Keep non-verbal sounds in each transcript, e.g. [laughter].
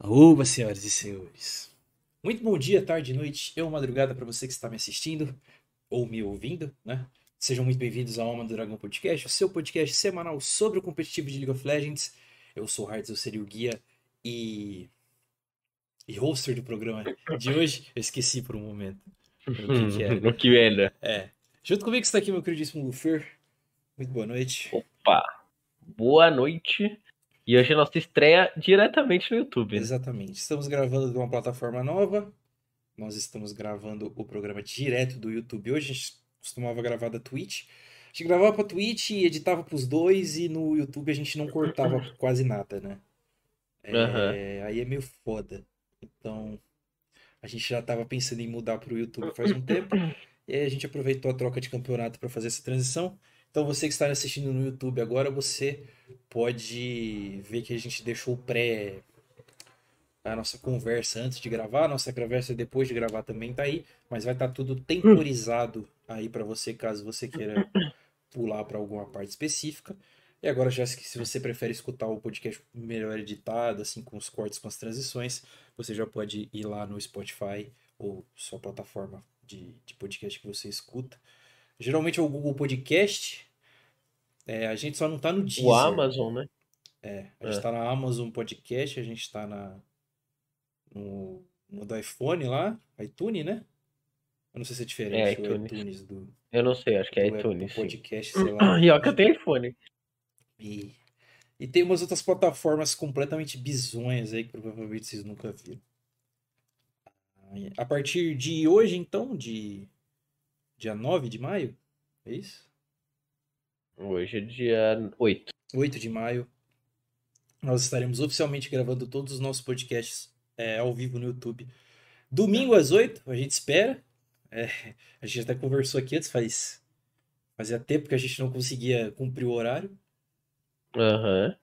Oba, senhoras e senhores. Muito bom dia, tarde, noite ou madrugada para você que está me assistindo ou me ouvindo, né? Sejam muito bem-vindos ao Alma do Dragão Podcast, o seu podcast semanal sobre o competitivo de League of Legends. Eu sou o Hearts, eu seria o guia e... e hoster do programa de hoje. Eu esqueci por um momento o que, [laughs] que era. No que era. É. Junto comigo está aqui meu queridíssimo Lufer. Muito boa noite. Opa! Boa noite. E hoje é a nossa estreia diretamente no YouTube. né? Exatamente. Estamos gravando de uma plataforma nova. Nós estamos gravando o programa direto do YouTube. Hoje a gente costumava gravar da Twitch. A gente gravava pra Twitch e editava pros dois, e no YouTube a gente não cortava [laughs] quase nada, né? É, Aham. Aí é meio foda. Então, a gente já tava pensando em mudar pro YouTube faz um tempo. [coughs] E aí a gente aproveitou a troca de campeonato para fazer essa transição. Então, você que está assistindo no YouTube agora, você pode ver que a gente deixou pré a nossa conversa antes de gravar, a nossa conversa depois de gravar também tá aí, mas vai estar tudo temporizado aí para você caso você queira pular para alguma parte específica. E agora já se você prefere escutar o podcast melhor editado, assim com os cortes, com as transições, você já pode ir lá no Spotify ou sua plataforma de, de podcast que você escuta. Geralmente é o Google Podcast. É, a gente só não tá no Deezer. O Amazon, né? A gente É. tá na Amazon Podcast, a gente tá na, no, no do iPhone lá, iTunes, né? Eu não sei se é diferente É, o iTunes. iTunes do, Eu não sei, acho que é iTunes. Apple sim. Podcast, sei lá. [coughs] E ó, que eu tenho iPhone. E, e tem umas outras plataformas completamente bizonhas aí que provavelmente vocês nunca viram. Aí, A partir de hoje, então, de dia 9 de maio, é isso? Hoje é dia 8. 8 de maio, nós estaremos oficialmente gravando todos os nossos podcasts é, ao vivo no YouTube. Domingo às 8, a gente espera. É, a gente até conversou aqui antes, faz, fazia tempo que a gente não conseguia cumprir o horário, Aham.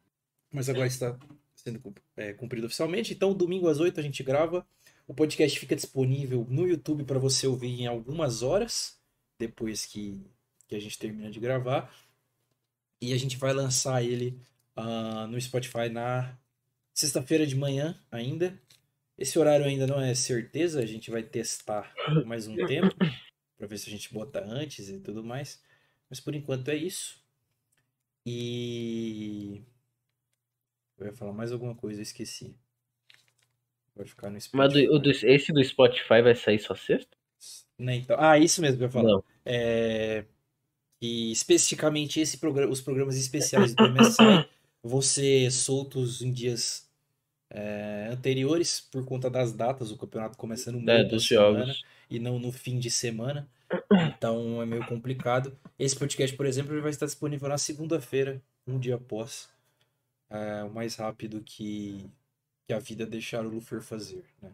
mas agora está sendo é, cumprido oficialmente. Então, domingo às 8 a gente grava. O podcast fica disponível no YouTube para você ouvir em algumas horas, depois que, que a gente termina de gravar. E a gente vai lançar ele ah, no Spotify na sexta-feira de manhã ainda. Esse horário ainda não é certeza, a gente vai testar mais um tempo [coughs] para ver se a gente bota antes e tudo mais. Mas por enquanto é isso. E eu ia falar mais alguma coisa, eu esqueci. Vai ficar no Mas Spotify. do- o do- esse do Spotify vai sair só sexta? Né, então... Ah, isso mesmo que eu ia falar. Não. É, E especificamente esse programa, os programas especiais do MSI [coughs] vão ser soltos em dias é, anteriores por conta das datas, o campeonato começando no É, meio da semana jogos. e não no fim de semana. Então é meio complicado. Esse podcast, por exemplo, ele vai estar disponível na segunda-feira, um dia após. É, o mais rápido que, que a vida deixar o Lufer fazer, né?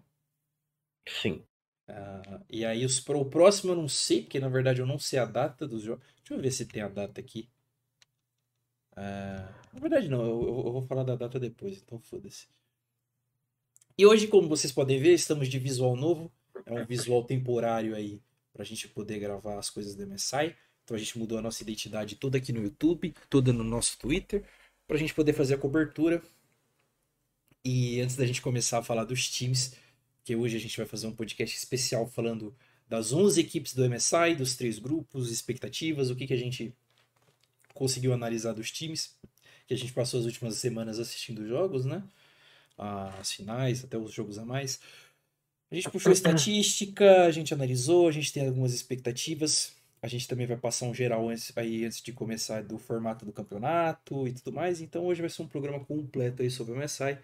Sim. Ah, e aí os, o próximo eu não sei, porque na verdade eu não sei a data dos jogos. Deixa eu ver se tem a data aqui. Ah, na verdade não, eu, eu- vou falar da data depois, então foda-se. E hoje, como vocês podem ver, estamos de visual novo. É um visual temporário aí pra gente poder gravar as coisas do MSI. Então a gente mudou a nossa identidade toda aqui no YouTube, toda no nosso Twitter, pra gente poder fazer a cobertura. E antes da gente começar a falar dos times, que hoje a gente vai fazer um podcast especial falando das 11 equipes do MSI, dos três grupos, expectativas, o que, que a gente conseguiu analisar dos times, que a gente passou as últimas semanas assistindo jogos, né? As finais, até os jogos a mais. A gente puxou estatística, a gente analisou, a gente tem algumas expectativas. A gente também vai passar um geral antes, aí, antes de começar do formato do campeonato e tudo mais. Então hoje vai ser um programa completo aí sobre o MSI.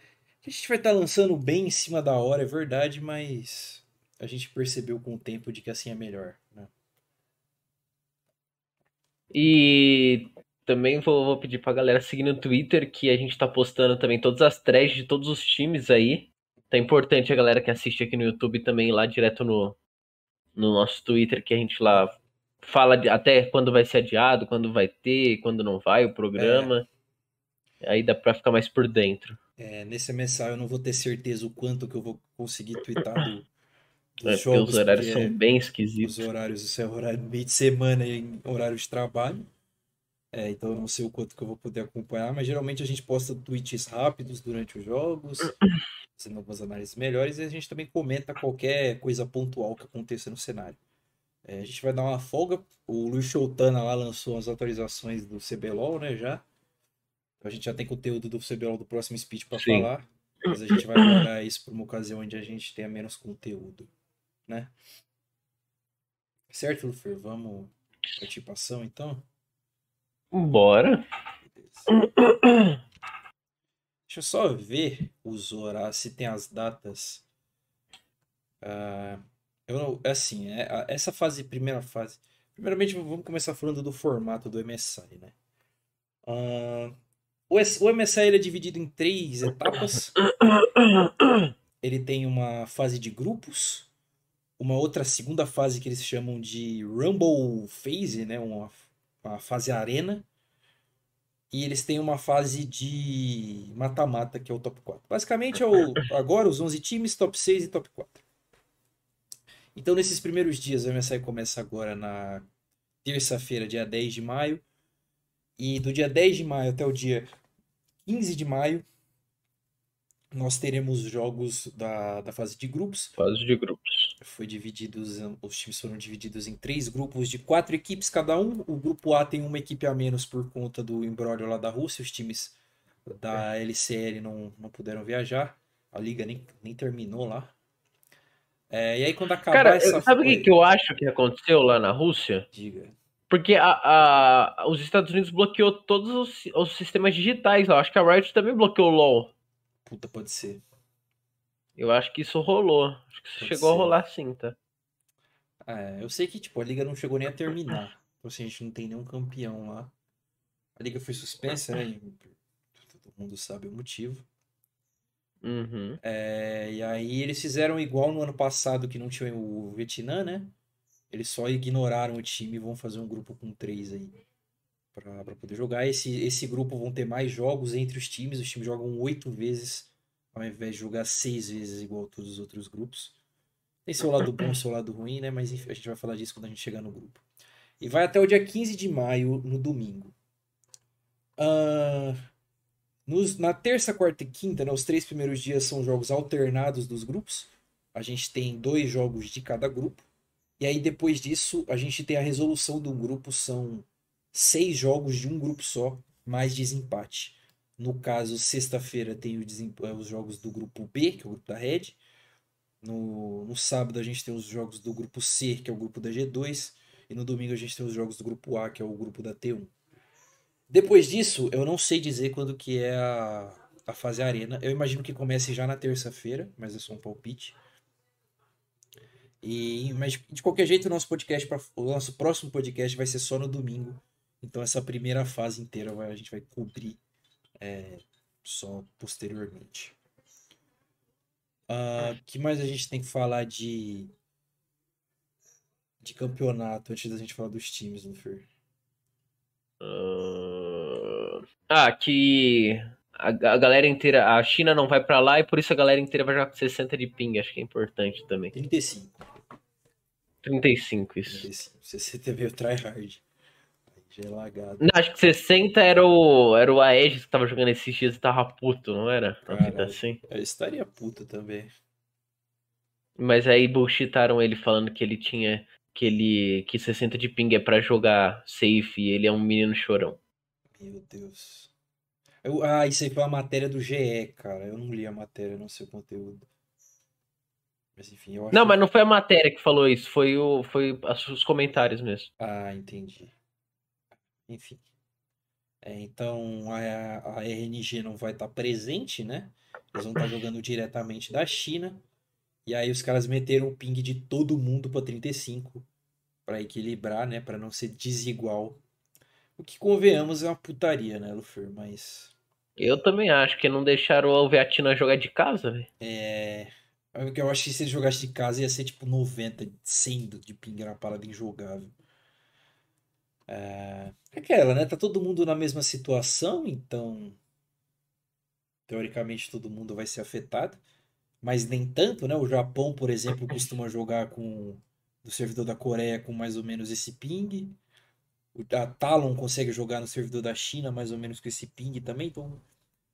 A gente vai estar lançando bem em cima da hora, é verdade, mas a gente percebeu com o tempo de que assim é melhor, né? E também vou, vou pedir pra galera seguir no Twitter, que a gente tá postando também todas as threads de todos os times aí. É importante a galera que assiste aqui no YouTube também ir lá direto no, no nosso Twitter, que a gente lá fala de- até quando vai ser adiado, quando vai ter, quando não vai o programa. Aí dá pra ficar mais por dentro. É, nesse MSI eu não vou ter certeza o quanto que eu vou conseguir twittar do, [laughs] dos É, jogos, os horários são bem os esquisitos. horários, isso é horário meio de semana e horário de trabalho. É, então eu não sei o quanto que eu vou poder acompanhar, mas geralmente a gente posta tweets rápidos durante os jogos, [coughs] fazendo algumas análises melhores, e a gente também comenta qualquer coisa pontual que aconteça no cenário. É, a gente vai dar uma folga. O Luiz Choutana lá lançou as atualizações do CBLOL, né, já. A gente já tem conteúdo do CBLOL do próximo speech para falar, mas a gente vai guardar isso para uma ocasião onde a gente tenha menos conteúdo, né? Certo, Lufer? Vamos participação então? Bora. Beleza. Deixa eu só ver os horários, se tem as datas. Ah, eu não, assim, é, essa fase, primeira fase. Primeiramente, vamos começar falando do formato do MSI, né? Ah, o, MSI ele é dividido em três etapas. Ele tem uma fase de grupos, uma outra segunda fase que eles chamam de Rumble Phase, né? Uma, uma fase arena. E eles têm uma fase de mata-mata, que é o top 4. Basicamente é o, agora os 11 times, top 6 e top 4. Então, nesses primeiros dias, o MSI começa agora na terça-feira, dia 10 de maio. E do dia 10 de maio até o dia 15 de maio, nós teremos os jogos da, da fase de grupos. Fase de grupos. Foi divididos, os times foram divididos em três grupos de quatro equipes cada um. O grupo A tem uma equipe a menos por conta do imbróglio lá da Rússia. Os times da LCL não, não puderam viajar. A liga nem, nem terminou lá. É, e aí quando acabar Cara, essa sabe o que, que eu acho que aconteceu lá na Rússia? Diga. Porque a, a- os Estados Unidos bloqueou todos os, os sistemas digitais lá. Acho que a Riot também bloqueou o LoL. Puta, pode ser. Eu acho que isso rolou. Acho que isso Pode chegou a ser. rolar sim, tá? É, eu sei que tipo, a liga não chegou nem a terminar. Então, assim, a gente não tem nenhum campeão lá. A liga foi suspensa, né? Todo mundo sabe o motivo. Uhum. É, e aí eles fizeram igual no ano passado que não tinha o Vietnã, né? Eles só ignoraram o time e vão fazer um grupo com três aí pra poder jogar. Esse, esse grupo vão ter mais jogos entre os times. Os times jogam oito vezes ao invés de jogar seis vezes igual todos os outros grupos. Tem seu lado bom seu lado ruim, né? Mas a gente vai falar disso quando a gente chegar no grupo. E vai até o dia 15 de maio, no domingo. Ah, nos- na terça, quarta e quinta, né, os três primeiros dias são jogos alternados dos grupos. A gente tem dois jogos de cada grupo. E aí, depois disso, a gente tem a resolução do grupo. São seis jogos de um grupo só, mais desempate. No caso, sexta-feira tem eh, os jogos do grupo B, que é o grupo da Red. No, no sábado, a gente tem os jogos do grupo C, que é o grupo da G2. E no domingo, a gente tem os jogos do grupo A, que é o grupo da T1. Depois disso, eu não sei dizer quando que é a, a fase arena. Eu imagino que comece já na terça-feira, mas é só um palpite. E, mas de qualquer jeito, o nosso podcast, o nosso próximo podcast vai ser só no domingo. Então essa primeira fase inteira a gente vai cobrir é, só posteriormente. O que mais a gente tem que falar de de campeonato antes da gente falar dos times, Lufer? Ah, que a, a galera inteira, a China não vai pra lá e por isso a galera inteira vai jogar com 60 de ping, acho que é importante também. 35. 35, isso. 35. CCT veio tryhard. Já é. Não, acho que 60 era o, era o Aegis que tava jogando esses dias e tava puto, não era? Caralho. assim. Eu estaria puta também. Mas aí bullshitaram ele falando que ele tinha. Que ele. Que 60 de ping é pra jogar safe e ele é um menino chorão. Meu Deus. Eu- ah, isso aí foi a matéria do GE, cara. Eu não li a matéria, não sei o conteúdo. Mas enfim, eu acho Não, que- mas não foi a matéria que falou isso, foi, o, foi os comentários mesmo. Ah, entendi. Enfim. É, então a, a RNG não vai estar presente, né? Eles vão estar jogando diretamente da China. E aí os caras meteram o ping de todo mundo para 35 para equilibrar, né? Para não ser desigual. O que convenhamos é uma putaria, né, Lufer? Mas Eu também acho que não deixaram o Vietnã jogar de casa, velho. é. Eu acho que se ele jogasse de casa ia ser tipo 90, 100 de ping, uma parada injogável. É aquela, né? Tá todo mundo na mesma situação, então teoricamente todo mundo vai ser afetado, mas nem tanto, né? O Japão, por exemplo, costuma jogar com do servidor da Coreia com mais ou menos esse ping. A Talon consegue jogar no servidor da China, mais ou menos com esse ping também, então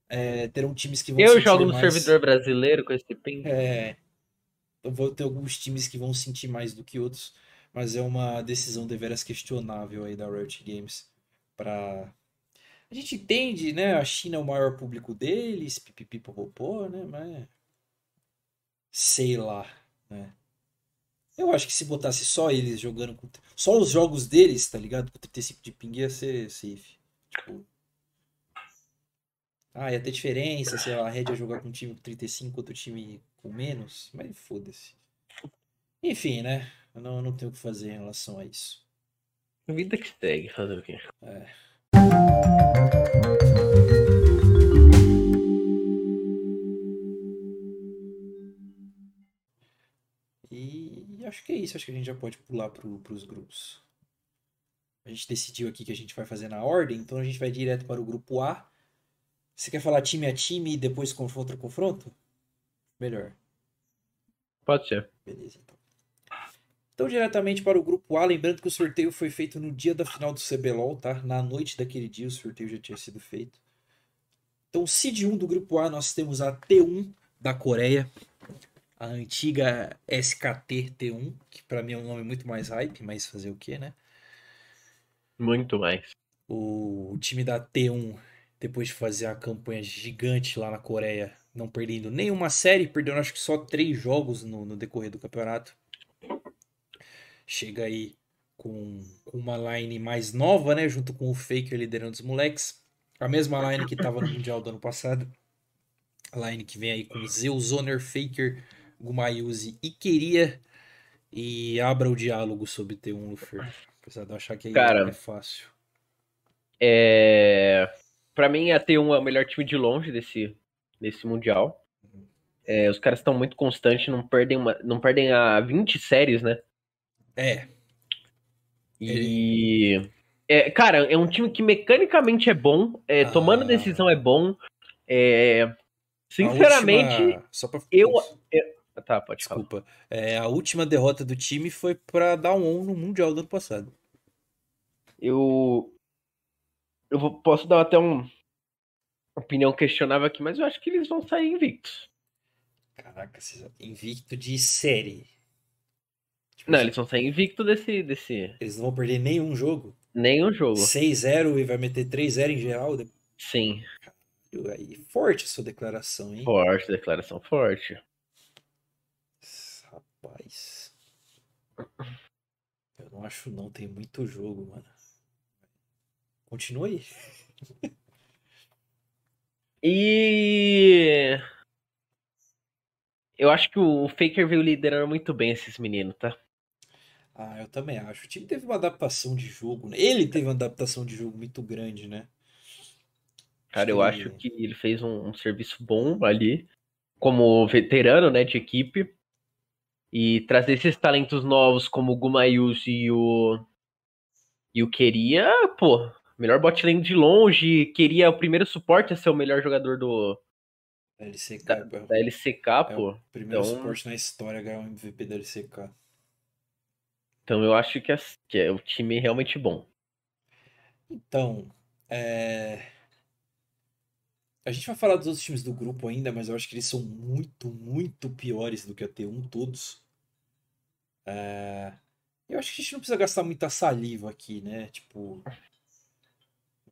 é, terão times que vão Eu jogo no mais- servidor brasileiro com esse ping. É, eu vou ter alguns times que vão sentir mais do que outros, mas é uma decisão deveras questionável aí da Riot Games para a gente entende, né? A China é o maior público deles, pipipipopopô, né? Mas sei lá, né? Eu acho que se botasse só eles jogando com só os jogos deles, tá ligado? Com 35 de ping ia ser safe. Tipo, ah, ia ter diferença, lá, a Red ia jogar com um time com 35, outro time com menos, mas foda-se. Enfim, né? Eu não, não tenho o que fazer em relação a isso. Vida que segue, fazer o quê? E acho que é isso, acho que a gente já pode pular pro, pros grupos. A gente decidiu aqui que a gente vai fazer na ordem, então a gente vai direto para o grupo A. Você quer falar time a time e depois confronto a confronto? Melhor. Pode ser. Beleza, então. Então, diretamente para o grupo A, lembrando que o sorteio foi feito no dia da final do CBLOL, tá? Na noite daquele dia o sorteio já tinha sido feito. Então, seed 1 do grupo A, nós temos a T1 da Coreia, a antiga SKT T1, que para mim é um nome muito mais hype, mas fazer o quê, né? Muito mais. O time da T1, depois de fazer a campanha gigante lá na Coreia, não perdendo nenhuma série, perdendo acho que só três jogos no, no decorrer do campeonato. Chega aí com, uma line mais nova, né? Junto com o Faker liderando os moleques. A mesma line que estava no Mundial do ano passado. A line que vem aí com Zeus, Zoner, Faker, Gumayuzi e Queria. E abra o diálogo sobre T1 Lufer. Apesar de eu achar que aí Cara, é fácil. É... Pra mim, a T1 é o melhor time de longe desse, desse Mundial. É, os caras estão muito constantes, não perdem, uma, não perdem a 20 séries, né? É, E. É, cara, é um time que mecanicamente é bom, é, tomando Ah. decisão é bom. É, sinceramente, última- só pra... eu- Tá, pode falar. Desculpa. É, a última derrota do time foi pra dar um on no Mundial do ano passado. Eu. Eu vou- posso dar até um. Opinião questionável aqui, mas eu acho que eles vão sair invictos. Caraca, invicto de série. Tipo, Não, eles vão sair invicto desse. desse eles não vão perder nenhum jogo. nenhum jogo. 6-0 e vai meter 3-0 em geral. Sim, Aí, forte a sua declaração, hein? forte, declaração forte. Rapaz. Eu não acho não, tem muito jogo, mano. Continua aí. [laughs] E. Eu acho que o Faker veio liderando muito bem esses meninos, tá? Ah, eu também acho. O time teve uma adaptação de jogo, né? Ele teve uma adaptação de jogo muito grande, né? Cara, eu acho que ele fez um, um serviço bom ali, como veterano, né, de equipe. E trazer esses talentos novos como o Gumayusi e o. E o Queria, pô, melhor bot lane de longe. Queria o primeiro suporte a ser o melhor jogador do, LCK da, o da LCK, É pô. primeiro Então- suporte na história a ganhar um MVP da LCK. Então eu acho que é, que é o time realmente bom. Então, é... a gente vai falar dos outros times do grupo ainda, mas eu acho que eles são muito, muito piores do que a T1 todos. É, Eu acho que a gente não precisa gastar muita saliva aqui, né? Tipo,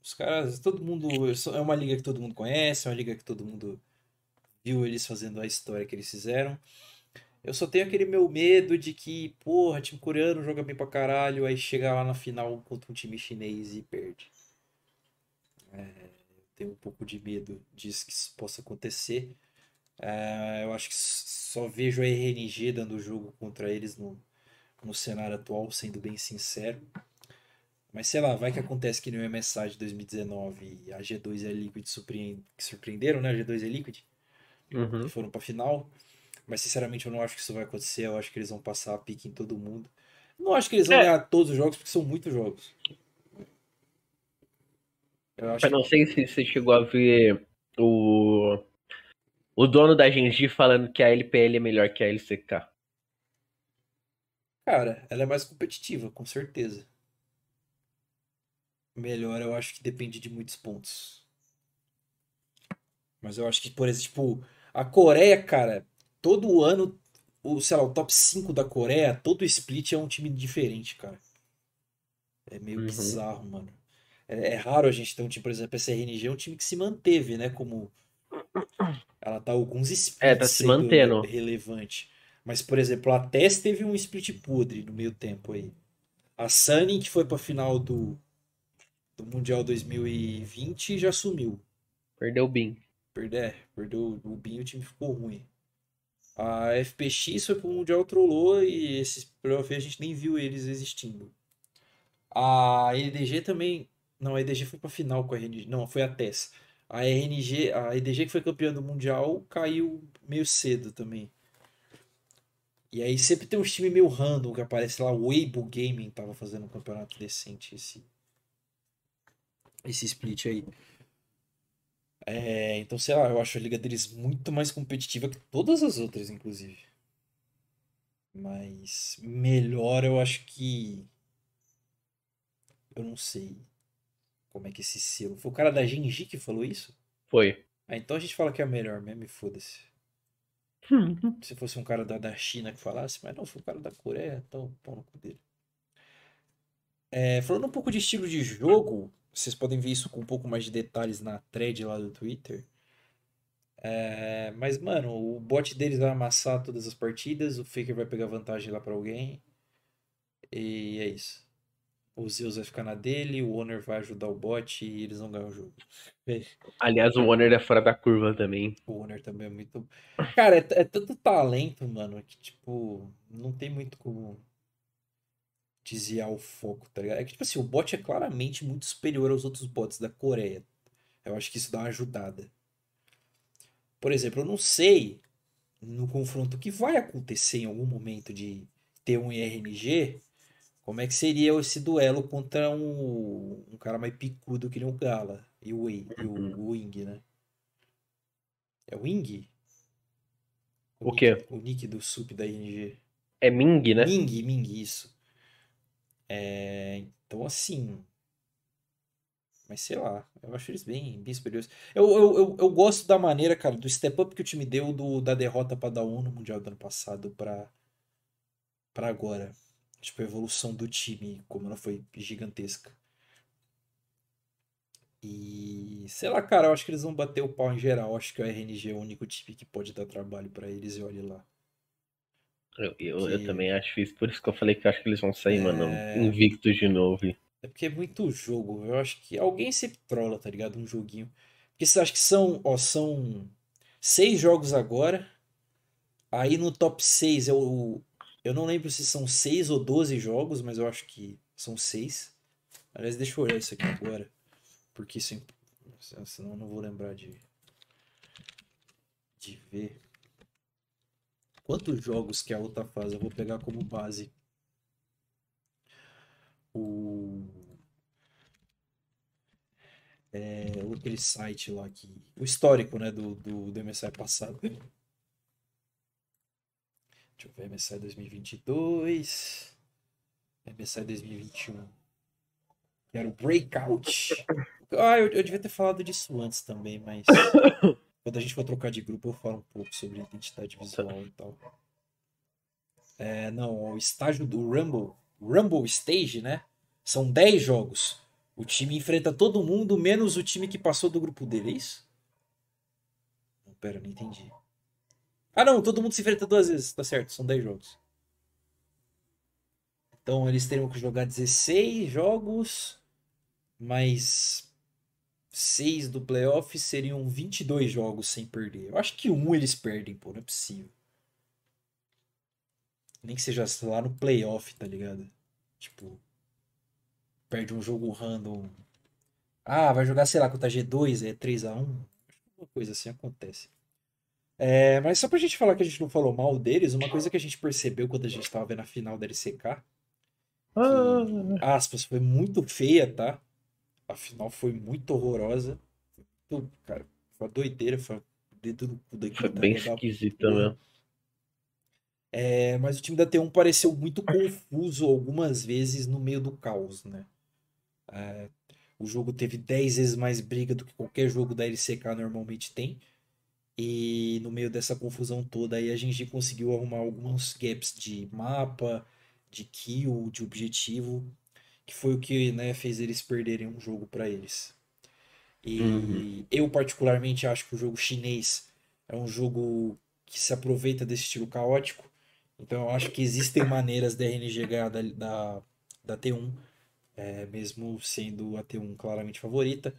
os caras, todo mundo, é uma liga que todo mundo conhece, é uma liga que todo mundo viu eles fazendo a história que eles fizeram. Eu só tenho aquele meu medo de que, porra, time coreano joga bem pra caralho, aí chega lá na final contra um time chinês e perde. É, eu tenho um pouco de medo disso que isso possa acontecer. É, eu acho que só vejo a RNG dando jogo contra eles no, no cenário atual, sendo bem sincero. Mas sei lá, vai que acontece que nem o MSI de 2019 e a G2 e a Liquid surpreend- que surpreenderam, né? A G2 e a Liquid Uhum. que foram pra final. Mas sinceramente eu não acho que isso vai acontecer. Eu acho que eles vão passar a pique em todo mundo. Não acho que eles vão É. ganhar todos os jogos, porque são muitos jogos. Eu acho Eu não sei se você chegou a ver o, o dono da Genji falando que a LPL é melhor que a LCK. Cara, ela é mais competitiva, com certeza. melhor eu acho que depende de muitos pontos. Mas eu acho que, por exemplo, tipo, a Coreia, cara, todo ano, o, sei lá, o top 5 da Coreia, todo split é um time diferente, cara. É meio Uhum. bizarro, mano. É, é raro a gente ter um time, por exemplo, essa RNG é um time que se manteve, né? Como ela tá alguns splits É, tá se mantendo. relevante. Mas, por exemplo, a TES teve um split podre no meio tempo aí. A Sunny, que foi pra final do, do Mundial 2020, já sumiu. Perdeu o Bin. Perdeu, é, perdeu o BIM e o time ficou ruim. A FPX foi pro Mundial, trollou e esses playoffs a gente nem viu eles existindo. A EDG também. Não, a EDG foi pra final com a RNG. Não, foi a TES. A RNG, a EDG que foi campeã do Mundial, caiu meio cedo também. E aí sempre tem uns times meio random que aparece lá. O Weibo Gaming tava fazendo um campeonato decente esse, esse split aí. É, então, sei lá, eu acho a liga deles muito mais competitiva que todas as outras, inclusive. Mas melhor eu acho que. Eu não sei como é que esse selo. Foi o cara da Genji que falou isso? Foi. Ah, então a gente fala que é a melhor mesmo e foda-se. Se fosse um cara da, da China que falasse, mas não, foi o cara da Coreia, então pau no cu dele. É, falando um pouco de estilo de jogo, vocês podem ver isso com um pouco mais de detalhes na thread lá do Twitter. É, mas, mano, o bot deles vai amassar todas as partidas, o Faker vai pegar vantagem lá pra alguém. E é isso. O Zeus vai ficar na dele, o Honor vai ajudar o bot e eles vão ganhar o jogo. Aliás, o Warner é fora da curva também. O Honor também é muito. [coughs] Cara, é, é tanto talento, mano, que, tipo, não tem muito como desviar o foco, tá ligado? É que, tipo assim, o bot é claramente muito superior aos outros bots da Coreia. Eu acho que isso dá uma ajudada. Por exemplo, eu não sei no confronto que vai acontecer em algum momento de ter um IRNG, como é que seria esse duelo contra um, um cara mais picudo que nem o Gala e o, e o, o Wing, né? É o Wing? O nick- quê? O nick do sup da ING. É Ming, né? Ming, Ming, isso. É, então, assim. Mas sei lá, eu acho eles bem, bem superiores. Eu, eu, eu, eu gosto da maneira, cara, do step up que o time deu do, da derrota pra Dawn no Mundial do ano passado pra, pra agora. Tipo, a evolução do time, como ela foi gigantesca. E sei lá, cara, eu acho que eles vão bater o pau em geral. Eu acho que o RNG é o único time que pode dar trabalho pra eles e olhe lá. Eu, eu, eu também acho isso. Por isso que eu falei que eu acho que eles vão sair, mano, É. invictos de novo. É porque é muito jogo. Eu acho que alguém sempre trola, tá ligado? Um joguinho. Porque você acha que são, ó, são seis jogos agora. Aí no top 6 eu, eu não lembro se são seis ou 12 jogos, mas eu acho que são seis. Aliás, deixa eu olhar isso aqui agora. Porque isso, é senão eu não vou lembrar de, de ver. Quantos jogos que a outra faz? Eu vou pegar como base o é, aquele site lá que o histórico, né, do, do, do MSI passado. Deixa eu ver, MSI 2022, MSI 2021. Que era o Breakout. Ah, eu, eu devia ter falado disso antes também, mas [coughs] quando a gente for trocar de grupo eu falo um pouco sobre identidade visual e tal. É, não, o estágio do Rumble, Rumble Stage, né? São 10 jogos. O time enfrenta todo mundo, menos o time que passou do grupo dele, é isso? Não, pera, não entendi. Ah, não, todo mundo se enfrenta duas vezes, tá certo, são 10 jogos. Então eles teriam que jogar 16 jogos, mais 6 do playoff seriam 22 jogos sem perder. Eu acho que um eles perdem, pô, não é possível. Nem que seja lá no playoff, tá ligado? Tipo, perde um jogo random. Ah, vai jogar, sei lá, contra G2, é 3x1. Uma coisa assim acontece. É, mas só pra gente falar que a gente não falou mal deles, uma coisa que a gente percebeu quando a gente tava vendo a final da LCK, que, aspas, foi muito feia, tá? A final foi muito horrorosa. Muito, cara, foi uma doideira, foi um dedo no cu da Foi bem esquisita mesmo. É, mas o time da T1 pareceu muito confuso algumas vezes no meio do caos, né? É, O jogo teve 10 vezes mais briga do que qualquer jogo da LCK normalmente tem. E no meio dessa confusão toda aí a gente conseguiu arrumar alguns gaps de mapa, de kill, de objetivo, que foi o que né, fez eles perderem um jogo para eles. E uhum. eu particularmente acho que o jogo chinês é um jogo que se aproveita desse estilo caótico. Então eu acho que existem maneiras da RNG da, da, da T1, é, mesmo sendo a T1 claramente favorita.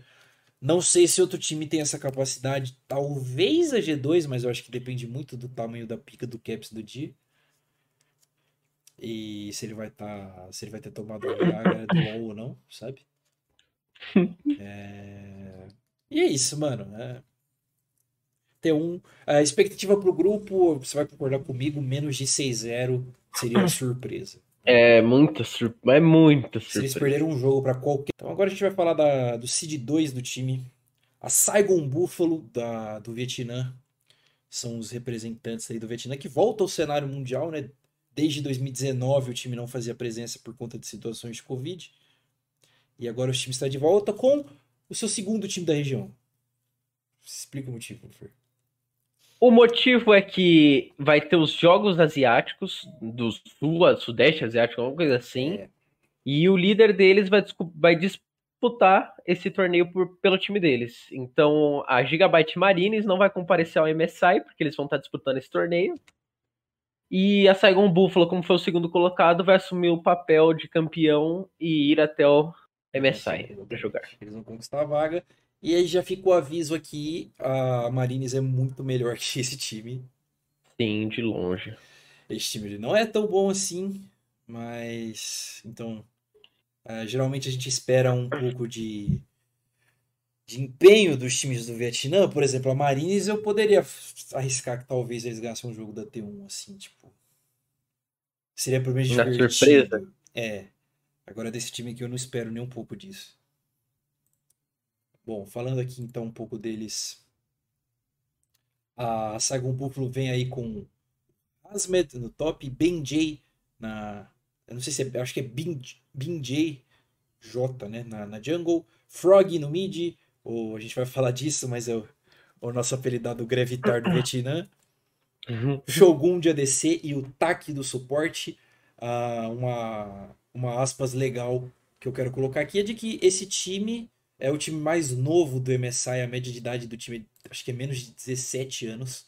Não sei se outro time tem essa capacidade. Talvez a G2, mas eu acho que depende muito do tamanho da pica do Caps do dia. E se ele vai estar. Tá, se ele vai ter tomado a Viagra do [coughs] LoL ou não, sabe? É... E é isso, mano. É... T1. A expectativa pro grupo, você vai concordar comigo, menos de 6-0 seria uma surpresa. É muita surpresa. É muita surpresa. Se eles perderam um jogo para qualquer. Então agora a gente vai falar da, do Seed 2 do time. A Saigon Buffalo da, do Vietnã. São os representantes aí do Vietnã que voltam ao cenário mundial, né? Desde 2019 o time não fazia presença por conta de situações de Covid. E agora o time está de volta com o seu segundo time da região. Explica o motivo, Fer. O motivo é que vai ter os Jogos Asiáticos, do Sul, Sudeste Asiático, alguma coisa assim. É. E o líder deles vai, vai disputar esse torneio por, pelo time deles. Então a Gigabyte Marines não vai comparecer ao MSI, porque eles vão estar disputando esse torneio. E a Saigon Buffalo, como foi o segundo colocado, vai assumir o papel de campeão e ir até o MSI para jogar. Eles vão conquistar a vaga. E aí já fica o aviso aqui, a Marines é muito melhor [laughs] que esse time. Sim, de longe. Esse time não é tão bom assim, mas então uh, geralmente a gente espera um pouco de, de empenho dos times do Vietnã. Por exemplo, a Marines eu poderia arriscar que talvez eles ganhassem um jogo da T1 assim, tipo seria por menos divertido. surpresa. É. Agora desse time aqui eu não espero nem um pouco disso. Bom, falando aqui então um pouco deles. A Saigon Buffalo vem aí com Asmed no top, Benjay na. Eu não sei se é. Acho que é Benjay J, né? Na, na jungle. Frog no mid. Ou a gente vai falar disso, mas é o, o nosso apelidado Gravitar do [coughs] Vietnã. Uhum. Shogun de ADC e o Taki do suporte. Uh, uma, uma aspas legal que eu quero colocar aqui é de que esse time é o time mais novo do MSI, a média de idade do time acho que é menos de 17 anos.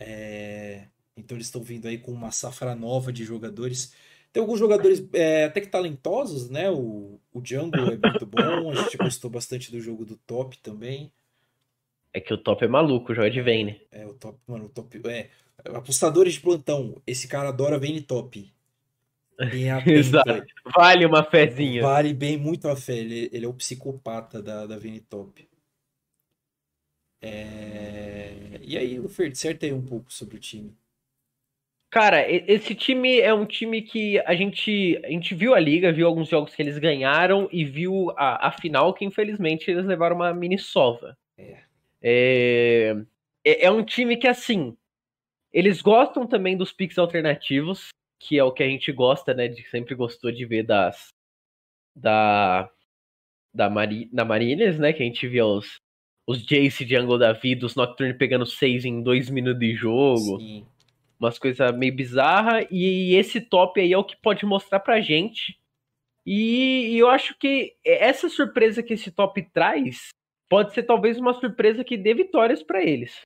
É... Então eles estão vindo aí com uma safra nova de jogadores. Tem alguns jogadores é, até que talentosos, né? O, o Django é muito bom, a gente gostou bastante do jogo do Top também. É que o Top é maluco, joga de Vayne. É, o Top, mano, o Top. É, apostadores de plantão, esse cara adora Vayne Top. [laughs] Bem Exato. Vale uma fezinha. Vale bem muito a fé. Ele, ele é o psicopata da, da Top. É... E aí, Lufer, disserta aí um pouco sobre o time. Cara, esse time é um time que a gente, a gente viu a liga, viu alguns jogos que eles ganharam e viu a, a final que infelizmente eles levaram uma mini sova. É. É, é, é um time que, assim, eles gostam também dos picks alternativos que é o que a gente gosta, né? De sempre gostou de ver das da da, Mari, da Marines, né? Que a gente via os os Jace Jungle da vida, os Nocturne pegando seis em dois minutos de jogo. Sim. Umas coisas meio bizarras. E esse top aí é o que pode mostrar pra gente. E, e eu acho que essa surpresa que esse top traz pode ser talvez uma surpresa que dê vitórias para eles.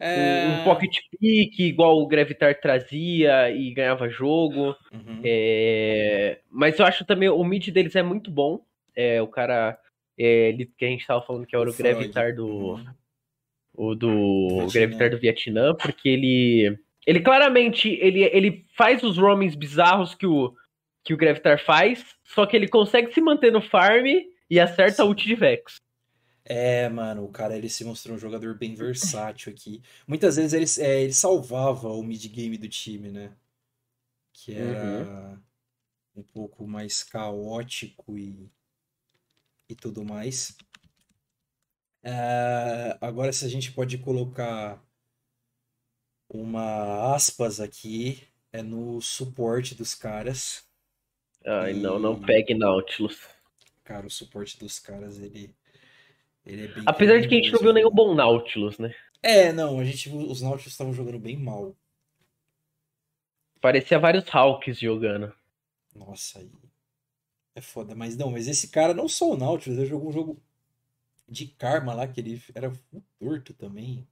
É... Um, pocket pick, igual o Gravitar trazia e ganhava jogo. Uhum. É... Mas eu acho também o mid deles é muito bom. É, o cara é, que a gente tava falando que era o, o Gravitar do. Uhum. O do o Gravitar do Vietnã, porque ele. Ele claramente ele, ele faz os roamings bizarros que o, que o Gravitar faz, só que ele consegue se manter no farm e acerta Sim. a ult de Vex. É, mano, o cara ele se mostrou um jogador bem versátil aqui. Muitas vezes ele, é, ele salvava o mid-game do time, né? Que era uhum. um pouco mais caótico e, e tudo mais. É, agora, se a gente pode colocar uma aspas aqui, é no suporte dos caras. Ai, e... não, não pegue Nautilus. cara, o suporte dos caras, ele. Ele é bem. Apesar de que a gente não viu nenhum bom Nautilus, né? É, não, a gente os Nautilus estavam jogando bem mal. Parecia vários Hawks jogando. Nossa, aí. É foda, mas não, mas esse cara não só o Nautilus, ele jogou um jogo de karma lá, que ele era torto também.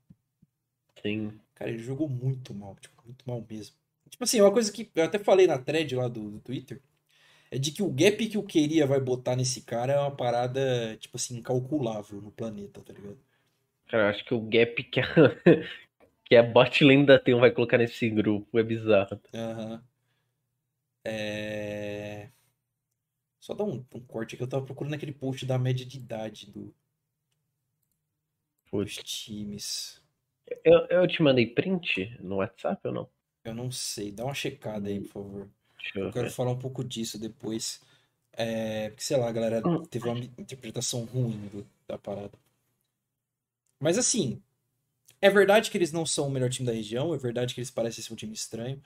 Sim. Cara, ele jogou muito mal, tipo, muito mal mesmo. Tipo assim, uma coisa que eu até falei na thread lá do, do Twitter, é de que o gap que o queria vai botar nesse cara é uma parada, tipo assim, incalculável no planeta, tá ligado? Cara, eu acho que o gap que a, [laughs] que a bot lenda tem vai colocar nesse grupo é bizarro. Aham. É... Só dar um, um, corte que eu tava procurando aquele post da média de idade do, dos times. Eu, eu te mandei print no WhatsApp ou não? Eu não sei. Dá uma checada aí, por favor. Eu, eu quero falar um pouco disso depois. É, porque, sei lá, a galera hum. teve uma interpretação ruim do, da parada. Mas assim, é verdade que eles não são o melhor time da região, é verdade que eles parecem ser um time estranho,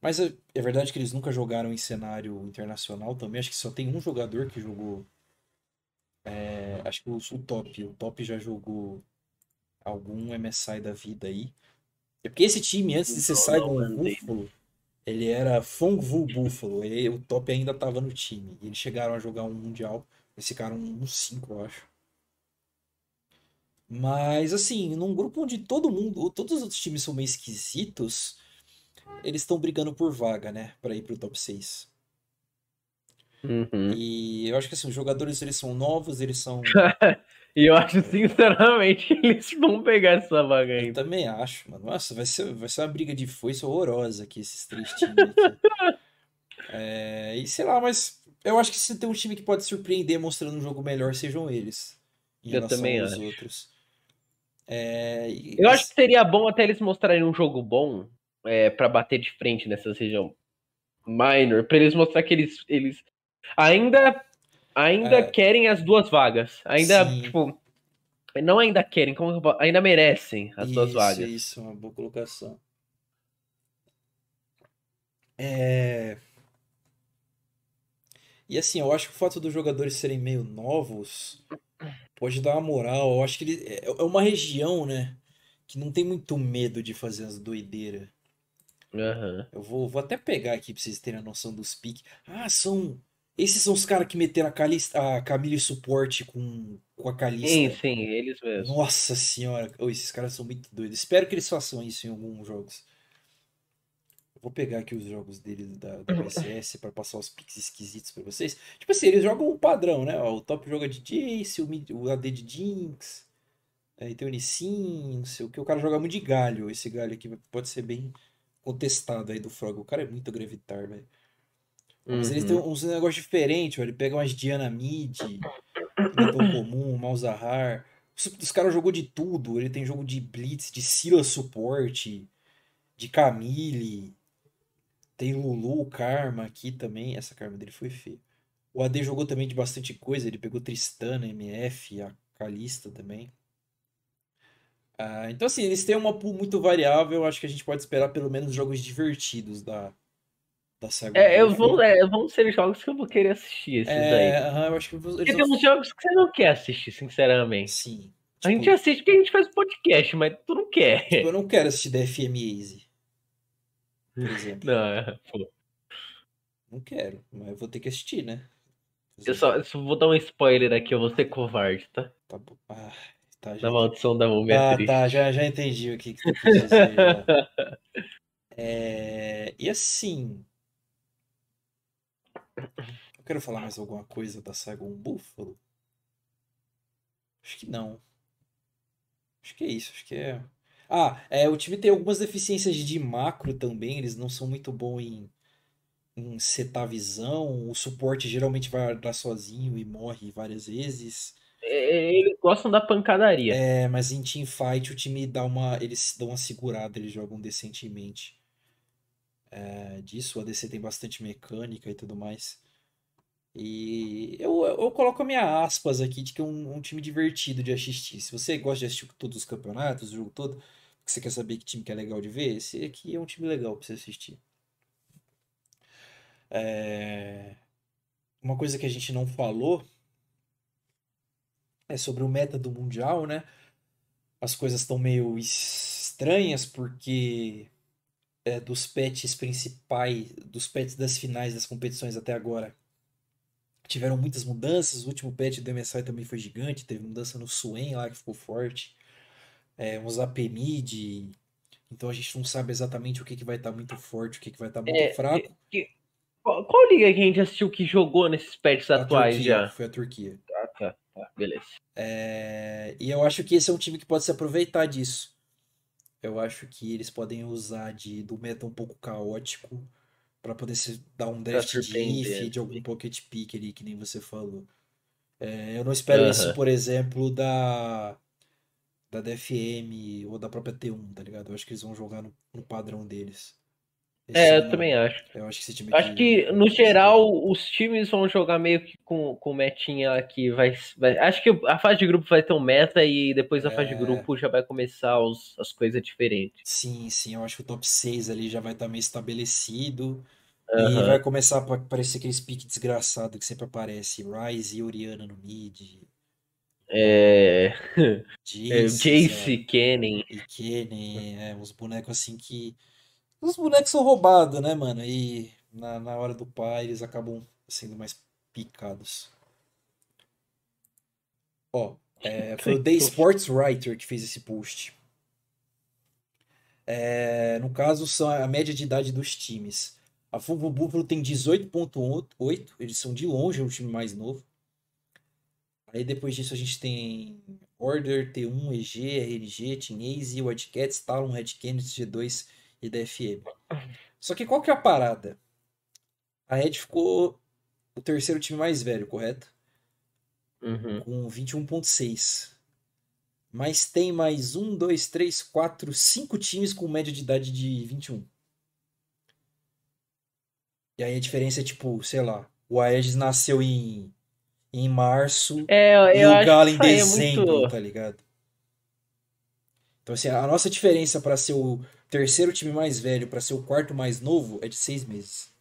mas é, é verdade que eles nunca jogaram em cenário internacional também. Acho que só tem um jogador que jogou. É, acho que o, o Top. O Top já jogou algum MSI da vida aí. É porque esse time, antes de ser Saigon Buffalo, ele era Fongvu Buffalo. E o top ainda tava no time. E eles chegaram a jogar um Mundial. Eles ficaram um 5, eu acho. Mas, assim, num grupo onde todo mundo, todos os outros times são meio esquisitos, eles estão brigando por vaga, né? Pra ir pro top 6. Uhum. E eu acho que, assim, os jogadores, eles são novos, eles são... [laughs] E eu acho, sinceramente, que [laughs] eles vão pegar essa vaga aí. Eu também acho, mano. Nossa, vai ser, vai ser uma briga de foice horrorosa aqui, esses três times aqui. [laughs] é, e sei lá, mas eu acho que se tem um time que pode surpreender mostrando um jogo melhor, sejam eles. Em eu também aos acho. outros. É, e... Eu acho que seria bom até eles mostrarem um jogo bom é, para bater de frente nessa região minor, para eles mostrar que eles, eles ainda ainda é. querem as duas vagas. Ainda, Sim. tipo. Não ainda querem, como ainda merecem as isso, duas vagas. Isso, uma boa colocação. É... E assim, eu acho que o fato dos jogadores serem meio novos pode dar uma moral. Eu acho que ele... é, é uma região, né? Que não tem muito medo de fazer as doideiras. Uhum. Eu vou, vou até pegar aqui pra vocês terem a noção dos piques. Ah, são esses são os caras que meteram a, Calista, a Camille suporte com, com a Calista. Sim, sim, eles mesmos. Nossa senhora, oh, esses caras são muito doidos. Espero que eles façam isso em alguns jogos. vou pegar aqui os jogos deles da, da [clears throat] BCS para passar os piques esquisitos para vocês. Tipo assim, eles jogam um padrão, né? o top joga de Jace, o, o AD de Jinx, aí tem o Nissin, não sei o que. O cara joga muito de galho. Esse galho aqui pode ser bem contestado aí do Frog. O cara é muito Gravitar, velho. Mas uhum. eles têm uns negócios diferentes, Ele pega umas Diana Mid, que não é tão [coughs] comum, Malzahar. Os, os caras jogou de tudo. Ele tem jogo de Blitz, de Sila suporte, de Camille. Tem Lulu, Karma aqui também. Essa Karma dele foi feia. O AD jogou também de bastante coisa. Ele pegou Tristana, MF, a Kalista também. Ah, então, assim, eles têm uma pool muito variável. Acho que a gente pode esperar pelo menos jogos divertidos da, da. É, eu vou, é, vão ser jogos que eu vou querer assistir esses é, daí. eu acho que eles Porque tem uns jogos que você não quer assistir, sinceramente. Sim. Tipo... A gente tipo assiste porque a gente faz podcast, mas tu não quer. Tipo, eu não quero assistir DFM Easy. Por exemplo. Não, é, pô. Não quero, mas eu vou ter que assistir, né? Eu só, eu só vou dar um spoiler aqui, eu vou ser covarde, tá? Tá bom. Ah, tá, já Na maldição da múmia Ah, tá, já, já entendi o que, que tu quis dizer. [laughs] é... E assim, eu quero falar mais alguma coisa da saga Um Búfalo? Acho que não. Acho que é isso, acho que é. Ah, é, o time tem algumas deficiências de macro também, eles não são muito bons em, em setar visão, o suporte geralmente vai andar sozinho e morre várias vezes. É, eles gostam da pancadaria. É, mas em teamfight o time dá uma. Eles dão uma segurada, eles jogam decentemente é, disso. O ADC tem bastante mecânica e tudo mais. E eu, eu coloco a minha aspas aqui de que é um, um time divertido de assistir. Se você gosta de assistir todos os campeonatos, o jogo todo, que você quer saber que time que é legal de ver, esse aqui é um time legal para você assistir. É... Uma coisa que a gente não falou é sobre o meta do Mundial, né? As coisas estão meio estranhas porque é, dos patches principais, dos patches das finais das competições até agora, tiveram muitas mudanças. O último patch do MSI também foi gigante, teve mudança no Swain lá que ficou forte, é, uns AP mid, então a gente não sabe exatamente o que, que vai estar tá muito forte, o que, que vai estar tá muito é, fraco. Que, qual, qual, liga que a gente assistiu que jogou nesses patches a atuais Turquia, já? Foi a Turquia. Ah, tá, tá beleza. É, e eu acho que esse é um time que pode se aproveitar disso. Eu acho que eles podem usar de, do meta um pouco caótico para poder se dar um draft de if, de algum pocket pick ali, que nem você falou. É, eu não espero isso, por exemplo, da da DFM ou da própria T1, tá ligado? Eu acho que eles vão jogar no, no padrão deles. Esse é, eu também acho. Eu acho que esse time Acho que, no geral, os times vão jogar meio que com, com metinha aqui. Vai, vai, acho que a fase de grupo vai ter um meta e depois da é... fase de grupo já vai começar os, as coisas diferentes. Sim, sim. Eu acho que o top 6 ali já vai estar tá meio estabelecido. Uhum. E vai começar a aparecer aqueles piques desgraçados que sempre aparece. Rise e Oriana no mid. É. [laughs] Jace, é, Jace Kennen. E Kennen, é, uns bonecos assim que. Os bonecos são roubados, né, mano? E na, na hora do pai eles acabam sendo mais picados. Ó, é, [laughs] foi o The Sports Writer que fez esse post. É, no caso, são a média de idade dos times. A Fogo Búfalo tem 18.8, eles são de longe o time mais novo. Aí depois disso a gente tem Order, T1, EG, RNG, Team Wildcats, Talon, Red Kennedy, G2 e DFM. Só que qual que é a parada? A Red ficou o terceiro time mais velho, correto? Uhum. Com 21.6. Mas tem mais um, dois, três, quatro, cinco times com média de idade de 21. E aí a diferença é tipo, sei lá, o Aegis nasceu em em março é, e o Galo em dezembro, é muito... tá ligado? Então, assim, a nossa diferença para ser o terceiro time mais velho para ser o quarto mais novo é de seis meses.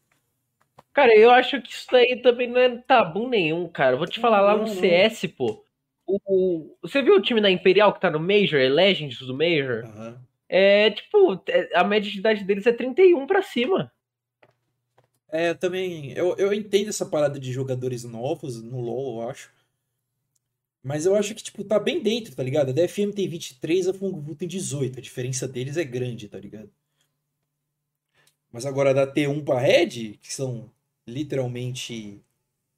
Cara, eu acho que isso daí também não é tabu nenhum, cara. Vou te falar, lá no CS, pô. O, o, você viu o time da Imperial que tá no Major, é Legends do Major? Uhum. É, tipo, é, a média de idade deles é 31 pra cima. É, eu também. Eu, eu entendo essa parada de jogadores novos no LoL, eu acho. Mas eu acho que, tipo, tá bem dentro, tá ligado? A DFM tem 23, a Fungo tem 18. A diferença deles é grande, tá ligado? Mas agora da T1 pra Red, que são literalmente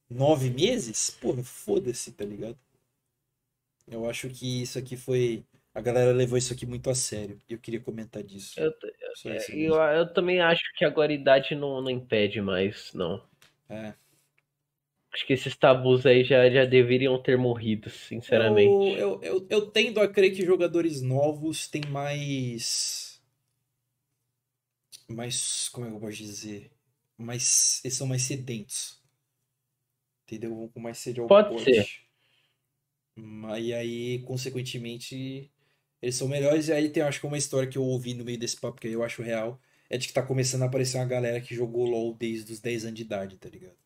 nove meses, porra, foda-se, tá ligado? Eu acho que isso aqui foi a galera levou isso aqui muito a sério. E eu queria comentar disso. Eu, eu, eu, eu, também acho que agora a idade não, não impede mais, não. É. Acho que esses tabus aí já, já deveriam ter morrido, sinceramente. Eu, eu, eu, eu tendo a crer que jogadores novos têm mais. Mais. Como é que eu posso dizer? Mais, eles são mais sedentos. Entendeu? Com mais sede ao Pode ser. E aí, consequentemente, eles são melhores. E aí tem, acho que uma história que eu ouvi no meio desse papo que eu acho real. É de que tá começando a aparecer uma galera que jogou LOL desde os 10 anos de idade, tá ligado?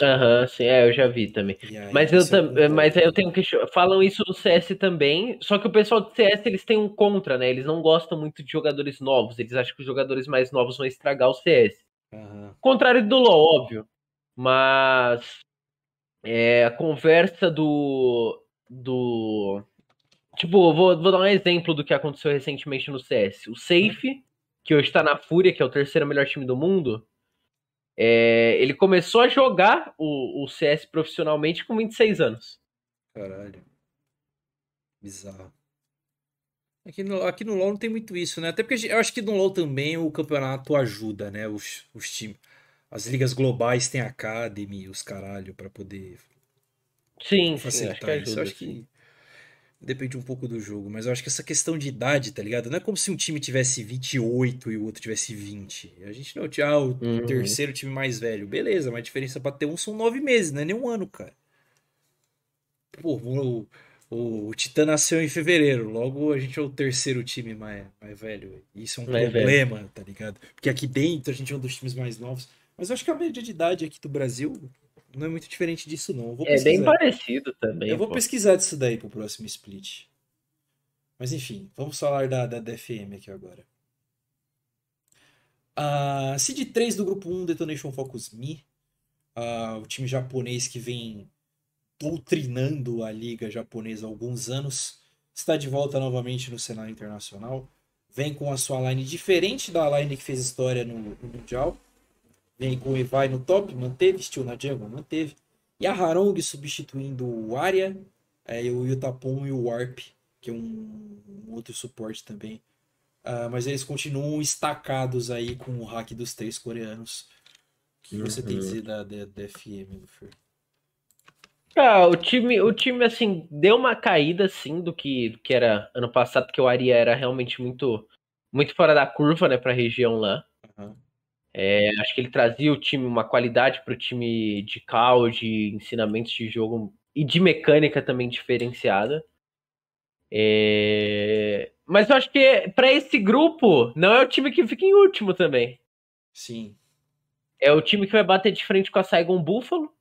Aham, uhum, sim, é, eu já vi também. Aí, mas eu também, mas aí eu tenho que falam isso no CS também, só que o pessoal do CS eles têm um contra, né? Eles não gostam muito de jogadores novos, eles acham que os jogadores mais novos vão estragar o CS. Uhum. Contrário do LoL, óbvio. Mas é, a conversa do do Tipo, vou, vou dar um exemplo do que aconteceu recentemente no CS. O Safe, que hoje tá na Fúria, que é o terceiro melhor time do mundo, é, ele começou a jogar o, o CS profissionalmente com 26 anos. Caralho. Bizarro. Aqui no, aqui no LoL não tem muito isso, né? Até porque eu acho que no LoL também o campeonato ajuda, né? Os, os times. As ligas globais têm Academy, os caralho, para poder sim, facilitar sim, acho que ajuda, isso. Acho que depende um pouco do jogo, mas eu acho que essa questão de idade, tá ligado? Não é como se um time tivesse 28 e o outro tivesse 20. A gente não tinha ah, o uhum. terceiro time mais velho. Beleza, mas a diferença pra ter um são nove meses, não é nem um ano, cara. Pô, o, o, o Titã nasceu em fevereiro, logo a gente é o terceiro time mais, mais velho. Isso é um mais problema, velho. tá ligado? Porque aqui dentro a gente é um dos times mais novos. Mas eu acho que a média de idade aqui do Brasil Não é muito diferente disso, não. É bem parecido também. Eu vou pô. pesquisar disso daí pro próximo split. Mas enfim, vamos falar da, da DFM aqui agora. A Seed 3 do grupo 1, Detonation Focus Me. Ah, o time japonês que vem doutrinando a liga japonesa há alguns anos. Está de volta novamente no cenário internacional. Vem com a sua line diferente da line que fez história no, no Mundial. Vem com o Evai no top, manteve. Steel na jungle, manteve. E a Harong substituindo o Arya, é, o Yutapon e o Warp, que é um, um outro suporte também. Ah, mas eles continuam estacados aí com o hack dos três coreanos. O que você tem a Uhum. dizer da, da, da FM, Luffy? Ah, o time, o time, assim, deu uma caída, assim, do que, do que era ano passado, porque o Aria era realmente muito, muito fora da curva, né, pra região lá. Aham. É, acho que ele trazia o time, uma qualidade pro time de call, de ensinamentos de jogo e de mecânica também diferenciada. É, Mas eu acho que pra esse grupo, não é o time que fica em último também. Sim. É o time que vai bater de frente com a Saigon Buffalo.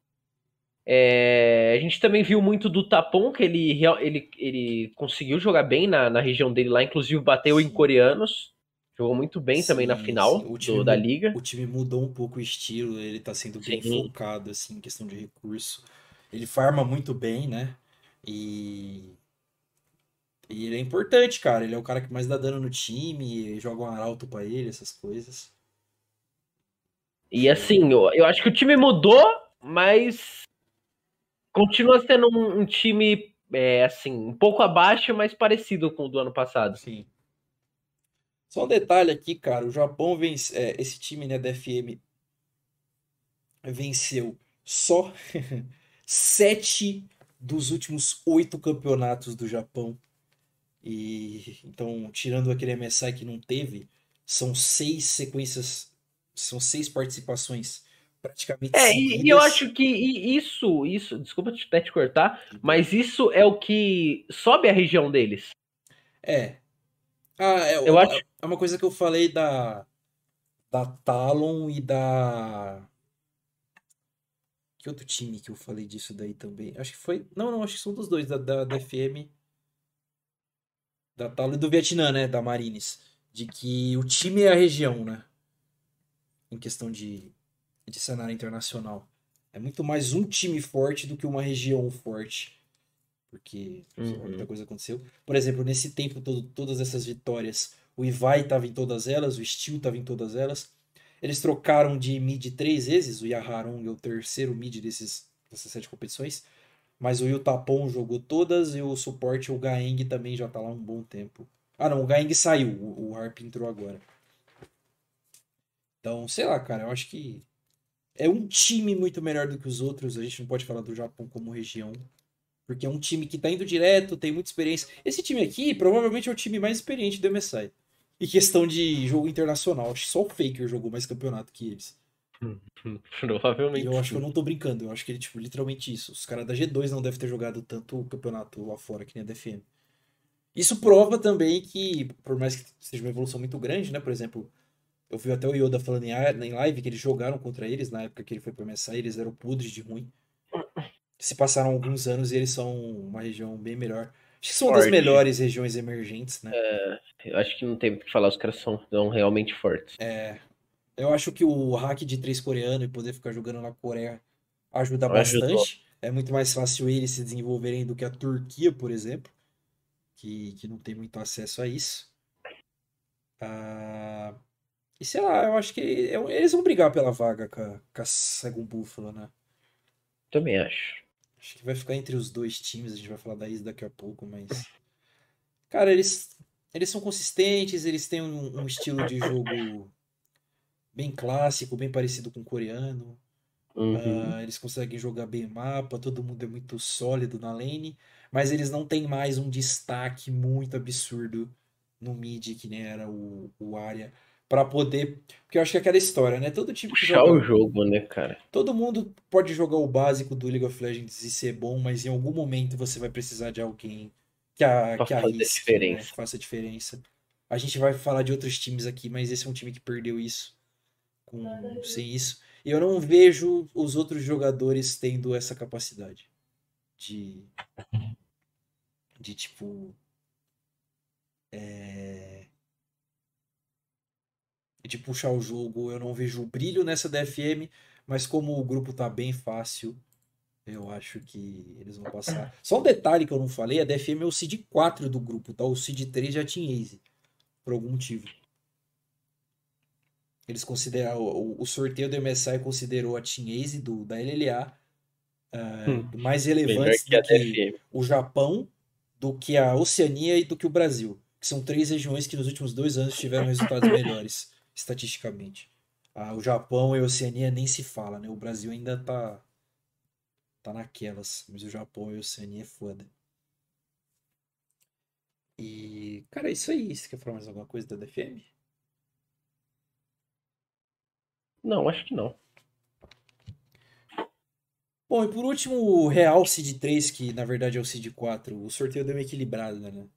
É, a gente também viu muito do Tapon, que ele, ele, ele conseguiu jogar bem na, na região dele lá, inclusive bateu em Sim. coreanos. Jogou muito bem também na Sim, final sim. O do- da liga. O time mudou um pouco o estilo, ele tá sendo bem Sim. focado, assim, em questão de recurso. Ele farma muito bem, né? E... e ele é importante, cara. Ele é o cara que mais dá dano no time, joga um arauto pra ele, essas coisas. E assim, eu, eu acho que o time mudou, mas continua sendo um, um time, é, assim, um pouco abaixo, mas parecido com o do ano passado. Sim. Só um detalhe aqui, cara. O Japão vence. é, esse time, né, da FM venceu só [laughs] sete dos últimos oito campeonatos do Japão. E então, tirando aquele MSI que não teve, são seis sequências, são seis participações praticamente É, e, e eu seguidas. acho que isso, isso, desculpa te- até te cortar, mas isso é o que sobe a região deles. É. Ah, é, Eu uma, acho- é uma coisa que eu falei da, da Talon e da. Que outro time que eu falei disso daí também? Acho que foi. Não, não, acho que são dos dois, da, da, da FM. Da Talon e do Vietnã, né? Da Marines. De que o time é a região, né? Em questão de, de cenário internacional. É muito mais um time forte do que uma região forte. Porque Uhum. muita coisa aconteceu. Por exemplo, nesse tempo todo, todas essas vitórias, o Ivai estava em todas elas, o Steel estava em todas elas. Eles trocaram de mid três vezes, o Yaharong é o terceiro mid desses, dessas sete competições. Mas o Yutapon jogou todas e o suporte, o Gaeng, também já tá lá um bom tempo. Ah, não, o Gaeng saiu, o, o Harp entrou agora. Então, sei lá, cara, eu acho que é um time muito melhor do que os outros. A gente não pode falar do Japão como região. Porque é um time que tá indo direto, tem muita experiência. Esse time aqui provavelmente é o time mais experiente do MSI. E questão de jogo internacional. Acho que só o Faker jogou mais campeonato que eles. [laughs] E Provavelmente. eu acho que eu não tô brincando. Eu acho que ele, tipo, literalmente isso. Os caras da G2 não devem ter jogado tanto o campeonato lá fora que nem a DFM. Isso prova também que, por mais que seja uma evolução muito grande, né? Por exemplo, eu vi até o Yoda falando em, live que eles jogaram contra eles na época que ele foi pro MSI, eles eram podres de ruim. Se passaram alguns anos e eles são uma região bem melhor. Acho que são uma das Forte. melhores regiões emergentes, né? Eu acho que não tem o que falar, os caras são, são realmente fortes. Eu acho que o hack de três coreano e poder ficar jogando na Coreia ajuda Ajudou. bastante. É muito mais fácil eles se desenvolverem do que a Turquia, por exemplo, que, que não tem muito acesso a isso. Ah, e sei lá, eu acho que eu- eles vão brigar pela vaga com a, com a Buffalo, né? Também acho. Acho que vai ficar entre os dois times, a gente vai falar da Is daqui a pouco, mas. Cara, eles, eles são consistentes, eles têm um, um estilo de jogo bem clássico, bem parecido com o coreano. Uhum. Ah, eles conseguem jogar bem o mapa, todo mundo é muito sólido na lane, mas eles não têm mais um destaque muito absurdo no mid, que nem era o, o Arya, pra poder. Porque eu acho que é aquela história, né? Todo time que Puxar joga. o jogo, né, cara? Todo mundo pode jogar o básico do League of Legends e ser bom, mas em algum momento você vai precisar de alguém que, a, que fazer arrisque, né? diferença. Faça a diferença. A gente vai falar de outros times aqui, mas esse é um time que perdeu isso com, sem isso. E eu não vejo os outros jogadores tendo essa capacidade de. De tipo. É, de puxar o jogo. Eu não vejo brilho nessa DFM, mas como o grupo tá bem fácil, eu acho que eles vão passar. [clears throat] Só um detalhe que eu não falei: a DFM é o seed 4 do grupo, tá? O seed 3 já tinha Easy, por algum motivo. Eles consideram o, o sorteio do MSI considerou a Team Ace do da LLA uh, hum, mais relevantes que do que o Japão, do que a Oceania e do que o Brasil, que são três regiões que nos últimos dois anos tiveram resultados [clears throat] melhores estatisticamente. Ah, o Japão e a Oceania nem se fala, né? O Brasil ainda tá tá naquelas, mas o Japão e a Oceania é foda. E, cara, é isso aí. Você quer falar mais alguma coisa da DFM? Não, acho que não. Bom, e por último, o Real Seed 3, que na verdade é o Seed 4. O sorteio deu uma equilibrada, né?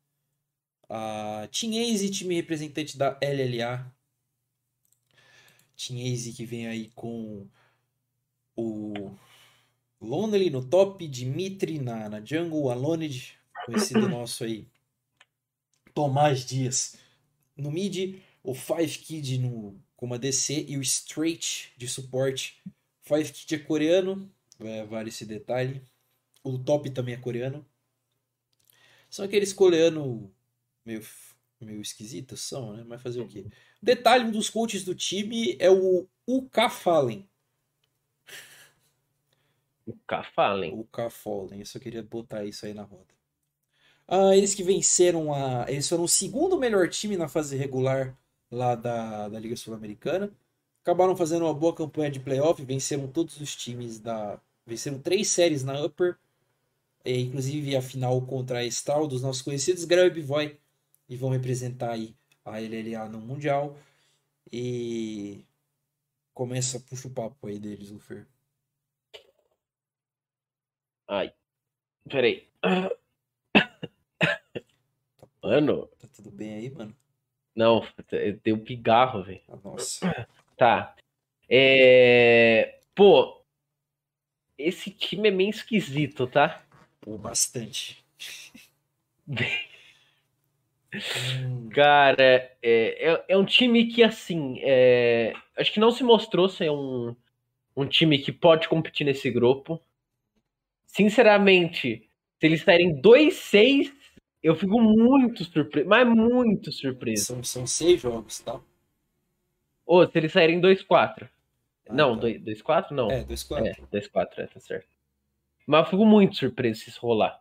A Team Ace, time representante da LLA. Ace que vem aí com o Lonely no top, Dimitri na, na jungle, Alonid, conhecido [clears throat] nosso aí, Tomás Dias no mid, o Five Kid no como a DC e o Straight de suporte. Five Kit é coreano, é, vale esse detalhe. O top também é coreano. São aqueles coreanos meio, meio esquisitos, são, né? Mas fazer o quê? Detalhe, um dos coaches do time é o UK Fallen. K Fallen. K Fallen, eu só queria botar isso aí na roda. Ah, eles que venceram a. Eles foram o segundo melhor time na fase regular lá da, da Liga Sul-Americana. Acabaram fazendo uma boa campanha de playoff, venceram todos os times da. Venceram três séries na Upper, e, inclusive a final contra a Stal, dos nossos conhecidos Grau e Bivoy, e vão representar aí a LLA no Mundial. E começa, puxa o papo aí deles, Lufer. Ai, peraí. [coughs] Mano. Tá tudo bem aí, mano? Não, deu um pigarro, velho. Ah, nossa. Tá. É... Pô, esse time é meio esquisito, tá? Pô, bastante. [laughs] Cara, é, é, é, um time que, assim, é, acho que não se mostrou ser um, um time que pode competir nesse grupo. Sinceramente, se eles saírem 2-6, eu fico muito surpreso, mas muito surpreso. São, são seis jogos, tá? Ou se eles saírem 2-4. Ah, não, 2-4 tá. não. É, 2-4. É, 2-4, é, tá certo. Mas eu fico muito surpreso se isso rolar.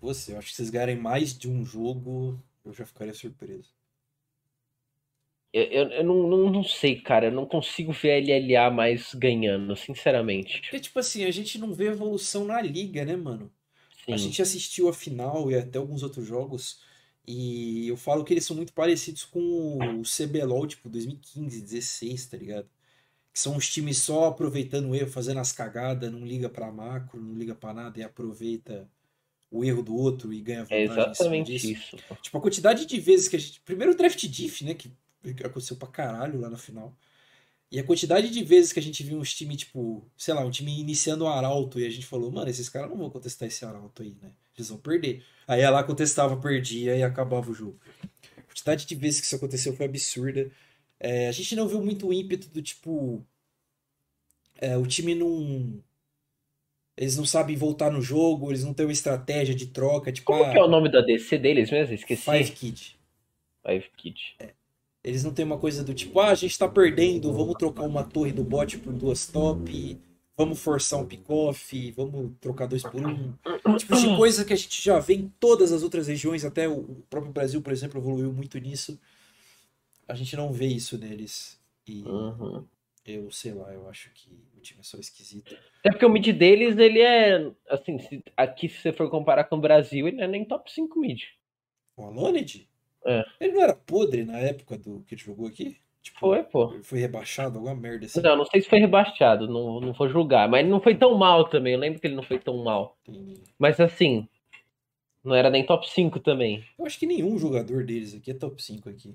Você, eu acho que se vocês ganharem mais de um jogo, eu já ficaria surpreso. Eu, eu, eu não, não, não, sei, cara. Eu não consigo ver a LLA mais ganhando, sinceramente. Porque, tipo assim, a gente não vê evolução na liga, né, mano? Sim. A gente assistiu a final e até alguns outros jogos. E eu falo que eles são muito parecidos com o CBLOL, tipo, 2015, 16, tá ligado? Que são os times só aproveitando o erro, fazendo as cagadas, não liga pra macro, não liga pra nada e aproveita o erro do outro e ganha vantagem. É exatamente isso. Tipo, a quantidade de vezes que a gente. Primeiro o draft diff, né? Que aconteceu pra caralho lá na final. E a quantidade de vezes que a gente viu uns times, tipo, sei lá, um time iniciando um arauto e a gente falou, mano, esses caras não vão contestar esse arauto aí, né? Eles vão perder. Aí ela contestava, perdia e acabava o jogo. A quantidade de vezes que isso aconteceu foi absurda. É, a gente não viu muito ímpeto do tipo. É, o time não. Eles não sabem voltar no jogo, eles não têm uma estratégia de troca. Tipo, Como ah, que é o nome da DC deles mesmo? Esqueci. Five Kid. Five Kid. É. Eles não têm uma coisa do tipo, ah, a gente tá perdendo, vamos trocar uma torre do bot por duas top, vamos forçar um pick-off, vamos trocar dois por um. Tipo de coisa que a gente já vê em todas as outras regiões, até o próprio Brasil, por exemplo, evoluiu muito nisso. A gente não vê isso neles. E uhum. eu sei lá, eu acho que o time é só esquisito. É porque o mid deles, ele é. Assim, se, aqui se você for comparar com o Brasil, ele é nem top 5 mid. O Alonid? É. Ele não era podre na época do que ele jogou aqui? Tipo, foi, pô. Foi rebaixado, alguma merda assim. Não, não sei se foi rebaixado, não, não vou julgar. Mas ele não foi tão mal também. Eu lembro que ele não foi tão mal. Entendi. Mas assim, não era nem top 5 também. Eu acho que nenhum jogador deles aqui é top 5 aqui.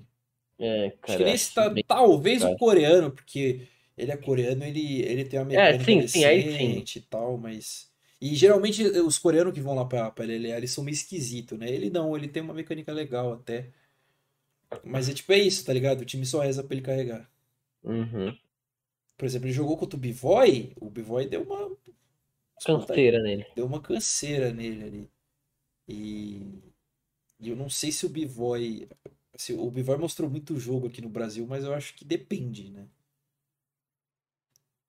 É, cara. Acho que nem está, talvez o coreano, porque ele é coreano, ele, ele tem uma É, mecânica sim, sim, aí sim. e tal, mas. E geralmente os coreanos que vão lá pra, pra LLA, eles são meio esquisitos, né? Ele não, ele tem uma mecânica legal até. Mas é tipo, é isso, tá ligado? O time só reza pra ele carregar. Uhum. Por exemplo, ele jogou contra o Bivoy, o Bivoy deu uma. Canseira nele. Deu uma canseira nele ali. E, e eu não sei se o Bivoy. Se, o Bivoy mostrou muito jogo aqui no Brasil, mas eu acho que depende, né?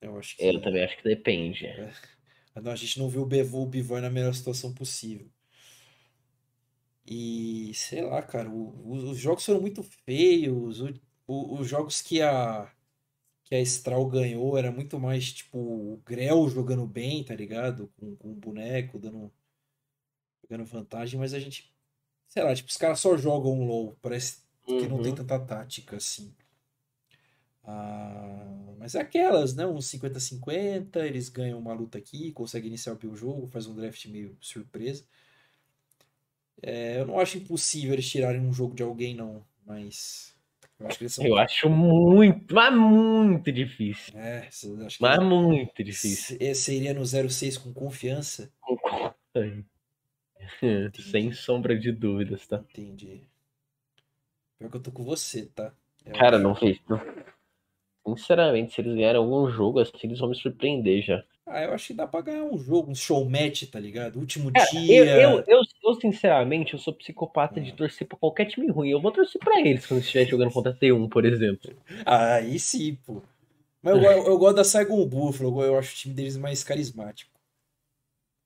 Eu acho que. Eu também acho que depende. Não, a gente não viu o Bevo, o Bivoy na melhor situação possível. E sei lá, cara, o- os jogos foram muito feios. o- o- os jogos que a que a Stral ganhou era muito mais tipo o Grell jogando bem, tá ligado? Com, com o boneco, dando pegando vantagem, mas a gente, sei lá, tipo, os caras só jogam um LoL, parece que não tem Uhum. tanta tática assim. Ah, mas é aquelas, né? Uns 50-50, eles ganham uma luta aqui, conseguem iniciar o jogo, faz um draft meio surpresa. É, eu não acho impossível eles tirarem um jogo de alguém, não, mas eu acho eles são. Eu acho muito, mas muito difícil. É, acho Mas muito difícil. se- seria no 06 com confiança. Sem sombra de dúvidas, tá? Entendi. Pior que eu tô com você, tá? Eu Cara, não fez. não. Sinceramente, se eles ganharem algum jogo assim, eles vão me surpreender já. Ah, eu acho que dá pra ganhar um jogo, um show match, tá ligado? Último Cara, dia. eu, eu, eu, eu, sinceramente, eu sou psicopata de Ah. torcer pra qualquer time ruim. Eu vou torcer pra eles quando estiver jogando contra T1, por exemplo. Ah, aí sim, pô. Mas eu, go- eu gosto da Saigon Buffalo, eu acho o time deles mais carismático.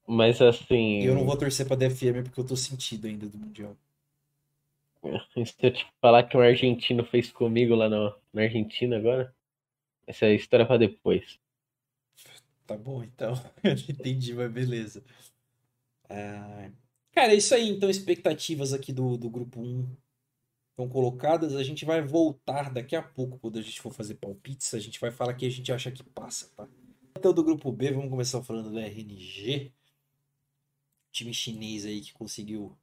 Mas assim, eu não vou torcer pra DFM porque eu tô sentido ainda do Mundial. [laughs] se eu te falar que um argentino fez comigo lá na Argentina agora, essa é história pra depois. Tá bom, então. [laughs] Eu entendi, mas beleza. Ah, Cara, é isso aí. Então, expectativas aqui do, do grupo 1 estão colocadas. A gente vai voltar daqui a pouco, quando a gente for fazer palpites. A gente vai falar que a gente acha que passa, tá? Então, do grupo B, vamos começar falando da RNG. Time chinês aí que conseguiu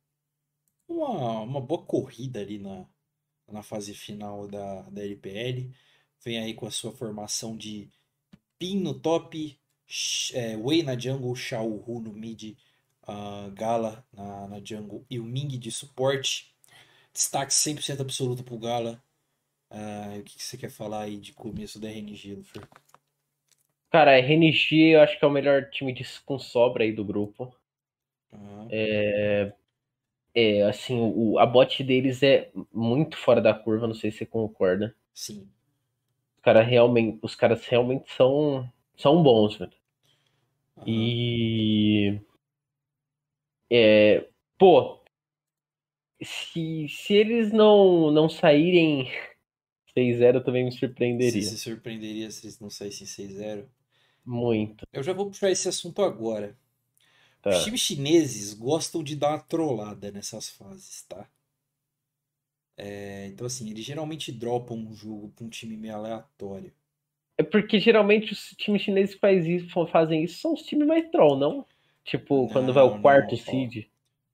uma, uma boa corrida ali na, na fase final da, da LPL. Vem aí com a sua formação de Pin no top, é, Wei na jungle, Xiao Hu no mid, ah, Gala na, na jungle e o Ming de suporte. Destaque 100% absoluto pro Gala. Ah, o que, que você quer falar aí de começo da RNG, Lufer? Cara, a RNG eu acho que é o melhor time de, com sobra aí do grupo. Ah, É, assim, o, a bot deles é muito fora da curva, não sei se você concorda. sim. Os caras realmente, os caras realmente são, são bons, velho. Aham. E. É, pô, se, se eles não, não saírem [laughs] 6-0, eu também me Você surpreenderia. se surpreenderia se eles não saíssem 6-0? Muito, Eu já vou puxar esse assunto agora. tá? Os times chineses gostam de dar uma trollada nessas fases, tá? É, então, assim, eles geralmente dropam um jogo pra um time meio aleatório. É porque geralmente os times chineses que faz isso, fazem isso são os times mais troll, não? Tipo, quando vai Não, o quarto não, ó. seed.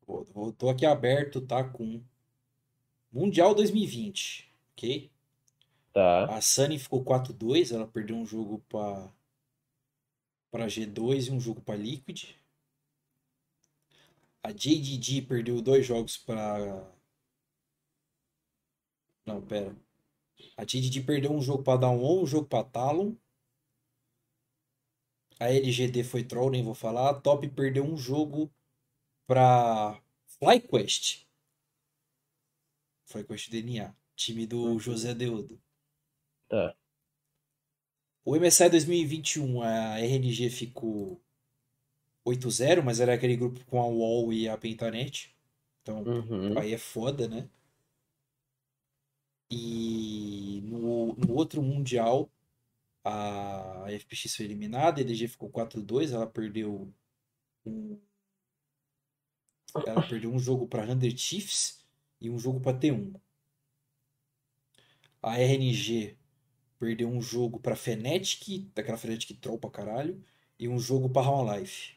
Vou- vou- Tô aqui aberto, tá? Com Mundial 2020, ok? Tá. A Sunny ficou 4-2, ela perdeu um jogo pra, pra G2 e um jogo pra Liquid. A JDG perdeu dois jogos pra. Não, pera. A JDG perdeu um jogo pra Down, um jogo pra Talon. A LGD foi troll, nem vou falar. A Top perdeu um jogo pra FlyQuest. FlyQuest DNA. Time do José Deudo. Tá. O MSI 2021, a RNG ficou 8-0, mas era aquele grupo com a UOL e a Pentanet. Então, Uhum. aí é foda, né? E no, no outro Mundial, a FPX foi eliminada, a EDG ficou 4-2, ela perdeu um, ela perdeu um jogo para 100 Chiefs e um jogo para T1. A RNG perdeu um jogo para Fnatic, daquela Fnatic troll pra caralho, e um jogo para Round Life.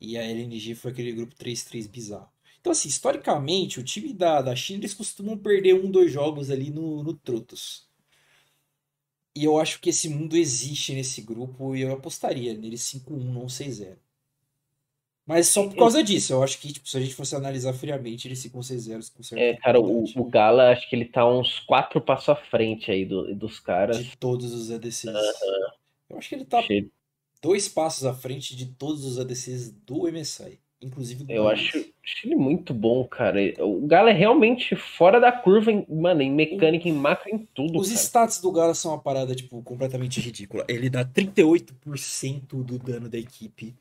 E a LNG foi aquele grupo 3-3 bizarro. Então, assim, historicamente, o time da, da China, eles costumam perder um, dois jogos ali no, no Trotos. E eu acho que esse mundo existe nesse grupo e eu apostaria nele 5-1, não 6-0. Mas só por causa disso, eu acho que tipo, se a gente fosse analisar friamente, ele 5 6-0 com certeza. É, cara, o, o Gala, acho que ele tá uns quatro passos à frente aí do, dos caras. De todos os ADCs. Eu acho que ele tá Cheio. dois passos à frente de todos os ADCs do MSI. Inclusive Eu país. acho, acho ele muito bom, cara. O Gala é realmente fora da curva, em, mano, em mecânica, em macro, em tudo, Os cara. stats do Gala são uma parada, tipo, completamente ridícula. Ele dá 38% do dano da equipe.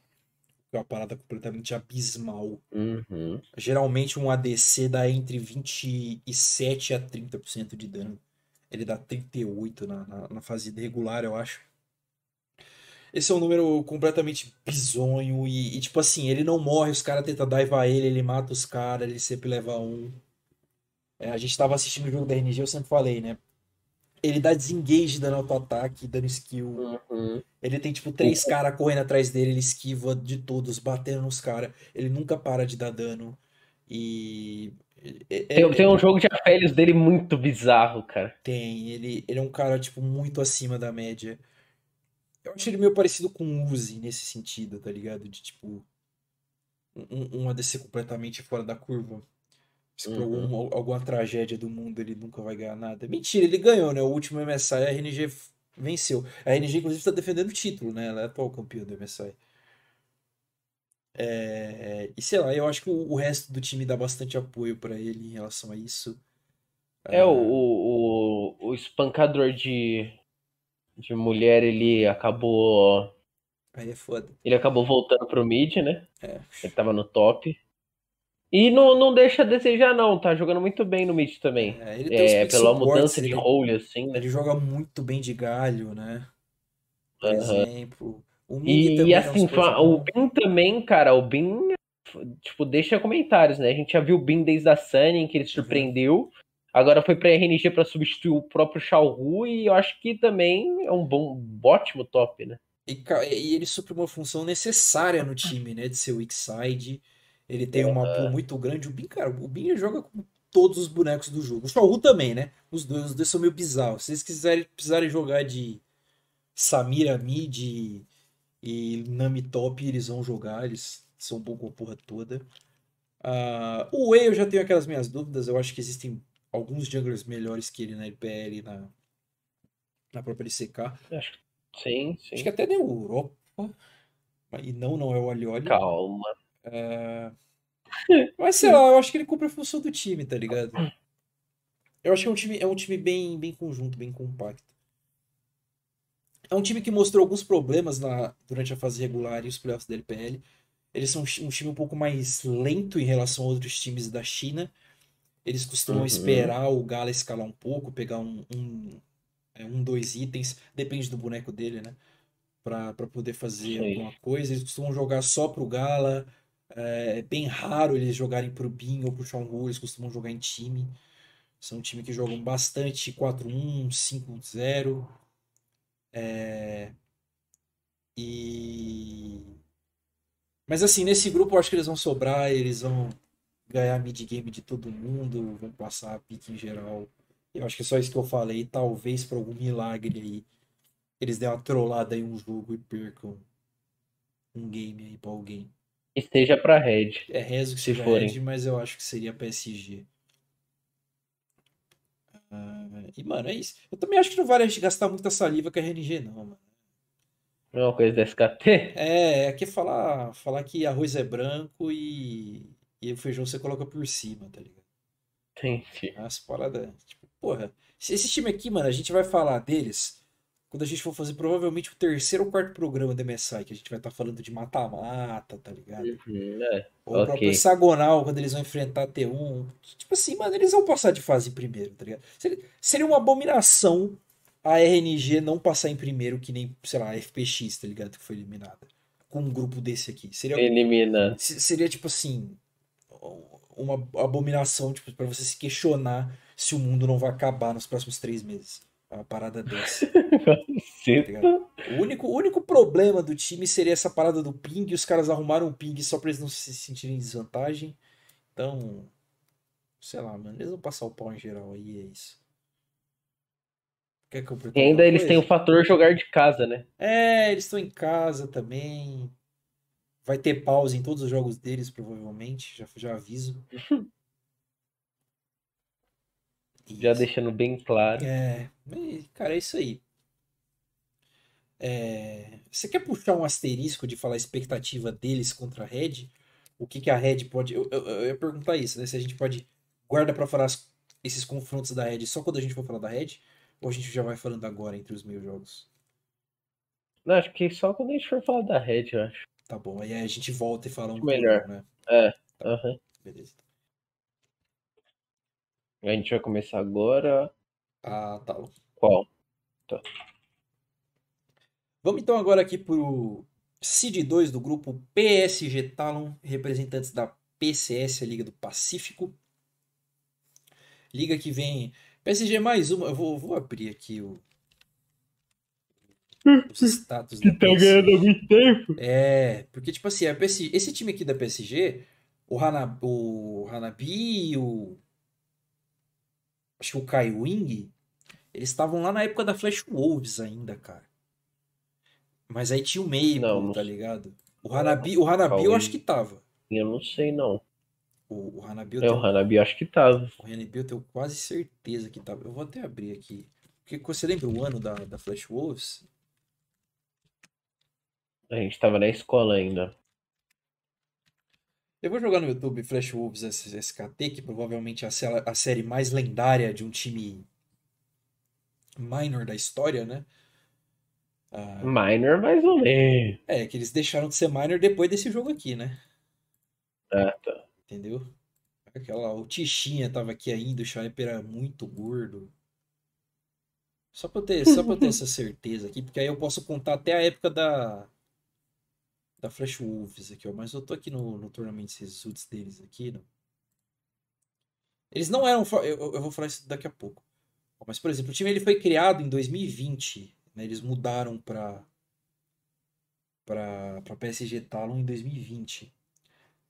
É uma parada completamente abismal. Uhum. Geralmente um ADC dá entre 27 a 30% de dano. Ele dá 38 na, na, na fase regular, eu acho. Esse é um número completamente bizonho e, e, tipo assim, ele não morre, os caras tentam daivar ele, ele mata os caras, ele sempre leva um. É, a gente tava assistindo o jogo da RNG, eu sempre falei, né? Ele dá desengage dando auto-ataque, dando skill. Uhum. Ele tem, tipo, três caras correndo atrás dele, ele esquiva de todos, batendo nos caras. Ele nunca para de dar dano. E. é- é- Tem, tem um jogo de afélios dele muito bizarro, cara. Tem, ele, ele é um cara, tipo, muito acima da média. Eu acho ele meio parecido com o Uzi nesse sentido, tá ligado? De, tipo, um, um ADC completamente fora da curva. Se por Uhum. algum- alguma tragédia do mundo ele nunca vai ganhar nada. Mentira, ele ganhou, né? O último MSI a RNG venceu. A RNG, inclusive, tá defendendo o título, né? Ela é atual campeã do MSI. É, e sei lá, eu acho que o, resto do time dá bastante apoio pra ele em relação a isso. É, o, o, o espancador de, de mulher, ele acabou. Aí é foda. Ele acabou voltando pro mid, né? É. Ele tava no top. E não, não deixa a desejar, não. Tá jogando muito bem no mid também. É, ele tem É, pela mudança de role, assim, né? Ele joga muito bem de galho, né? Por Aham. exemplo. O Ming E, também e é assim, fa- o. Bin também, cara, o Bin, tipo, deixa comentários, né? A gente já viu o Bin desde a Sunny, que ele Uhum. Agora foi pra RNG pra substituir o próprio Xiaohu e eu acho que também é um bom, um ótimo top, né? E, e ele supre uma função necessária no time, né? De ser weak side. Ele tem uma pool muito grande. O Bin, cara, o Bin joga com todos os bonecos do jogo. O Xiaohu também, né? Os dois, os dois são meio bizarros. Se vocês quiserem, precisarem jogar de Samira mid e, e Nami top, eles vão jogar. Eles são bons com a porra toda. Ah, o Wei eu já tenho aquelas minhas dúvidas. Eu acho que existem alguns junglers melhores que ele na LPL e na, na própria LCK. Sim, Acho sim. que até na Europa. E não, não é o Alioli. Calma. Mas sei lá, eu acho que ele cumpre a função do time, tá ligado? Eu acho que é um time, é um time bem, bem conjunto, bem compacto. É um time que mostrou alguns problemas na, durante a fase regular e os playoffs da LPL. Eles são um time um pouco mais lento em relação a outros times da China. Eles costumam Uhum. esperar o Gala escalar um pouco, pegar um, um, é, um, dois itens, depende do boneco dele, né? Pra, pra poder fazer Sim. alguma coisa. Eles costumam jogar só pro Gala. É bem raro eles jogarem pro Bin ou pro Xiaohu, eles costumam jogar em time. São um time que jogam bastante 4-1, 5-0. É... E... Mas assim, nesse grupo eu acho que eles vão sobrar, eles vão ganhar mid game de todo mundo, vão passar a pique em geral. Eu acho que é só isso que eu falei. Talvez por algum milagre aí, eles dêem uma trollada em um jogo e percam um game aí pra alguém. Esteja pra Red. É rezo que Se seja forem. Red, mas eu acho que seria PSG. Ah, e, mano, é isso. Eu também acho que não vale a gente gastar muita saliva com a RNG, não, mano. Não é uma coisa da SKT? É, é que falar, falar que arroz é branco e, e o feijão você coloca por cima, tá ligado? Entendi. As paradas. Tipo, porra, se esse time aqui, mano, a gente vai falar deles quando a gente for fazer provavelmente o terceiro ou quarto programa do MSI, que a gente vai estar falando de mata-mata, tá ligado? Uhum, é. Ou o Ok. próprio hexagonal, quando eles vão enfrentar T1. Tipo assim, mano, eles vão passar de fase em primeiro, tá ligado? Seria, seria uma abominação a RNG não passar em primeiro, que nem, sei lá, a FPX, tá ligado? Que foi eliminada. Com um grupo desse aqui. Seria, Elimina. se- seria tipo assim, uma abominação, tipo, pra você se questionar se o mundo não vai acabar nos próximos três meses. Uma parada dessa. [laughs] Cita. O único, o único problema do time seria essa parada do ping, e os caras arrumaram um ping só pra eles não se sentirem em desvantagem. Então, sei lá, mano, eles vão passar o pau em geral aí, é isso. Quer que eu E ainda eles têm o fator jogar de casa, né? É, eles estão em casa também. Vai ter pausa em todos os jogos deles, provavelmente. Já, já aviso. [laughs] já deixando bem claro. É, cara, é isso aí. É, você quer puxar um asterisco de falar a expectativa deles contra a Red? O que, que a Red pode. Eu, eu, eu ia perguntar isso, né? Se a gente pode. Guarda para falar esses confrontos da Red só quando a gente for falar da Red? Ou a gente já vai falando agora entre os meus jogos? Não, acho que só quando a gente for falar da Red, eu acho. Tá bom, aí a gente volta e fala um melhor, né? É. Tá. Uhum. Beleza. A gente vai começar agora. Ah, tá. Qual? Tá. Vamos então agora aqui pro Seed 2 do grupo PSG Talon, representantes da PCS, a Liga do Pacífico. Liga que vem. PSG mais uma. Eu vou, vou abrir aqui o. Os status que tá ganhando muito tempo. É, porque tipo assim, PSG, esse time aqui da PSG, o, Hana, o Hanabi e o. Acho que o Kai Wing, eles estavam lá na época da Flash Wolves ainda, cara. Mas aí tinha o Maple, não, tá ligado? O Hanabi, o Hanabi eu acho que tava. Eu não sei, não. O, o Hanabi eu É, tenho... o Hanabi eu acho que tava. O Hanabi eu tenho quase certeza que tava. Eu vou até abrir aqui. Porque você lembra o ano da, da Flash Wolves? A gente tava na escola ainda. Eu vou jogar no YouTube Flash Wolves SKT, que provavelmente é a série mais lendária de um time minor da história, né? Ah, minor, mais ou menos. É, que eles deixaram de ser minor depois desse jogo aqui, né? Ah, tá. Entendeu? Aquela, o Tichinha tava aqui ainda, o Sharp era muito gordo. Só pra, eu ter, só pra eu ter [laughs] essa certeza aqui, porque aí eu posso contar até a época da. Da Flash Wolves aqui, ó. Mas eu tô aqui no, no Tournament Results deles aqui. Não. Eles não eram. Eu, eu vou falar isso daqui a pouco. Mas, por exemplo, o time ele foi criado em 2020. Né? Eles mudaram para para PSG Talon em 2020.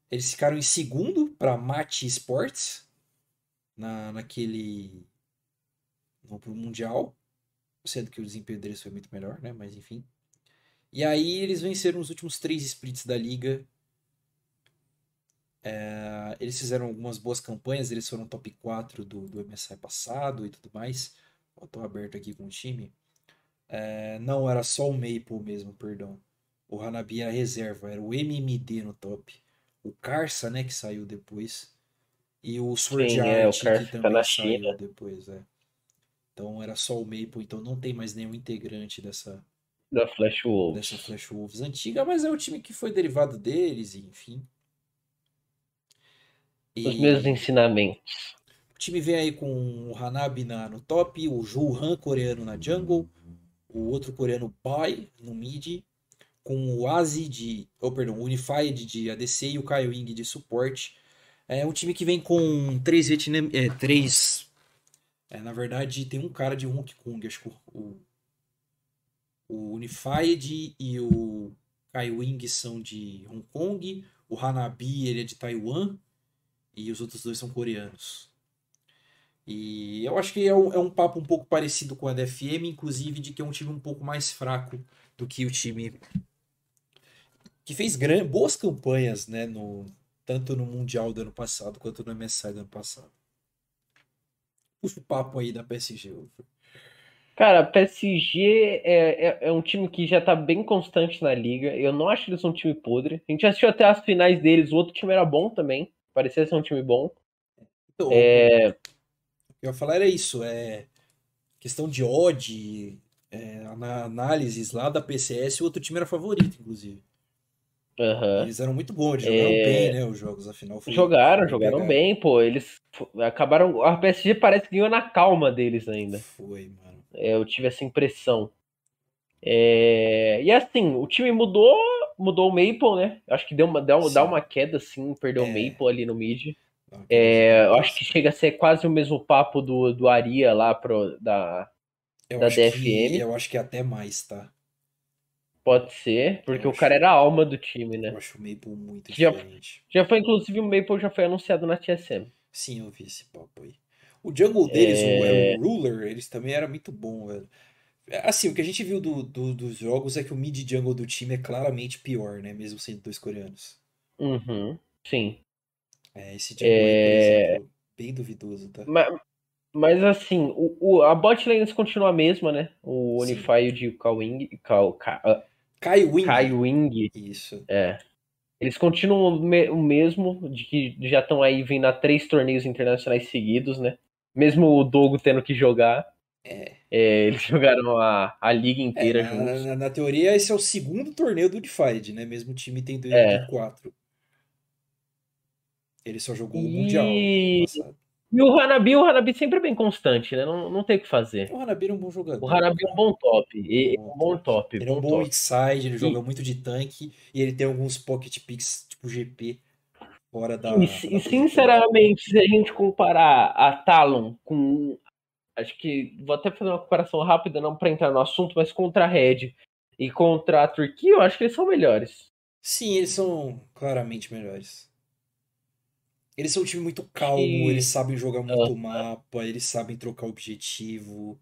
Eles ficaram em segundo para Mate Sports na, naquele no pro mundial, sendo que o desempenho deles foi muito melhor, né? Mas enfim. E aí eles venceram os últimos três splits da liga. É, eles fizeram algumas boas campanhas, eles foram top 4 do, do MSI passado e tudo mais. Estou aberto aqui com o time. É, não, era só o Maple mesmo, perdão. O Hanabi era reserva, era o MMD no top. O Carça, né, que saiu depois. E o Sword Sim, é, Art, que também tá saiu China. depois, é. Então era só o Maple, então não tem mais nenhum integrante dessa da Flash Wolves. Dessa Flash Wolves antiga, mas é o time que foi derivado deles, enfim. E... Os meus ensinamentos. O time vem aí com o Hanabi na, no top, o Juhan coreano na jungle, o outro coreano Pai no mid, com o Azi de, oh, perdão, o Unified de ADC e o Kai Wing de suporte. É um time que vem com três Vietnam, é, três é, na verdade tem um cara de Hong Kong, acho que o, o Unified e o Kai Wing são de Hong Kong, o Hanabi ele é de Taiwan e os outros dois são coreanos. E eu acho que é um, é um papo um pouco parecido com a DFM, inclusive de que é um time um pouco mais fraco do que o time que fez gran, boas campanhas, né, no, tanto no Mundial do ano passado quanto no MSI do ano passado. Puxa o papo aí da PSG. Cara, a PSG é, é, é, um time que já tá bem constante na liga. Eu não acho que eles são um time podre. A gente assistiu até as finais deles, o outro time era bom também. Parecia ser um time bom. Então, é eu ia falar era isso, é questão de odd, é, na análises lá da PCS, o outro time era favorito, inclusive. Uhum. Eles eram muito bons, jogaram é... bem, né, os jogos, afinal. Foi, jogaram, jogaram bem, pô, eles acabaram, a PSG parece que ganhou na calma deles ainda. Foi, mano. É, eu tive essa impressão. É... E assim, o time mudou, mudou o Maple, né, acho que deu uma, deu, dá uma queda, assim, perdeu é... o Maple ali no mid. É, eu acho que chega a ser quase o mesmo papo do, do Aria lá pro, da, eu da DFM. Que, eu acho que é até mais, tá? Pode ser, porque o cara era a alma do time, né? Eu acho o Maple muito já, diferente. Já foi, inclusive, o Maple já foi anunciado na TSM. Sim, eu vi esse papo aí. O jungle deles, o, É. é o Ruler, eles também era muito bom, velho. É, Assim, o que a gente viu do, do- dos jogos é que o mid jungle do time é claramente pior, né? Mesmo sendo dois coreanos. Uhum, sim. É, esse jungle É, exemplo, bem duvidoso, tá? Mas, mas assim, o, o- a bot lane continua a mesma, né? O. Unify de Kawing, Ka, Ka, ah, Kai Wing. Kai Wing, Isso. é. Eles continuam o o mesmo, de que já estão aí vindo a três torneios internacionais seguidos, né? Mesmo o Dogo tendo que jogar, É. é, eles [laughs] jogaram a, a liga É, inteira na, juntos. na- na teoria, esse é o segundo torneio do Unified, né? Mesmo o time tendo ido É. quatro. Ele só jogou o Mundial E, passado. e o Hanabi, o Hanabi sempre é bem constante, né? Não, não tem o que fazer. O Hanabi é um bom jogador. O Hanabi é um bom top. E, Bom um bom top. Ele é um bom bom top. inside, ele E- joga muito de tanque e ele tem alguns pocket picks tipo GP fora da. E, e sinceramente, se a gente comparar a Talon com. Acho que. Vou até fazer uma comparação rápida, não para entrar no assunto, mas contra a Red e contra a Turquia, eu acho que eles são melhores. Sim, eles são claramente melhores. Eles são um time muito calmo, que- eles sabem jogar muito Aham. mapa, eles sabem trocar objetivo.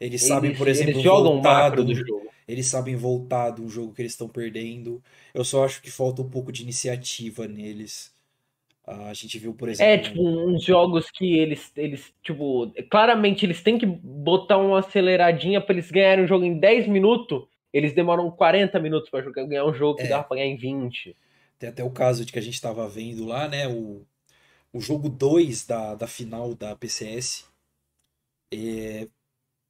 Eles sabem, Eles, por exemplo, eles jogam voltar do- do jogo. Eles sabem voltar um jogo que eles estão perdendo. Eu só acho que falta um pouco de iniciativa neles. Ah, a gente viu, por É, exemplo, tipo, uns jogos que eles, eles, tipo, claramente eles têm que botar uma aceleradinha pra eles ganharem um jogo em 10 minutos. Eles demoram 40 minutos pra jogar, ganhar um jogo que É. dava pra ganhar em 20. tem até o caso de que a gente estava vendo lá, né? O, o jogo 2 da, da final da PCS. É,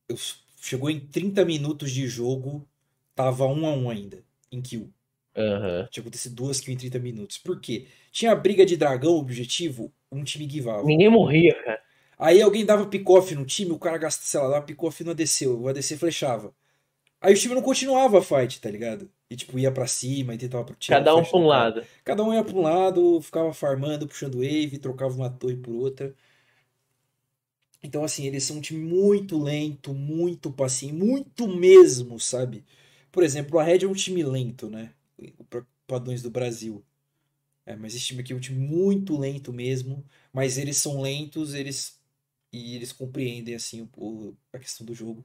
eu- chegou em 30 minutos de jogo, tava 1 a 1 ainda, em kill. Aham. Tinha acontecido duas kills em 30 minutos. Por quê? Tinha briga de dragão, objetivo, um time givava. Ninguém morria, cara. Aí alguém dava pick-off no time, o cara gasta, sei lá, dava pick-off no ADC, o ADC flechava. Aí o time não continuava a fight, tá ligado? E tipo, ia pra cima e tentava tirar Cada o um pra um lado. Cada um ia pra um lado, ficava farmando, puxando wave, trocava uma torre por outra. Então, assim, eles são um time muito lento, muito passivo, muito mesmo, sabe? Por exemplo, a Red é um time lento, né? Para padrões do Brasil. É, mas esse time aqui é um time muito lento mesmo. Mas eles são lentos, eles e eles compreendem assim o- a questão do jogo.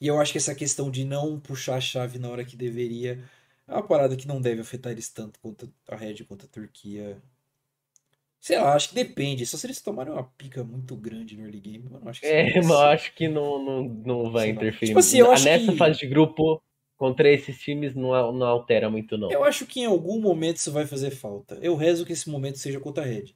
E eu acho que essa questão de não puxar a chave na hora que deveria é uma parada que não deve afetar eles tanto quanto a Red quanto a Turquia. Sei lá, acho que depende. Só se eles tomarem uma pica muito grande no early game, eu não acho que É, mas [laughs] acho que não, não, não vai interferir. Tipo assim, eu acho Nessa que- fase de grupo, contra esses times, não, não altera muito, não. Eu acho que em algum momento isso vai fazer falta. Eu rezo que esse momento seja contra a Red.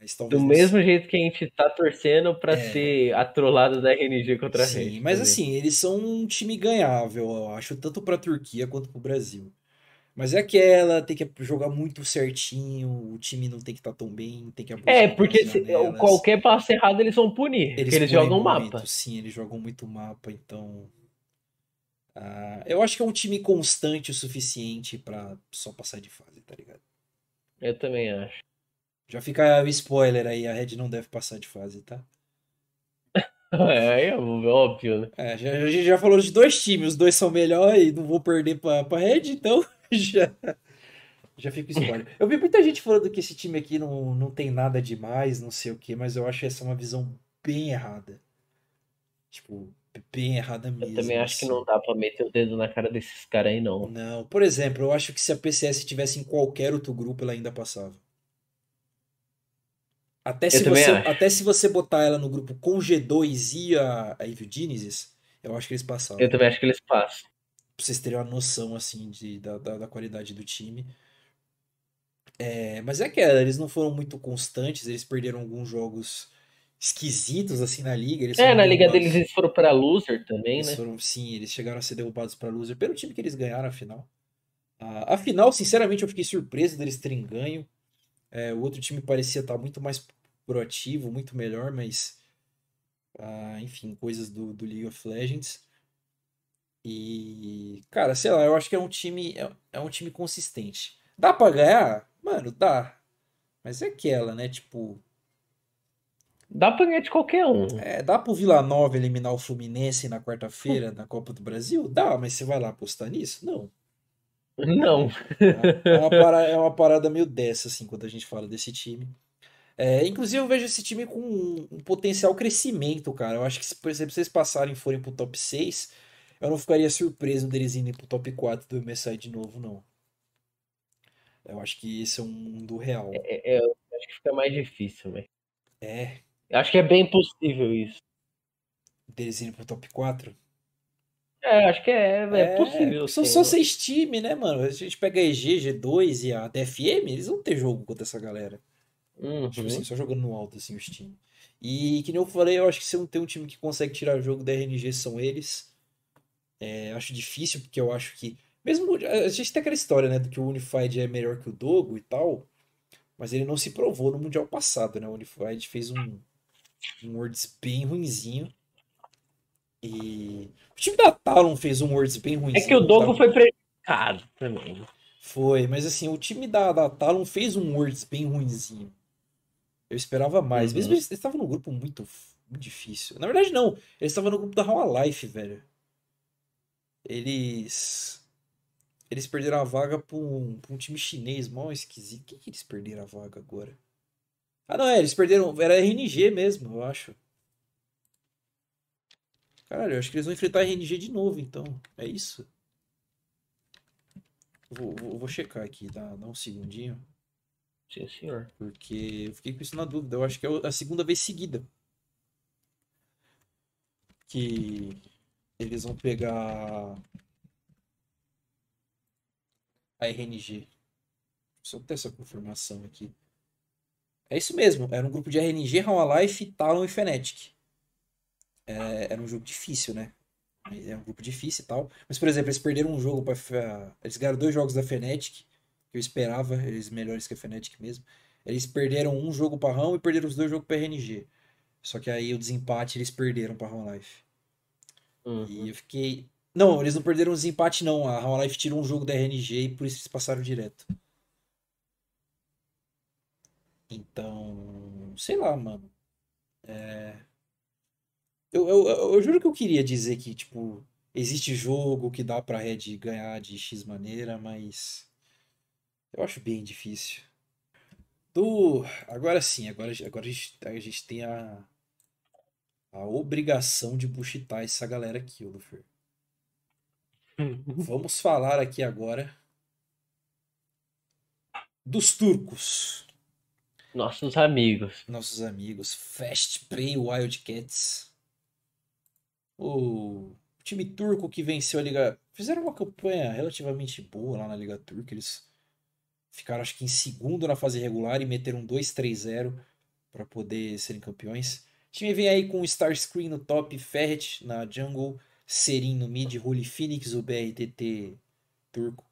Mas talvez Do mesmo jeito que a gente tá torcendo pra É. ser a trollada da RNG contra a Sim, Red. mas também. assim, eles são um time ganhável, eu acho, tanto pra Turquia quanto pro Brasil. Mas é aquela, tem que jogar muito certinho, o time não tem que estar tão bem, tem que É, porque se- qualquer passo errado eles vão punir. Eles porque eles jogam muito, mapa. Sim, eles jogam muito mapa, então. Ah, eu acho que é um time constante o suficiente pra só passar de fase, tá ligado? Eu também acho. Já fica o spoiler aí, a Red não deve passar de fase, tá? [laughs] É, é óbvio, né? É, já, a gente já falou de dois times, os dois são melhores e não vou perder pra, pra Red, então [laughs] já, já fica o spoiler. Eu vi muita gente falando que esse time aqui não, não tem nada demais, não sei o que, mas eu acho essa uma visão bem errada. Tipo, bem errada Eu mesmo. também acho que assim. não dá pra meter o dedo na cara desses caras aí, não. Não, por exemplo, eu acho que se a PCS estivesse em qualquer outro grupo, ela ainda passava. Até se você, acho. até se você botar ela no grupo com G2 e a, a Evil Genesis, eu acho que eles passavam. Eu também acho que eles passam. Pra vocês terem uma noção, assim, de, da, da, da qualidade do time. É, mas é aquela, eles não foram muito constantes, eles perderam alguns jogos esquisitos, assim, na liga. Eles É, foram na liga deles eles foram pra loser também, Eles né? foram, sim, eles chegaram a ser derrubados pra loser pelo time que eles ganharam a final. A, a final, sinceramente, eu fiquei surpreso deles terem ganho. É, o outro time parecia estar muito mais proativo, muito melhor, mas ah, enfim, coisas do, do League of Legends. E, cara, sei lá, eu acho que é um time é, é um time consistente. Dá pra ganhar? Mano, dá. Mas é aquela, né? Tipo, Dá pra ganhar de qualquer um. é, dá pro Vila Nova eliminar o Fluminense na quarta-feira na Copa do Brasil? Dá, mas você vai lá apostar nisso? Não. Não. É uma, para- é uma parada meio dessa, assim, quando a gente fala desse time. É, inclusive, eu vejo esse time com um, um potencial crescimento, cara. Eu acho que se, por exemplo, vocês passarem e forem pro top 6, eu não ficaria surpreso deles irem pro top 4 do MSI de novo, não. Eu acho que esse é um mundo real. É, é, eu acho que fica mais difícil, velho. É, acho que é bem possível isso. deles irem pro top 4. É, acho que é, é, É, possível. são só seis times, né, mano? A gente pega a EG, G2 e a DFM, eles vão ter jogo contra essa galera. Uhum. Tipo assim, só jogando no alto, assim, os times. E que nem eu falei, eu acho que se não tem um time que consegue tirar jogo da RNG, são eles. É, acho difícil, porque eu acho que. Mesmo. A gente tem aquela história, né? Do que o Unified é melhor que o Dogo e tal. Mas ele não se provou no Mundial passado, né? O Unified fez um, um Worlds bem ruinzinho. E. O time da Talon fez um Worlds bem É ruinzinho. que o Dogo foi prejudicado também. Foi, mas assim, o time da, da Talon fez um Worlds bem ruinzinho. Eu esperava mais. Uhum. Mesmo eles estavam num grupo muito, muito difícil. Na verdade, não. Eles estavam no grupo da How Life, velho. Eles. Eles perderam a vaga pra um, pra um time chinês, mó esquisito. Quem que eles perderam a vaga agora? Ah, não, é, eles perderam. Era RNG mesmo, eu acho. Caralho, eu acho que eles vão enfrentar RNG de novo, então. É isso? Vou, vou, vou checar aqui, dá, dá um segundinho. Sim, senhor. Porque eu fiquei com isso na dúvida. Eu acho que é a segunda vez seguida que eles vão pegar a RNG. Só ter essa confirmação aqui. É isso mesmo. Era um grupo de RNG, Life, Talon e Fnatic. É, era um jogo difícil, né? É um grupo difícil e tal. Mas, por exemplo, eles perderam um jogo para Eles ganharam dois jogos da Fnatic que eu esperava, eles melhores que a Fnatic mesmo. Eles perderam um jogo para Rão e perderam os dois jogos para RNG. Só que aí o desempate eles perderam para Rão Life. Uhum. E eu fiquei. Não, eles não perderam o desempate, não. A Rão Life tirou um jogo da RNG e por isso eles passaram direto. Então. Sei lá, mano. É. Eu, eu, eu, juro que eu queria dizer que, tipo, existe jogo que dá pra Red ganhar de X maneira, mas. Eu acho bem difícil. Do... Agora sim, agora, agora a, gente, a gente tem a, a obrigação de buchitar essa galera aqui, ô Lufer. [laughs] Vamos falar aqui agora dos turcos, Nossos amigos. nossos amigos Fast Play Wildcats. O time turco que venceu a Liga. Fizeram uma campanha relativamente boa lá na Liga Turca. Eles ficaram, acho que, em segundo na fase regular e meteram 2-3-0 para poder serem campeões. O time vem aí com o Starscream no top, Ferret na jungle, Serin no mid, Holy Phoenix, o BRTT turco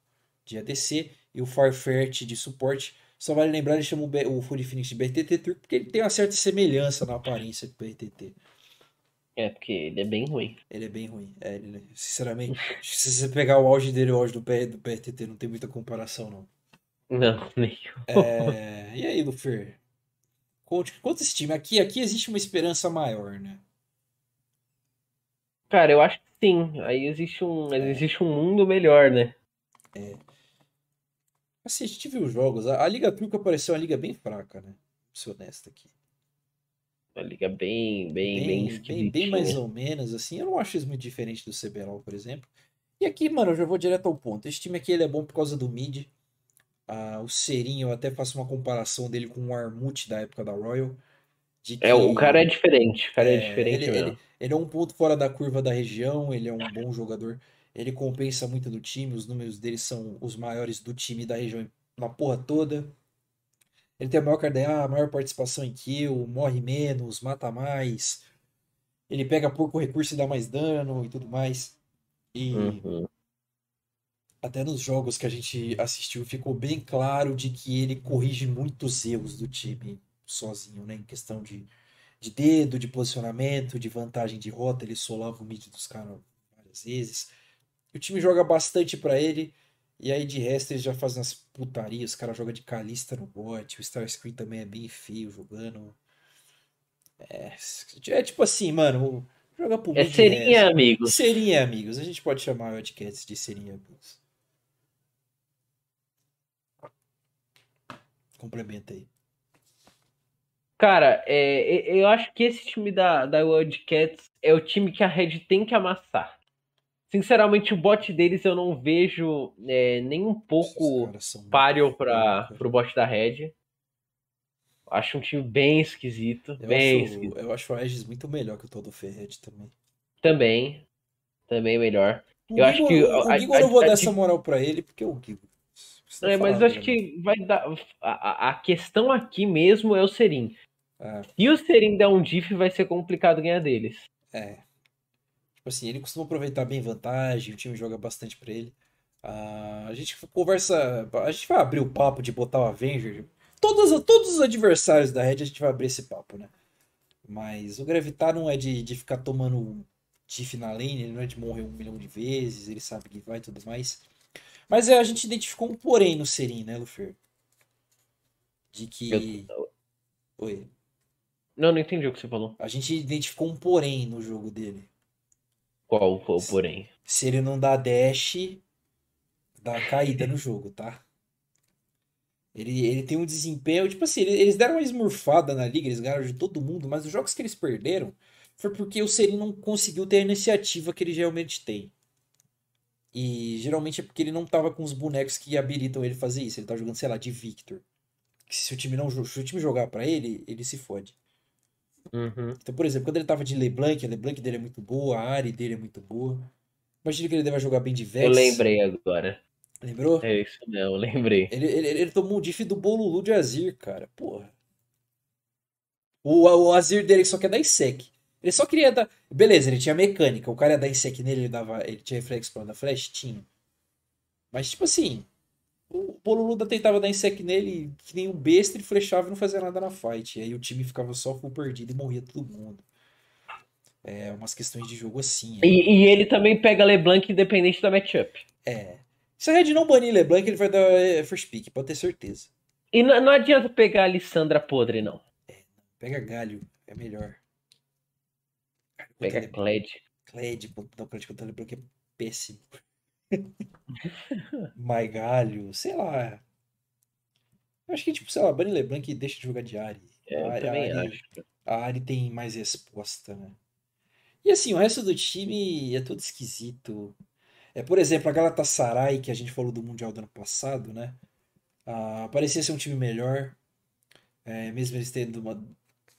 de ADC e o Farfetch de suporte. Só vale lembrar, ele chama o, o Holy Phoenix de BRTT turco porque ele tem uma certa semelhança na aparência com o BRTT. É, porque ele é bem ruim. Ele é bem ruim. É, ele, sinceramente, [laughs] se você pegar o auge dele e o auge do, do PRTT, não tem muita comparação, não. Não, [laughs] nem. É, e aí, Lufer? Conte, conta esse time. Aqui, aqui existe uma esperança maior, né? Cara, eu acho que sim. Aí existe um, existe um mundo melhor, né? Assim, a gente viu os jogos. A, a Liga Turca pareceu uma liga bem fraca, né? Vou ser honesto aqui. Uma liga bem, bem, bem, Bem, bem, mais esquisitinha. ou menos, assim. Eu não acho isso muito diferente do CBLOL, por exemplo. E aqui, mano, eu já vou direto ao ponto. Esse time aqui ele é bom por causa do mid. Ah, o Serinho, eu até faço uma comparação dele com o Armut da época da Royal. É, o cara é diferente. O cara é, É, diferente ele, ele, ele é um ponto fora da curva da região, ele é um bom jogador, ele compensa muito no time, os números dele são os maiores do time da região na porra toda. Ele tem a maior KDA, a maior participação em kill, morre menos, mata mais. Ele pega pouco recurso e dá mais dano e tudo mais. E Uhum. até nos jogos que a gente assistiu ficou bem claro de que ele corrige muitos erros do time sozinho, né? Em questão de, de dedo, de posicionamento, de vantagem de rota, ele solava o mid dos caras várias vezes. O time joga bastante pra ele, e aí de resto eles já fazem as putarias, os caras jogam de Kalista no bot, o Starscream também é bem feio jogando. É, é tipo assim, mano, joga pro É serinha, amigos. Serinha amigos, a gente pode chamar o Wildcats de serinha amigos. Complementa aí. Cara, é, eu acho que esse time da, da Wildcats é o time que a Red tem que amassar. Sinceramente, o bot deles eu não vejo é, nem um pouco páreo para o bot da Red. Acho um time bem esquisito. Eu bem acho, esquisito. Eu acho o Aegis muito melhor que o todo Ferret também. Também. Também melhor. O eu Gigo, acho que. o a- Gigo a- eu não vou a- dar essa moral pra ele, porque o Gigo. Precisa É, mas eu acho que vai dar. A, a- questão aqui mesmo é o Serin. É, Se o Serin der um diff, vai ser complicado ganhar deles. é. Tipo assim, ele costuma aproveitar bem vantagem, o time joga bastante pra ele. Ah, a gente conversa. A gente vai abrir o papo de botar o Avenger. Todos, todos os adversários da Red a gente vai abrir esse papo, né? Mas o Gravitar não é de, de ficar tomando diff na lane, ele não é de morrer um milhão de vezes, ele sabe que vai e tudo mais. Mas é, a gente identificou um porém no Serin, né, Lufer? De que. Eu- Oi. Não, não entendi o que você falou. A gente identificou um porém no jogo dele. Qual foi o porém? Se ele não dá dash, dá caída no jogo, tá? Ele, ele tem um desempenho, tipo assim, ele- eles deram uma esmurfada na liga, eles ganharam de todo mundo, mas os jogos que eles perderam foi porque o Serin não conseguiu ter a iniciativa que ele geralmente tem. E geralmente é porque ele não tava com os bonecos que habilitam ele fazer isso. Ele tá jogando, sei lá, de Victor. Que se o time não se o time jogar pra ele, ele se fode. Uhum. Então, por exemplo, quando ele tava de LeBlanc, a LeBlanc dele é muito boa, a Ari dele é muito boa. Imagina que ele deve jogar bem de Vex. Eu lembrei agora. Lembrou? É isso mesmo, eu lembrei. Ele, ele, ele tomou um diff do Bolulu de Azir, cara. Porra. O, o Azir dele só quer dar ISEC. Ele só queria dar. Beleza, ele tinha mecânica. O cara ia dar ISEC nele, ele, dava... ele tinha reflexo pra dar flash? Tinha. Mas, tipo assim. O Bolulu tentava dar ISEC nele, que nem um besta, ele flechava e não fazia nada na fight. E aí o time ficava só full perdido e morria todo mundo. É umas questões de jogo assim. é. E, e ele também pega LeBlanc independente da matchup. É. Se a Red não banir LeBlanc, ele vai dar é, first pick, pode ter certeza. E não, não adianta pegar a Alessandra podre, não. Pega galho, é melhor. Pega Le- Kled. Kled, não, Kled contra LeBlanc é péssimo. Mais galho, sei lá. Eu acho que, tipo, sei lá, Bunny LeBlanc deixa de jogar de Ari. É, A Ari- também a Ari-. A Ari tem mais resposta, né? E assim, o resto do time é todo esquisito. É, por exemplo, a Galatasaray, que a gente falou do Mundial do ano passado, né? Ah, parecia ser um time melhor. É, mesmo eles tendo uma,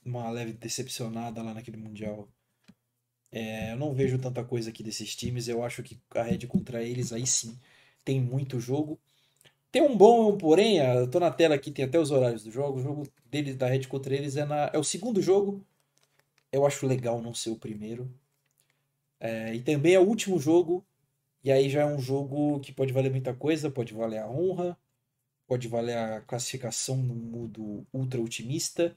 uma leve decepcionada lá naquele Mundial. É, eu não vejo tanta coisa aqui desses times. Eu acho que a Red contra eles, aí sim, tem muito jogo. Tem um bom porém. Eu tô na tela aqui, tem até os horários do jogo. O jogo deles, da Red contra eles é, na, é o segundo jogo. Eu acho legal não ser o primeiro. É, e também é o último jogo. E aí já é um jogo que pode valer muita coisa. Pode valer a honra. Pode valer a classificação no modo ultra otimista.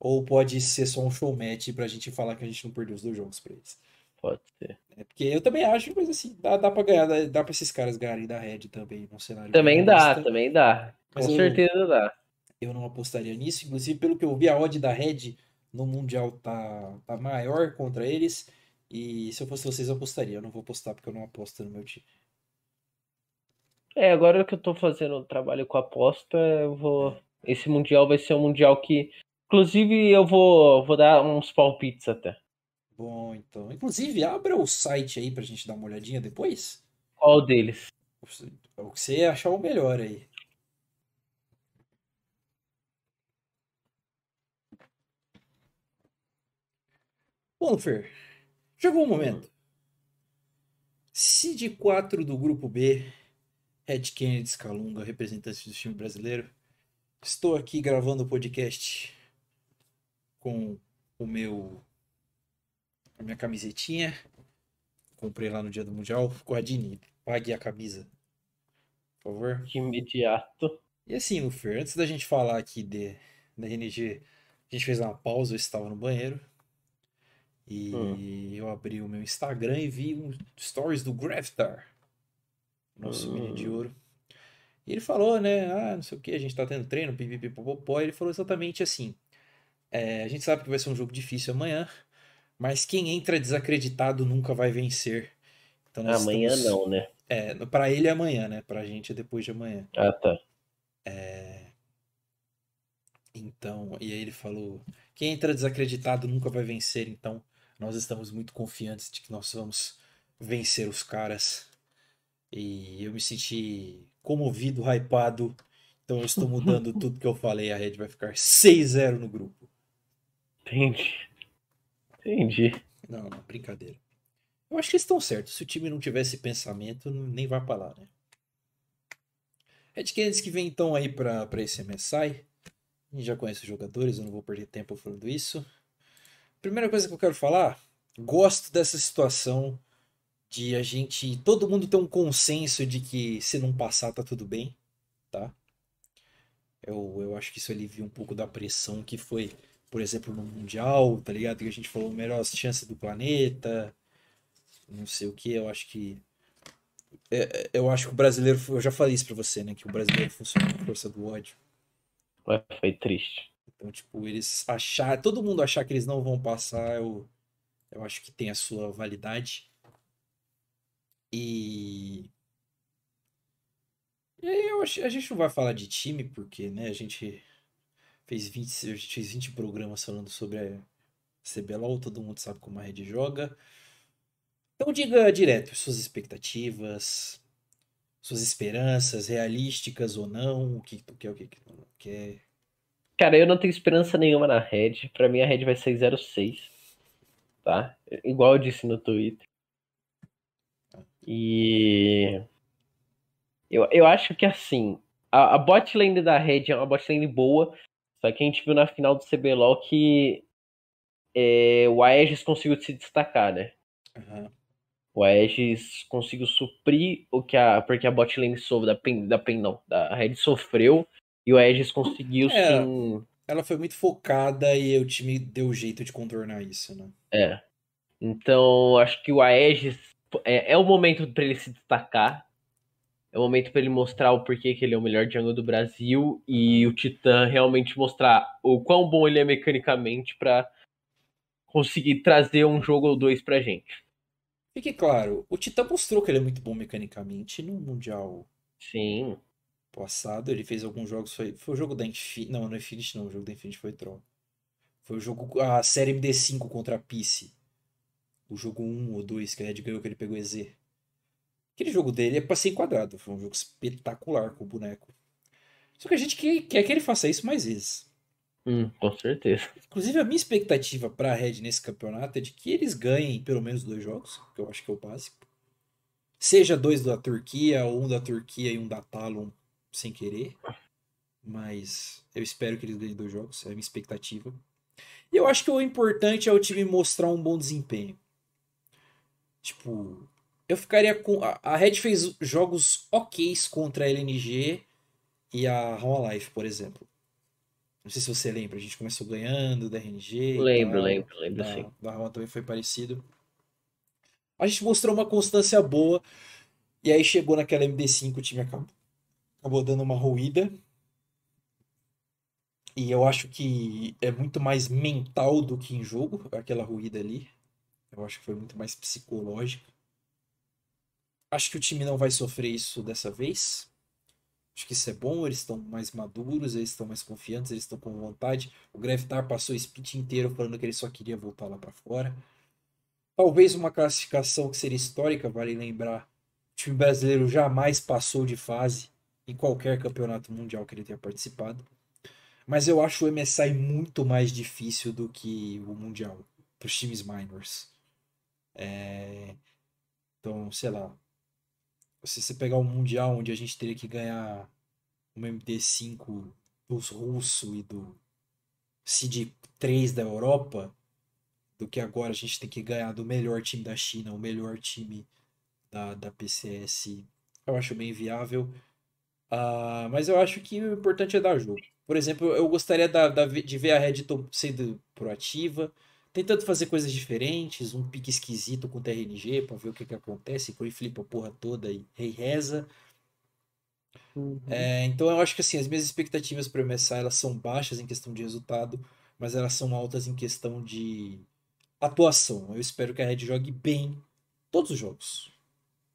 Ou pode ser só um show match pra gente falar que a gente não perdeu os dois jogos pra eles. Pode ser. É porque eu também acho, mas assim, dá, dá pra ganhar, dá, dá pra esses caras ganharem da Red também num cenário Também dá, realista. também dá. Com Mas eu- certeza dá. Eu não apostaria nisso. Inclusive, pelo que eu vi, a odd da Red no Mundial tá, tá maior contra eles. E se eu fosse vocês, eu apostaria. Eu não vou apostar porque eu não aposto no meu time. É, agora que eu tô fazendo trabalho com aposta, eu vou. Esse mundial vai ser um mundial que. Inclusive, eu vou, vou dar uns palpites até. Bom, então. Inclusive, abra o site aí pra gente dar uma olhadinha depois. Qual deles? O que você achar o melhor aí. Bom, Fer, chegou o momento. Cid 4 do grupo B, Red Kennedy Scalunga, representante do time brasileiro. Estou aqui gravando o podcast com o meu a minha camisetinha. Comprei lá no dia do Mundial. Guardini, pague a camisa. Por favor. De imediato. E assim, Lufer, antes da gente falar aqui de, da RNG, a gente fez uma pausa, eu estava no banheiro. E Hum. eu abri o meu Instagram e vi um stories do Graftar, nosso Hum. menino de ouro. E ele falou, né? Ah, não sei o que, a gente tá tendo treino, pipipipopopó. Ele falou exatamente assim: é, a gente sabe que vai ser um jogo difícil amanhã, mas quem entra desacreditado nunca vai vencer. Então Amanhã estamos- não, né? É, pra ele é amanhã, né? Pra gente é depois de amanhã. Ah, tá. Então, e aí ele falou: quem entra desacreditado nunca vai vencer, então nós estamos muito confiantes de que nós vamos vencer os caras. E eu me senti comovido, hypado. Então eu estou mudando [laughs] tudo que eu falei. A Red vai ficar 6-0 no grupo. Entendi. Entendi. Não, não, brincadeira. Eu acho que eles estão certos. Se o time não tivesse pensamento, nem vai pra lá, né? Red Canids que vem então aí pra, pra esse MSI. A gente já conhece os jogadores, eu não vou perder tempo falando isso. Primeira coisa que eu quero falar, gosto dessa situação de a gente, todo mundo ter um consenso de que se não passar tá tudo bem, tá? Eu, eu acho que isso alivia um pouco da pressão que foi, por exemplo, no Mundial, tá ligado? Que a gente falou melhor chance do planeta, não sei o que, eu acho que é, é, eu acho que o brasileiro, eu já falei isso pra você, né? Que o brasileiro funciona com força do ódio. Foi triste. Então, tipo, eles achar, todo mundo achar que eles não vão passar, eu, eu acho que tem a sua validade. E. E aí eu acho, a gente não vai falar de time, porque, né, a gente fez 20, a gente fez 20 programas falando sobre a CBLOL, todo mundo sabe como a rede joga. Então diga direto suas expectativas, suas esperanças, realísticas ou não, o que tu quer, o que tu não quer. Cara, eu não tenho esperança nenhuma na Red. Pra mim a Red vai ser 06. Tá? Igual eu disse no Twitter. E. Eu, eu acho que assim. A, a bot lane da Red é uma bot lane boa. Só que a gente viu na final do CBLOL que é, o Aegis conseguiu se destacar, né? Uhum. O Aegis conseguiu suprir o que a. Porque a bot lane sofreu, da PEN, da PEN não, da Red sofreu. E o Aegis conseguiu É. sim. Ela foi muito focada e o time deu jeito de contornar isso, né? É. Então, acho que o Aegis é, é o momento para ele se destacar. É o momento para ele mostrar o porquê que ele é o melhor jungle do Brasil e o Titã realmente mostrar o quão bom ele é mecanicamente para conseguir trazer um jogo ou dois pra gente. Fique claro, o Titã mostrou que ele é muito bom mecanicamente no Mundial Sim. passado. Ele fez alguns jogos, foi, foi o jogo da Infinity, não, não Infinity não, o jogo da Infinity foi Troll. Foi o jogo, a série MD5 contra a PC. O jogo 1 ou 2 que a Red ganhou, que ele pegou EZ. Aquele jogo dele é pra ser enquadrado, foi um jogo espetacular com o boneco. Só que a gente quer, que ele faça isso mais vezes. Hum, com certeza. Inclusive, a minha expectativa pra Red nesse campeonato é de que eles ganhem pelo menos dois jogos, que eu acho que é o básico. Seja dois da Turquia, ou um da Turquia e um da Talon sem querer. Mas eu espero que eles ganhem dois jogos, é a minha expectativa. E eu acho que o importante é o time mostrar um bom desempenho. Tipo, eu ficaria com. A Red fez jogos OKs contra a LNG e a Home Life, por exemplo. Não sei se você lembra, a gente começou ganhando da RNG. Lembro, tal. lembro, lembro Da, sim. da Roma também foi parecido. A gente mostrou uma constância boa. E aí chegou naquela MD5, o time acabou, acabou dando uma ruída. E eu acho que é muito mais mental do que em jogo, aquela ruída ali. Eu acho que foi muito mais psicológica. Acho que o time não vai sofrer isso dessa vez. Acho que isso é bom, eles estão mais maduros, eles estão mais confiantes, eles estão com vontade. O Greftar passou o split inteiro falando que ele só queria voltar lá pra fora. Talvez uma classificação que seria histórica, vale lembrar. O time brasileiro jamais passou de fase em qualquer campeonato mundial que ele tenha participado. Mas eu acho o MSI muito mais difícil do que o Mundial para os times minors. É, Então, sei lá. Se você pegar um Mundial onde a gente teria que ganhar uma MD5 dos russos e do Seed 3 da Europa, do que agora a gente tem que ganhar do melhor time da China, o melhor time da, da PCS, eu acho bem viável. Ah, mas eu acho que o importante é dar jogo. Por exemplo, eu gostaria da- da- de ver a Red sendo proativa, tentando fazer coisas diferentes, um pique esquisito com o TRNG pra ver o que, que acontece, que flipa a porra toda e rei reza. É, então eu acho que assim, as minhas expectativas para o MSI elas são baixas em questão de resultado, mas elas são altas em questão de atuação. Eu espero que a Red jogue bem todos os jogos.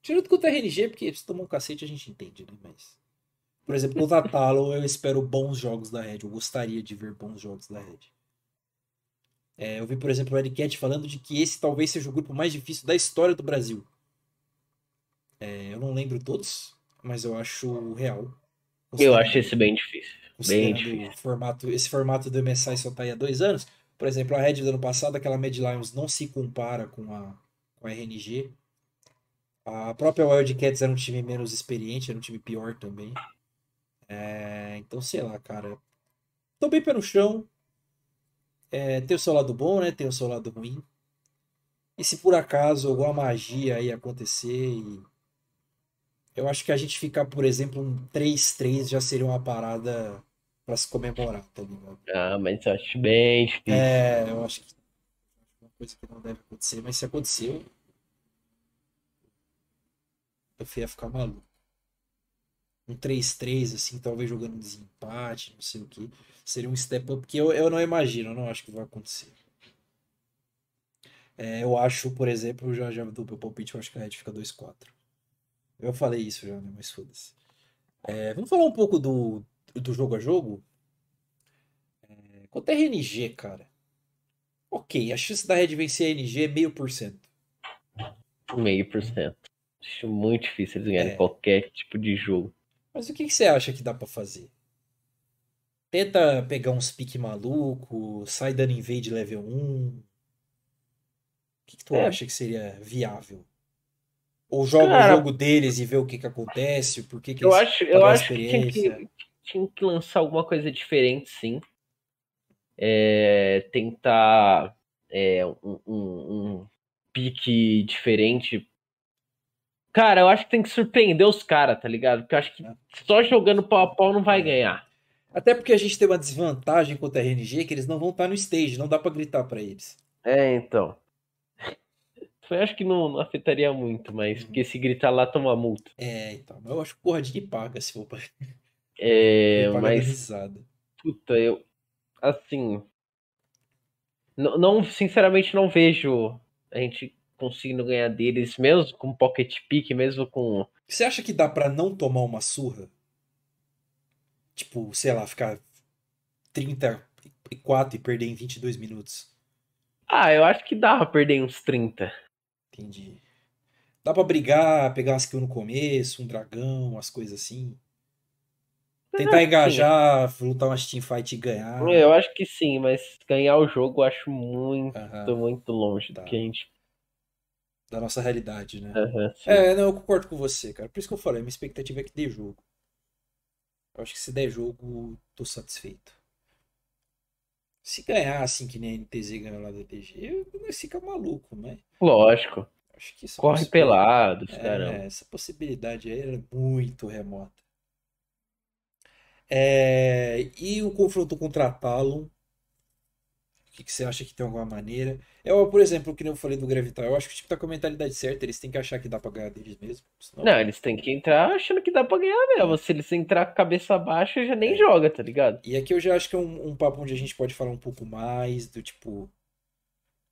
Tirando contra a RNG, porque se tomar um cacete a gente entende, né? Mas Por exemplo, contra a Talon, eu espero bons jogos da Red. Eu gostaria de ver bons jogos da Red. É, eu vi, por exemplo, o Eric falando de que esse talvez seja o grupo mais difícil da história do Brasil. É, eu não lembro todos, mas eu acho real. Eu acho esse bem difícil. Bem difícil. Formato, esse formato do MSI só tá aí há dois anos. Por exemplo, a Red do ano passado, aquela Mad Lions não se compara com a, com a RNG. A própria Wildcats era um time menos experiente, era um time pior também. É, então, sei lá, cara. Tô bem pé no chão. É, tem o seu lado bom, né? Tem o seu lado ruim. E se por acaso alguma magia aí acontecer e... Eu acho que a gente ficar, por exemplo, um 3-3 já seria uma parada para se comemorar, tá ligado? Ah, mas eu acho bem difícil. É, eu acho que uma coisa que não deve acontecer, mas se aconteceu, eu ia ficar maluco. Um 3-3, assim, talvez jogando desempate, não sei o que. Seria um step up que eu, eu não imagino, eu não acho que vai acontecer. É, eu acho, por exemplo, já, já do meu palpite, eu acho que a Red fica 2-4. Eu falei isso já, né? Mas foda-se. É, vamos falar um pouco do, do jogo a jogo? É, quanto é RNG, cara? Ok, a chance da Red vencer a RNG é meio por cento. Meio por cento. Acho muito difícil eles ganharem é. qualquer tipo de jogo. Mas o que, que você acha que dá para fazer? Tenta pegar uns pique maluco, sai dando invade level 1. O que, que tu é. acha que seria viável? Ou joga Cara, o jogo deles e vê o que, que acontece? Por que, que eu acho, eu acho que tinha, que tinha que lançar alguma coisa diferente, sim. É, tentar é, um, um, um pique diferente Cara, eu acho que tem que surpreender os caras, tá ligado? Porque eu acho que só jogando pau a pau não vai ganhar. Até porque a gente tem uma desvantagem contra a RNG que eles não vão estar no stage, não dá para gritar para eles. É, então. Eu acho que não, não afetaria muito, mas uhum. porque se gritar lá toma multa. É, então. Eu acho que porra de paga se for pra. É, [laughs] mas. Risada. Puta, eu. Assim. Não, não, sinceramente, não vejo a gente conseguindo ganhar deles, mesmo com pocket pick, mesmo com. Você acha que dá para não tomar uma surra? Tipo, sei lá, ficar 34 e perder em 22 minutos. Ah, eu acho que dá pra perder uns 30. Entendi. Dá pra brigar, pegar umas kill no começo, um dragão, umas coisas assim. Tentar engajar, sim. lutar umas teamfight e ganhar. Eu acho que sim, mas ganhar o jogo eu acho muito, muito longe tá. do que a gente da nossa realidade, né? Uhum, é, não, eu concordo com você, cara. Por isso que eu falei, minha expectativa é que dê jogo. Eu acho que se der jogo, tô satisfeito. Se ganhar assim que nem a NTZ ganhou lá da nós fica maluco, né? Lógico. Acho que Corre pelado, é, caramba. Essa possibilidade aí era muito remota. É, e o confronto contra a Talon que, que você acha que tem alguma maneira? Eu, por exemplo, que nem eu falei do Gravitar, eu acho que o time tá com a mentalidade certa, eles têm que achar que dá pra ganhar deles mesmo. Senão... Não, eles têm que entrar achando que dá pra ganhar mesmo. Se eles entrar com a cabeça baixa, já nem é. joga, tá ligado? E aqui eu já acho que é um, um papo onde a gente pode falar um pouco mais do tipo.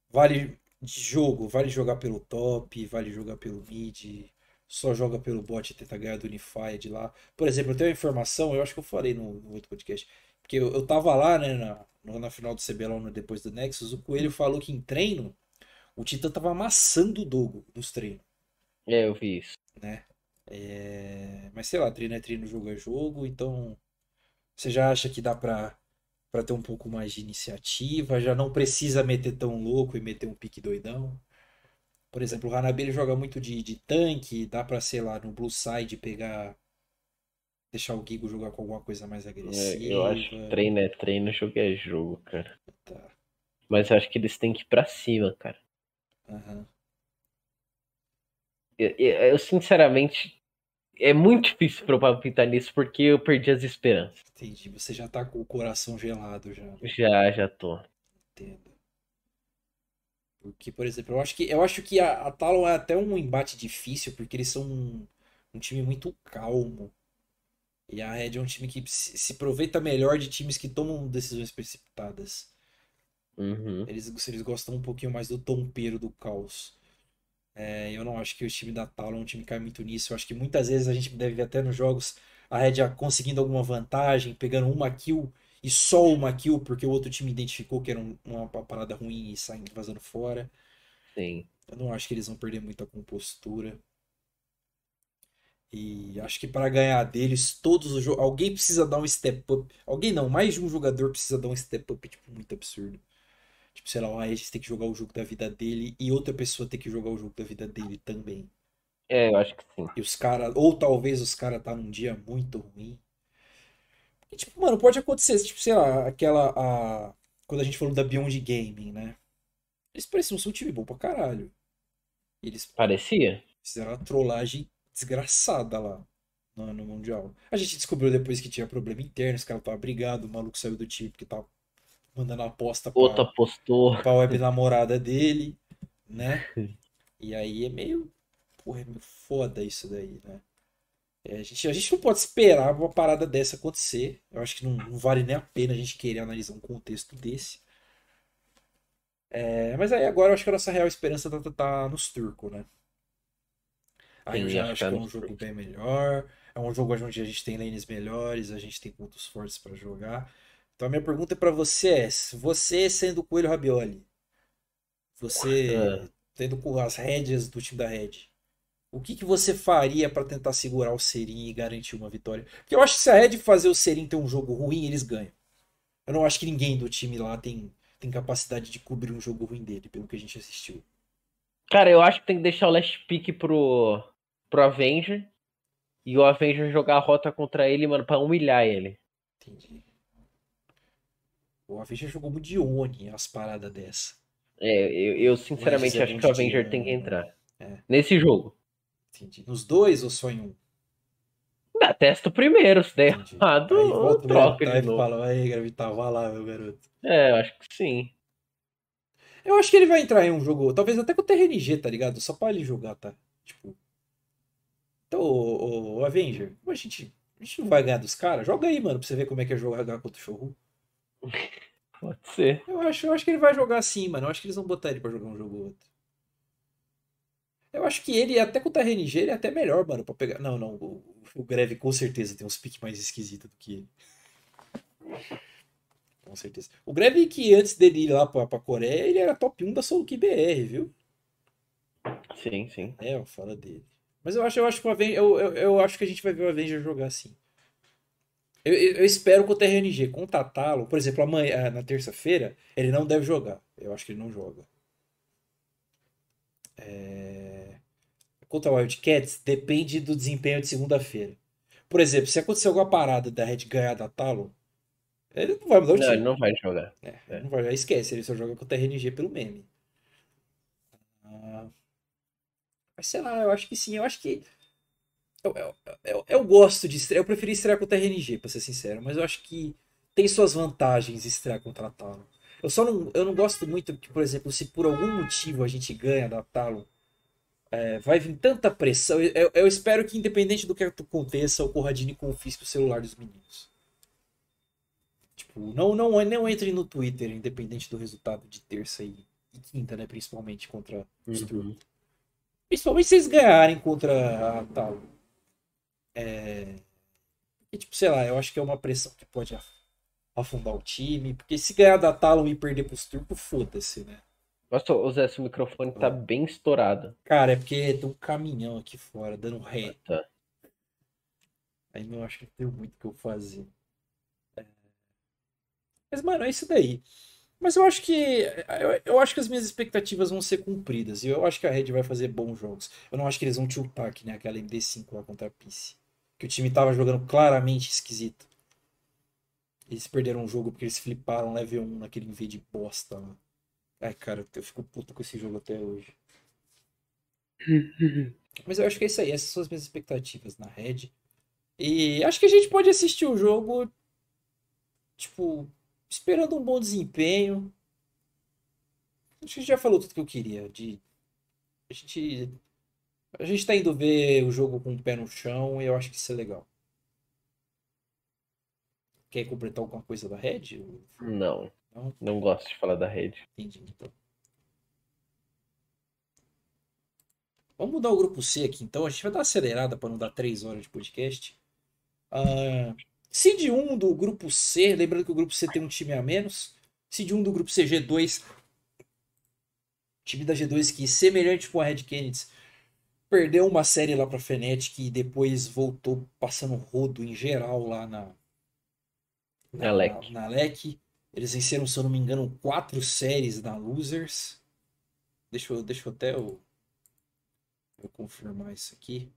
Vale de jogo, vale jogar pelo top, vale jogar pelo mid, só joga pelo bot e tenta ganhar do Unified lá. Por exemplo, eu tenho uma informação, eu acho que eu falei no, no outro podcast, porque eu, eu tava lá, né, na, na final do CBLOL depois do Nexus, o Coelho falou que em treino o Titã tava amassando o Dogo nos treinos. É, eu vi isso. Né? É... Mas sei lá, treino é treino, jogo é jogo, então você já acha que dá pra, pra ter um pouco mais de iniciativa, já não precisa meter tão louco e meter um pique doidão. Por exemplo, o Hanabi ele joga muito de, de tanque, dá pra, sei lá, no Blue Side pegar deixar o Gigo jogar com alguma coisa mais agressiva. É, eu acho que treino é treino, jogo é jogo, cara. Tá. Mas eu acho que eles têm que ir pra cima, cara. Uhum. Eu, eu, eu, sinceramente, é muito difícil pra eu palpitar nisso porque eu perdi as esperanças. Entendi. Você já tá com o coração gelado já. Já, já tô. Entendo. Porque, por exemplo, eu acho que, eu acho que a, a Talon é até um embate difícil, porque eles são um, um time muito calmo. E a Red é um time que se aproveita melhor de times que tomam decisões precipitadas. Uhum. Eles, eles gostam um pouquinho mais do tompeiro do caos. É, eu não acho que o time da Talon é um time que cai muito nisso. Eu acho que muitas vezes a gente deve ver até nos jogos a Red conseguindo alguma vantagem, pegando uma kill e só uma kill, porque o outro time identificou que era um, uma parada ruim e saindo vazando fora. Sim. Eu não acho que eles vão perder muita compostura. E acho que para ganhar deles, todos os jogos. Alguém precisa dar um step up. Alguém não, mais de um jogador precisa dar um step up, tipo, muito absurdo. Tipo, sei lá, o Aegis tem que jogar o jogo da vida dele e outra pessoa tem que jogar o jogo da vida dele também. É, eu acho que sim. E os caras. Ou talvez os caras tá num dia muito ruim. E, tipo, mano, pode acontecer, tipo, sei lá, aquela. A... Quando a gente falou da Beyond Gaming, né? Eles pareciam ser um time bom pra caralho. Eles Parecia? fizeram uma trollagem desgraçada lá no, no Mundial. A gente descobriu depois que tinha problema interno, os caras estavam brigados, o maluco saiu do time porque tava mandando aposta pra, apostou. pra web namorada dele, né? [laughs] E aí é meio. Porra, é meio foda isso daí, né? É, a, gente, a gente não pode esperar uma parada dessa acontecer. Eu acho que não, não vale nem a pena a gente querer analisar um contexto desse. É, mas aí agora eu acho que a nossa real esperança tá, tá- tá nos turcos, né? Aí eu já acho que é um jogo bem melhor. É um jogo onde a gente tem lanes melhores, a gente tem pontos fortes pra jogar. Então a minha pergunta pra você é: você sendo o Coelho Rabioli, você Ah. tendo com as rédeas do time da Red, o que que você faria pra tentar segurar o Serin e garantir uma vitória? Porque eu acho que se a Red fazer o Serin ter um jogo ruim, eles ganham. Eu não acho que ninguém do time lá tem, tem capacidade de cobrir um jogo ruim dele, pelo que a gente assistiu. Cara, eu acho que tem que deixar o last pick pro, pro Avenger. E o Avenger jogar a rota contra ele, mano, pra humilhar ele. Entendi. O Avenger jogou muito de Oni as paradas dessa. É, eu, eu sinceramente acho que o de Avenger dinheiro, tem que né? entrar. É. Nesse jogo. Entendi. Nos dois ou só em um? Dá, testa o primeiro, se der Entendi. errado, Aí troca de novo. fala, aí, Gravitar, vai lá, meu garoto. É, eu acho que sim. Eu acho que ele vai entrar em um jogo, talvez até com o TRNG, tá ligado? Só pra ele jogar, tá? Tipo. Então, o, o Avenger, a gente, a gente não vai ganhar dos caras? Joga aí, mano, pra você ver como é que é jogar contra o Showroom. [laughs] Pode ser. Eu acho, eu acho que ele vai jogar assim, mano. Eu acho que eles vão botar ele pra jogar um jogo ou outro. Eu acho que ele, até com o TRNG, ele é até melhor, mano, pra pegar. Não, não. O, o Greve com certeza tem uns piques mais esquisitos do que ele. Com certeza. O Greve que antes dele ir lá pra, pra Coreia, ele era top 1 da Solo BR, viu? Sim, sim. É, eu falo dele. Mas eu acho, eu acho que o Avenger, eu, eu, eu acho que a gente vai ver o Avenger jogar assim. Eu, eu, espero que o TRNG contra a Talo, por exemplo, amanhã, na terça-feira, ele não deve jogar. Eu acho que ele não joga. É... Contra o Wildcats, depende do desempenho de segunda-feira. Por exemplo, se acontecer alguma parada da Red ganhar da Talo, ele não vai mudar o Não, time. ele não vai jogar. É, ele não vai, esquece, ele só joga com o TRNG pelo meme. Ah, mas sei lá, eu acho que sim, eu acho que. Eu, eu, eu, eu gosto de estrear, eu preferi estrear com o TRNG, pra ser sincero, mas eu acho que tem suas vantagens estrear contra a Talon. Eu só não, eu não gosto muito que, por exemplo, se por algum motivo a gente ganha da Talon, é, vai vir tanta pressão. Eu, eu- espero que, independente do que aconteça, o Corradini confisque o celular dos meninos. Tipo, não, não, não entre no Twitter, independente do resultado de terça e, e quinta, né? Principalmente contra Uhum. Principalmente se eles ganharem contra a Talon. É... E, tipo, sei lá, eu acho que é uma pressão que pode af- afundar o time. Porque se ganhar da Talon e perder pros turcos, foda-se, né? Nossa, ô Zé, seu microfone tá bem estourado. Cara, é porque tem um caminhão aqui fora dando ré. Tá. Aí não acho que tem muito o que eu fazer. É. Mas, mano, é isso daí. Mas eu acho que. Eu, eu acho que as minhas expectativas vão ser cumpridas. E eu acho que a Red vai fazer bons jogos. Eu não acho que eles vão tiltar aqui, né? Aquela MD5 lá contra a Pice. Que o time tava jogando claramente esquisito. Eles perderam o jogo porque eles fliparam level 1 naquele invade bosta lá. Ai, cara, eu fico puto com esse jogo até hoje. [laughs] Mas eu acho que é isso aí. Essas são as minhas expectativas na Red. E acho que a gente pode assistir o jogo, tipo, esperando um bom desempenho. Acho que a gente já falou tudo que eu queria. De... A gente. A gente tá indo ver o jogo com o pé no chão e eu acho que isso é legal. Quer completar alguma coisa da Red? Não, Não? não gosto de falar da rede. Entendi, então. Vamos mudar o grupo C aqui, então. A gente vai dar uma acelerada para não dar 3 horas de podcast. Uh, Seed 1 do grupo C, lembrando que o grupo C tem um time a menos. Seed 1 do grupo C, G2. Time da G2 que, semelhante com a Red Kennedy, perdeu uma série lá pra Fnatic e depois voltou passando rodo em geral lá na, na, LEC. Na, na LEC. Eles venceram, se eu não me engano, quatro séries na Losers. Deixa eu, deixa eu até eu, eu confirmar isso aqui.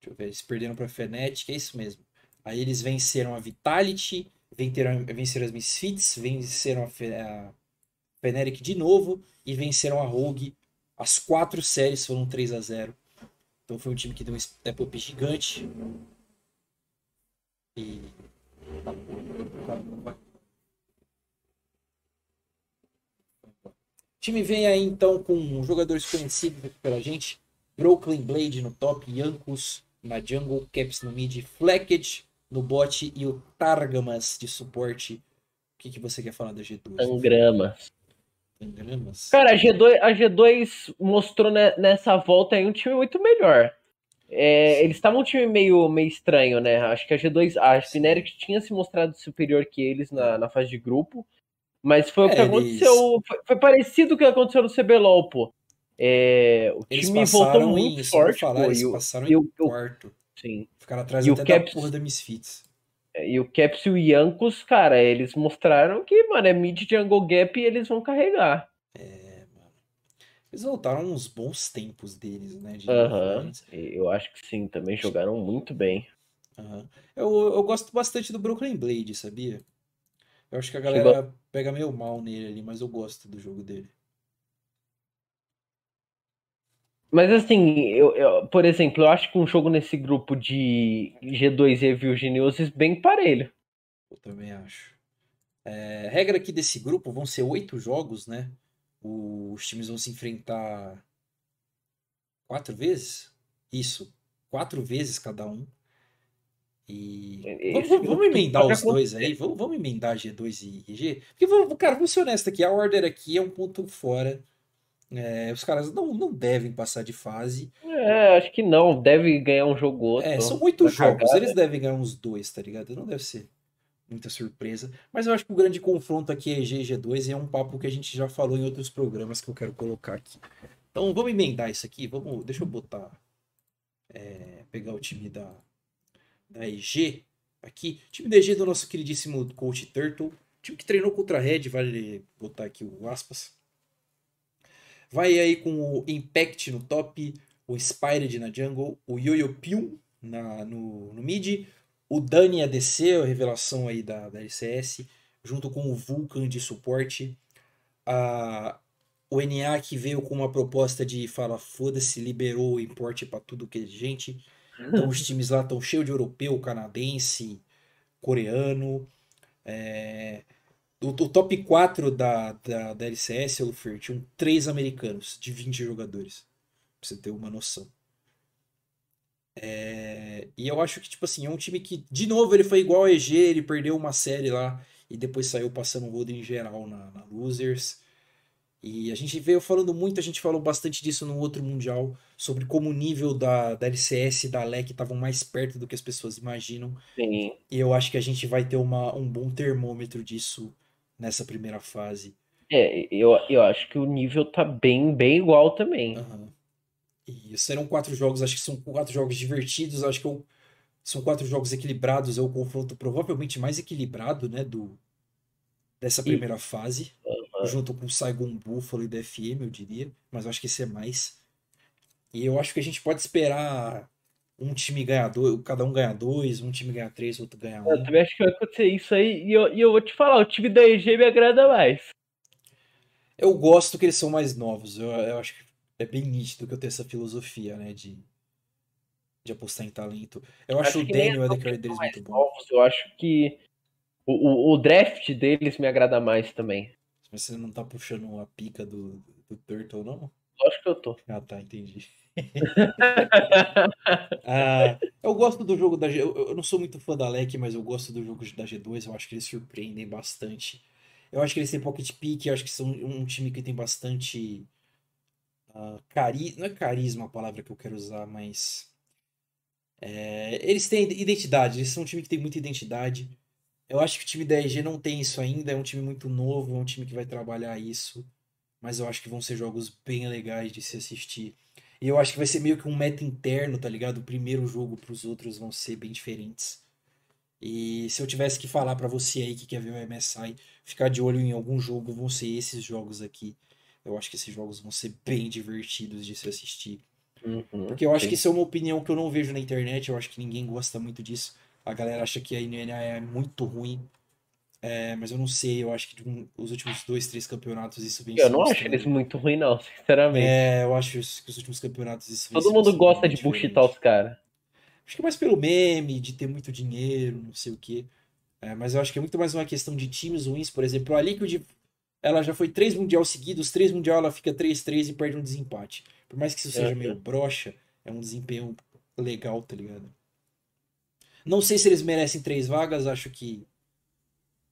Deixa eu ver, eles perderam pra Fnatic, é isso mesmo. Aí eles venceram a Vitality, venceram, venceram as Misfits, venceram a, Fnatic de novo e venceram a Rogue as quatro séries foram 3 a 0 Então foi um time que deu um step up gigante. E. O time vem aí então com jogadores conhecidos pela gente. Brooklyn Blade no top, Yankus na jungle, Caps no mid, Flecked no bot e o Targamas de suporte. O que, que você quer falar da G2? Tangramas. Gramas. Cara, a G2, a G2 mostrou nessa volta aí um time muito melhor. É, eles estavam um time meio, meio estranho, né? Acho que a G2, a Fnatic tinha se mostrado superior que eles na, na fase de grupo. Mas foi o que é, aconteceu. Foi, foi, parecido com o que aconteceu no CBLOL, pô. É, o eles time voltou muito forte, falar, pô. Eles e passaram e em quarto. Sim. Ficaram atrás e até o Caps, da porra da Misfits. E o Caps e o Yankos, cara, eles mostraram que, mano, é mid jungle gap e eles vão carregar. É, mano. Eles voltaram uns bons tempos deles, né? Aham, uhum. eu acho que sim, também jogaram muito bem. Uhum. Eu, eu gosto bastante do Brooklyn Blade, sabia? Eu acho que a galera Chegou... pega meio mal nele ali, mas eu gosto do jogo dele. Mas assim, eu, eu, por exemplo, eu acho que um jogo nesse grupo de G2 e News bem parelho. Eu também acho. É, regra aqui desse grupo vão ser oito jogos, né? Os times vão se enfrentar quatro vezes? Isso, quatro vezes cada um. E vamos, vamos, vamos emendar os dois aí, vamos, vamos emendar G2 e G. Porque, vamos, cara, vou ser honesto aqui, a order aqui é um ponto fora é, os caras não, não devem passar de fase. É, acho que não. Deve ganhar um jogo outro. É, são oito jogos. Cagada. Eles devem ganhar uns dois, tá ligado? Não deve ser muita surpresa. Mas eu acho que o grande confronto aqui é G e G2 e é um papo que a gente já falou em outros programas que eu quero colocar aqui. Então vamos emendar isso aqui. Vamos, deixa eu botar. É, pegar o time da, da EG aqui. Time da EG do nosso queridíssimo coach Turtle. Time que treinou contra a Red, vale botar aqui o aspas. Vai aí com o Impact no top, o Spired na jungle, o Yoyo Pium na, no, no mid, o Dani ADC, a revelação aí da, da LCS, junto com o Vulcan de suporte, a, o NA que veio com uma proposta de fala foda-se, liberou o importe para tudo que é gente. Então os times lá estão cheios de europeu, canadense, coreano. É, o, o top 4 da, da, da LCS, Lufer, tinham três americanos de 20 jogadores. Pra você ter uma noção. É, e eu acho que, tipo assim, é um time que, de novo, ele foi igual ao EG, ele perdeu uma série lá e depois saiu passando o rodo em geral na, na Losers. E a gente veio falando muito, a gente falou bastante disso no outro Mundial, sobre como o nível da, da LCS e da LEC estavam mais perto do que as pessoas imaginam. Sim. E eu acho que a gente vai ter uma, um bom termômetro disso nessa primeira fase. É, eu, eu acho que o nível tá bem, bem igual também. Uhum. E serão quatro jogos, acho que são quatro jogos divertidos, acho que eu, são quatro jogos equilibrados, é o confronto provavelmente mais equilibrado, né, do dessa primeira e... fase, uhum. junto com o Saigon Buffalo e DFM, eu diria, mas eu acho que esse é mais. E eu acho que a gente pode esperar um time ganhar dois, cada um ganha dois, um time ganha três, outro ganha um. Eu também acho que vai acontecer isso aí. E eu, e eu vou te falar, o time da EG me agrada mais. Eu gosto que eles são mais novos. Eu, eu acho que é bem nítido que eu tenho essa filosofia, né? De, de apostar em talento. Eu acho, acho o Daniel Edeker deles muito bom. Novos, eu acho que o, o, o, draft deles me agrada mais também. Mas você não tá puxando a pica do, do Turtle, não? Lógico que eu tô. Ah, tá, entendi. [laughs] ah, eu gosto do jogo da G. Eu, não sou muito fã da LEC, mas eu gosto do jogo da G2. Eu acho que eles surpreendem bastante. Eu acho que eles têm pocket pick. Eu acho que são um time que tem bastante. Uh, cari... Não é carisma a palavra que eu quero usar, mas. É, eles têm identidade, eles são um time que tem muita identidade. Eu acho que o time da EG não tem isso ainda, é um time muito novo, é um time que vai trabalhar isso. Mas eu acho que vão ser jogos bem legais de se assistir. E eu acho que vai ser meio que um meta interno, tá ligado? O primeiro jogo pros outros vão ser bem diferentes. E se eu tivesse que falar para você aí que quer ver o MSI, ficar de olho em algum jogo, vão ser esses jogos aqui. Eu acho que esses jogos vão ser bem divertidos de se assistir. Uhum, Porque eu acho sim. que isso é uma opinião que eu não vejo na internet, eu acho que ninguém gosta muito disso. A galera acha que a NNA é muito ruim. É, mas eu não sei, eu acho que os últimos dois, três campeonatos isso vem Eu não acho eles muito ruim, não, [laughs] sinceramente. É, eu acho que os últimos campeonatos isso Todo mundo mostrando gosta de buchitar os caras. Acho que é mais pelo meme, de ter muito dinheiro, não sei o quê. É, mas eu acho que é muito mais uma questão de times ruins. Por exemplo, a Liquid, ela já foi três mundial seguidos, três mundial ela fica 3-3 e perde um desempate. Por mais que isso seja Uhum. meio broxa, é um desempenho legal, tá ligado? Não sei se eles merecem três vagas, acho que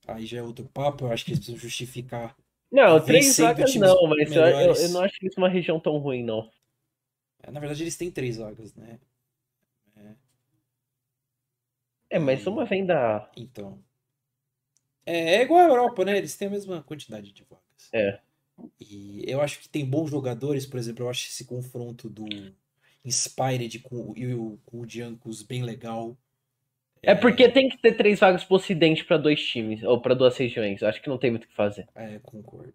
aí já é outro papo, eu acho que eles precisam justificar. Não, três vagas não, mas eu, eu, não acho isso uma região tão ruim, não. É, Na verdade, eles têm três vagas, né? É, mas uma vem da. Então. É, é igual a Europa, né? Eles têm a mesma quantidade de vagas. É. E eu acho que tem bons jogadores, por exemplo, eu acho esse confronto do Inspired com, e o, com o Jankos bem legal. É porque tem que ter três vagas pro ocidente pra dois times, ou pra duas regiões. Eu acho que não tem muito o que fazer. É, concordo.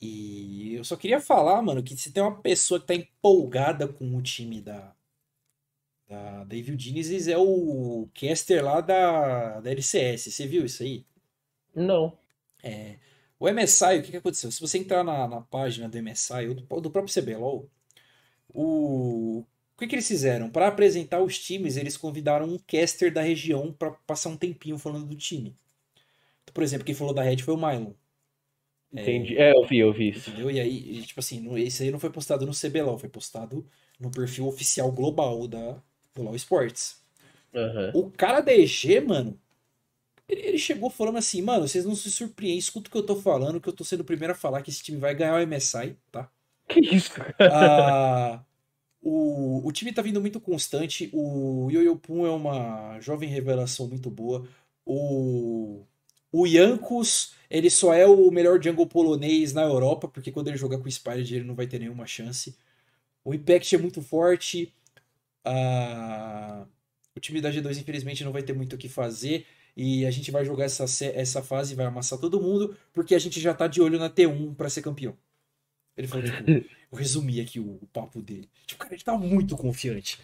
E eu só queria falar, mano, que se tem uma pessoa que tá empolgada com o time da, da, da Evil Genesis é o caster lá da, da LCS. Você viu isso aí? Não. É, o MSI, o que que aconteceu? Se você entrar na, na página do MSI ou do, do próprio CBLOL, o, o que que eles fizeram? Para apresentar os times, eles convidaram um caster da região para passar um tempinho falando do time. Então, por exemplo, quem falou da Red foi o Mylon. Entendi. É, eu vi, eu vi isso. Entendeu? E aí, tipo assim, esse aí não foi postado no CBLOL, foi postado no perfil oficial global da, do LoL Sports. Aham. O cara da EG, mano, ele, ele chegou falando assim, mano, vocês não se surpreendem, escuta o que eu tô falando, que eu tô sendo o primeiro a falar que esse time vai ganhar o MSI, tá? Que isso? Ah, o, o time tá vindo muito constante, o Yo-Yo Pum é uma jovem revelação muito boa, o, o Jankos, ele só é o melhor jungle polonês na Europa, porque quando ele jogar com o Spirit ele não vai ter nenhuma chance. O Impact é muito forte, ah, o time da G2 infelizmente não vai ter muito o que fazer, e a gente vai jogar essa, essa fase, vai amassar todo mundo, porque a gente já tá de olho na T1 pra ser campeão. Ele falou, tipo, [laughs] eu resumi aqui o, o papo dele. Tipo, cara, ele tá muito confiante.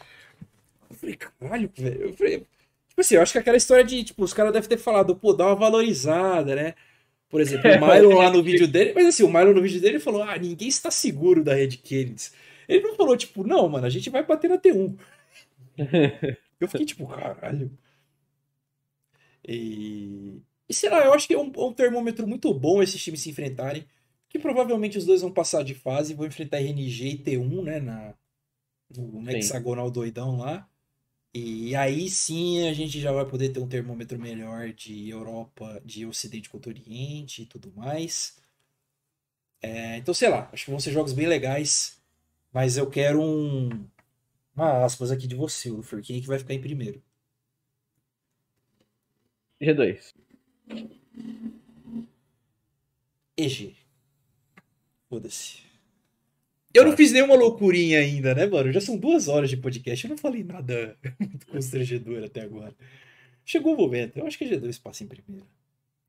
Eu falei, caralho, velho. Eu falei, tipo assim, eu acho que aquela história de, tipo, os caras devem ter falado, pô, dá uma valorizada, né? Por exemplo, o Mylon lá no vídeo dele, mas assim, o Mylon no vídeo dele falou, ah, ninguém está seguro da Red Canids. Ele não falou, tipo, não, mano, a gente vai bater na T1. [laughs] Eu fiquei tipo, caralho. E, e sei lá, eu acho que é um, um termômetro muito bom esses times se enfrentarem. Que provavelmente os dois vão passar de fase, vão enfrentar RNG e T1, né? Na, no, Sim. hexagonal doidão lá. E aí sim a gente já vai poder ter um termômetro melhor de Europa, de Ocidente contra Oriente e tudo mais. É, então, sei lá, acho que vão ser jogos bem legais. Mas eu quero um. Uma aspas aqui de você, Lufer. Quem é que vai ficar em primeiro? G2. EG. Foda-se. Eu não fiz nenhuma loucurinha ainda, né, mano? Já são duas horas de podcast. Eu não falei nada [laughs] muito constrangedor até agora. Chegou o momento. Eu acho que a G2 passa em primeiro.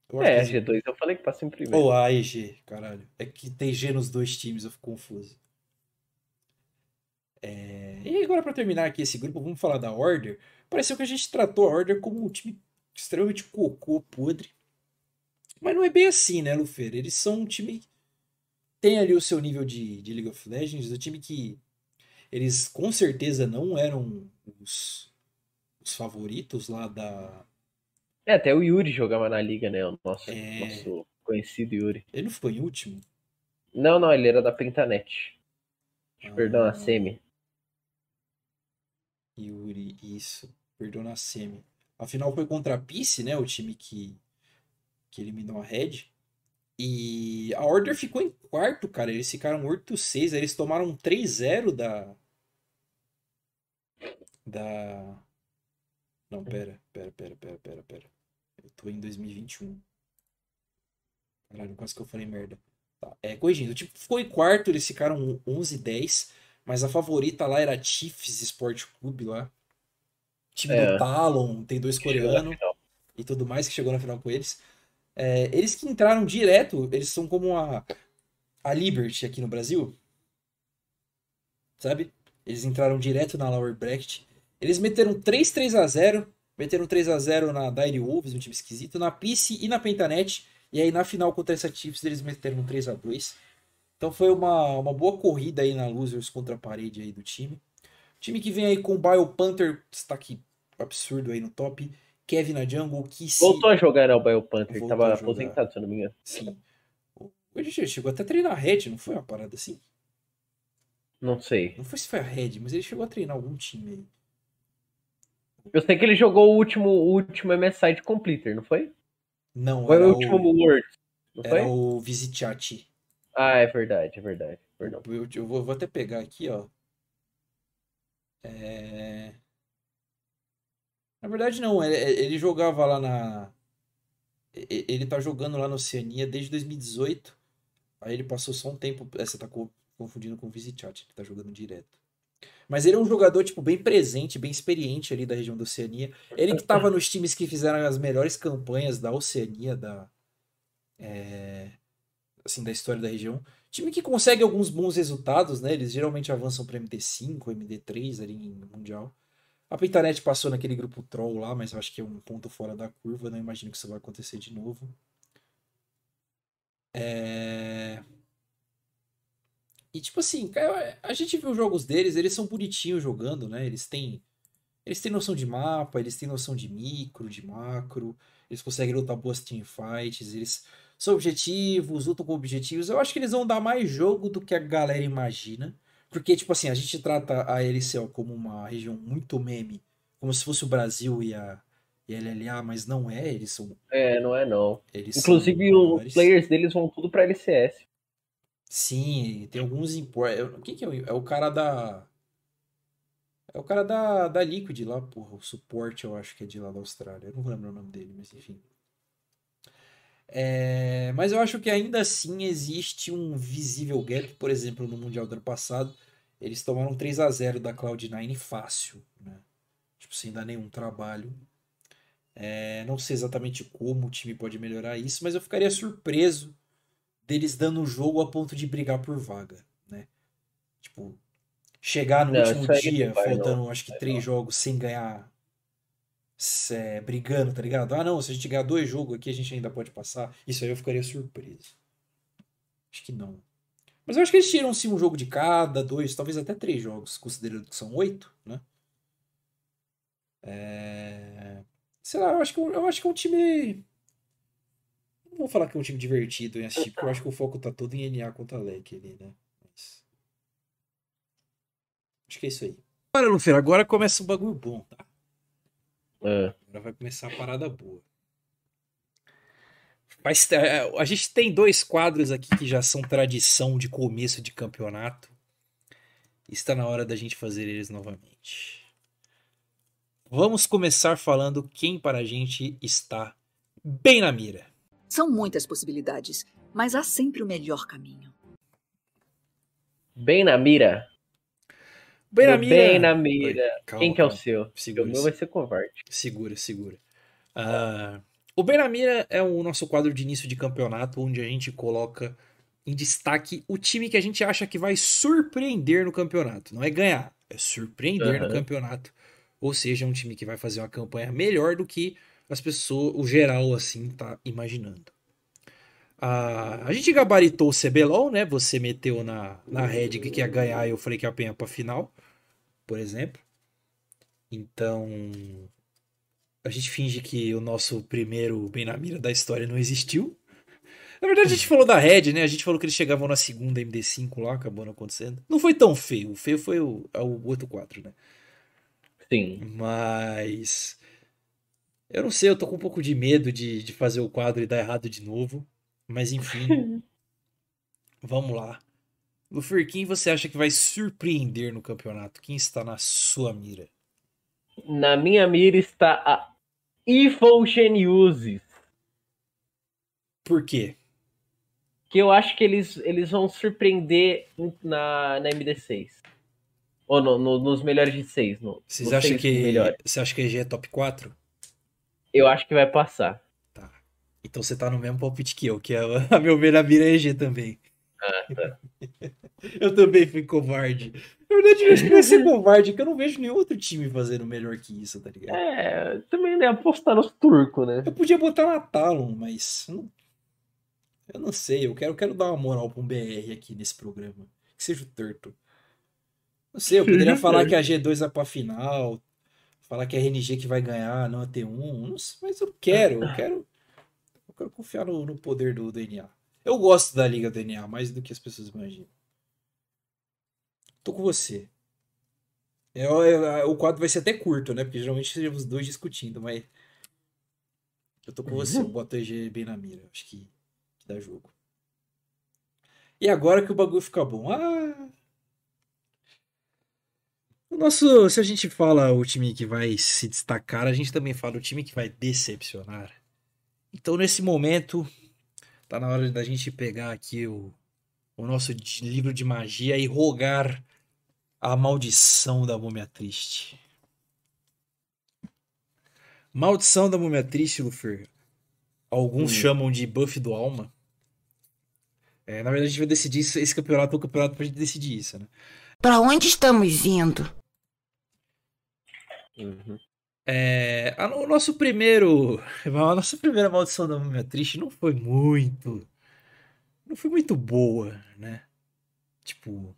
Eu acho É, a G2 eu falei que passa em primeiro. Ou a EG, caralho. É que tem G nos dois times, eu fico confuso. É, E agora, pra terminar aqui esse grupo, vamos falar da Order. Pareceu que a gente tratou a Order como um time extremamente cocô, podre. Mas não é bem assim, né, Lufer? Eles são um time tem ali o seu nível de, de League of Legends, o time que eles com certeza não eram os, os favoritos lá da. É, até o Yuri jogava na liga, né? O nosso, É. nosso conhecido Yuri. Ele não ficou em último? Não, não, ele era da Pentanet. Perdão, Ah. a Semi. Yuri, isso. Perdeu na semi. A final foi contra a Peace, né? O time que, que eliminou a Red. E a Order ficou em quarto, cara. Eles ficaram 8-6. aí Eles tomaram 3-0 da. Da. Não, pera, pera, pera, pera, pera, pera. Eu tô em 2021. Caralho, quase que eu falei merda. Tá, é, corrigindo, tipo, ficou em quarto, eles ficaram 11 10, mas a favorita lá era Chiefs Sport Clube lá. Time É. do Talon, tem dois coreanos e tudo mais que chegou na final com eles. É, eles que entraram direto, eles são como a, a Liberty aqui no Brasil. Sabe? Eles entraram direto na Lower Bracket. Eles meteram 3-3 a 0 meteram 3 a 0 na Dire Wolves, um time esquisito, na PC e na Pentanet. E aí na final contra essa Chiefs eles meteram um 3 a 2 Então foi uma, uma boa corrida aí na Losers contra a parede aí do time. Time que vem aí com o Bio Panther, destaque absurdo aí no top. Kevin na jungle, Kissi. Voltou a jogar, né, o Bio Panther. Voltou Tava aposentado, se eu não me engano. Sim. O gente chegou até a treinar a Red, não foi uma parada assim? Não sei. Não foi se foi a Red, mas ele chegou a treinar algum time aí. Eu sei que ele jogou o último, o último MSI de Completer, não foi? Não, Foi o o, último World. Não foi? era o Visitiati. Ah, é verdade, é verdade. Perdão. Eu, eu vou, vou até pegar aqui, ó. É... Na verdade, não. Ele, ele jogava lá na. Ele tá jogando lá na Oceania desde 2018. Aí ele passou só um tempo. é, Você tá co- confundindo com o Visitiati, que tá jogando direto. Mas ele é um jogador, tipo, bem presente, bem experiente ali da região da Oceania. Ele que tava nos times que fizeram as melhores campanhas da Oceania, da. é, assim, da história da região. Time que consegue alguns bons resultados, né? Eles geralmente avançam para MD5, MD3 ali em Mundial. A Pentanet passou naquele grupo troll lá, mas eu acho que é um ponto fora da curva. Não imagino que isso vai acontecer de novo. É... E tipo assim, a gente viu os jogos deles, eles são bonitinhos jogando, né? Eles têm eles têm noção de mapa, eles têm noção de micro, de macro, eles conseguem lutar boas teamfights, eles são objetivos, lutam com objetivos. Eu acho que eles vão dar mais jogo do que a galera imagina. Porque, tipo assim, a gente trata a LCL como uma região muito meme, como se fosse o Brasil e a, e a LLA, mas não é, eles são. É, não é não. Eles Inclusive, os players deles vão tudo pra LCS. Sim, tem alguns import. Quem que é? o- É o cara da. É o cara da, da Liquid lá, porra. O suporte eu acho que é de lá da Austrália. Eu não vou lembrar o nome dele, mas enfim. É, mas eu acho que ainda assim existe um visível gap. Por exemplo, no Mundial do ano passado, eles tomaram 3 a 0 da Cloud9 fácil, né? Tipo, sem dar nenhum trabalho. É, não sei exatamente como o time pode melhorar isso, mas eu ficaria surpreso deles dando o jogo a ponto de brigar por vaga, né? Tipo, chegar no Não, último dia, vai, não. faltando acho que três jogos sem ganhar, é, brigando, tá ligado? Ah, não, se a gente ganhar dois jogos aqui, a gente ainda pode passar. Isso aí eu ficaria surpreso. Acho que não. Mas eu acho que eles tiram sim um jogo de cada, dois, talvez até três jogos, considerando que são oito, né? É... Sei lá, eu acho que, eu acho que é um time. Não vou falar que é um time divertido em assistir, porque eu acho que o foco tá todo em NA contra LEC ali, né? Mas... Acho que é isso aí. Agora, Lufer, agora começa um bagulho bom, tá? É. Agora vai começar a parada boa. Mas, é, a gente tem dois quadros aqui que já são tradição de começo de campeonato. Está na hora da gente fazer eles novamente. Vamos começar falando quem para a gente está bem na mira. São muitas possibilidades, mas há sempre o melhor caminho. Bem na mira. Bem na mira. Bem na mira. Oi, calma, Quem que é o seu? O Segura, meu vai ser covarde. segura, segura. Ah, o Bem na Mira é o nosso quadro de início de campeonato, onde a gente coloca em destaque o time que a gente acha que vai surpreender no campeonato. Não é ganhar, é surpreender no Aham. campeonato. Ou seja, é um time que vai fazer uma campanha melhor do que as pessoas, o geral, assim, tá imaginando. Ah, a gente gabaritou o CBLOL, né? Você meteu na, na Red que ia ganhar e eu falei que ia apanhar pra final, por exemplo. Então, a gente finge que o nosso primeiro bem na mira da história não existiu. Na verdade, a gente falou da Red, né? A gente falou que eles chegavam na segunda MD5 lá, acabou não acontecendo. Não foi tão feio. O feio foi o, é o outro 4, né? Sim. Mas. Eu não sei, eu tô com um pouco de medo de, de fazer o quadro e dar errado de novo. Mas enfim. [laughs] vamos lá. Lufer, quem você acha que vai surpreender no campeonato? Quem está na sua mira? Na minha mira está a Evil Geniuses. Por quê? Que eu acho que eles, eles vão surpreender na, na MD6. Ou no, no, nos melhores de 6. No, Vocês nos acham que. Você acha que a EG é top 4? Eu acho que vai passar. Tá. Então você tá no mesmo palpite que eu, que a, [laughs] a meu ver na mira é EG também. Ah, [laughs] tá. Eu também fui covarde. Na verdade, eu acho que vai ser [laughs] covarde, porque eu não vejo nenhum outro time fazendo melhor que isso, tá ligado? É, também né, apostar nos turcos, né? Eu podia botar na Talon, mas. eu não- Eu não sei, eu quero, eu quero dar uma moral pra um BR aqui nesse programa. Que seja o Turtle. Não sei, eu poderia [laughs] falar que a G2 vai pra final, falar que é a RNG que vai ganhar, não a T1, não sei, mas eu quero, eu quero. Eu quero confiar no, no poder do DNA. Eu gosto da Liga DNA mais do que as pessoas imaginam. Tô com você. É, é, o quadro vai ser até curto, né? Porque geralmente seriam os dois discutindo, mas. Eu tô com você, eu boto EG bem na mira. Acho que, que dá jogo. E agora que o bagulho fica bom. Ah! O nosso. Se a gente fala o time que vai se destacar, a gente também fala o time que vai decepcionar. Então, nesse momento, tá na hora da gente pegar aqui o, o nosso livro de magia e rogar a maldição da múmia triste. Maldição da múmia triste, Lufer. Alguns Hum. chamam de buff do alma. É, na verdade, a gente vai decidir isso- esse campeonato é o campeonato pra gente decidir isso, né? Pra onde estamos indo? Uhum. É, a- o nosso primeiro. [laughs] A nossa primeira maldição da múmia triste não foi muito. Não foi muito boa, né? Tipo.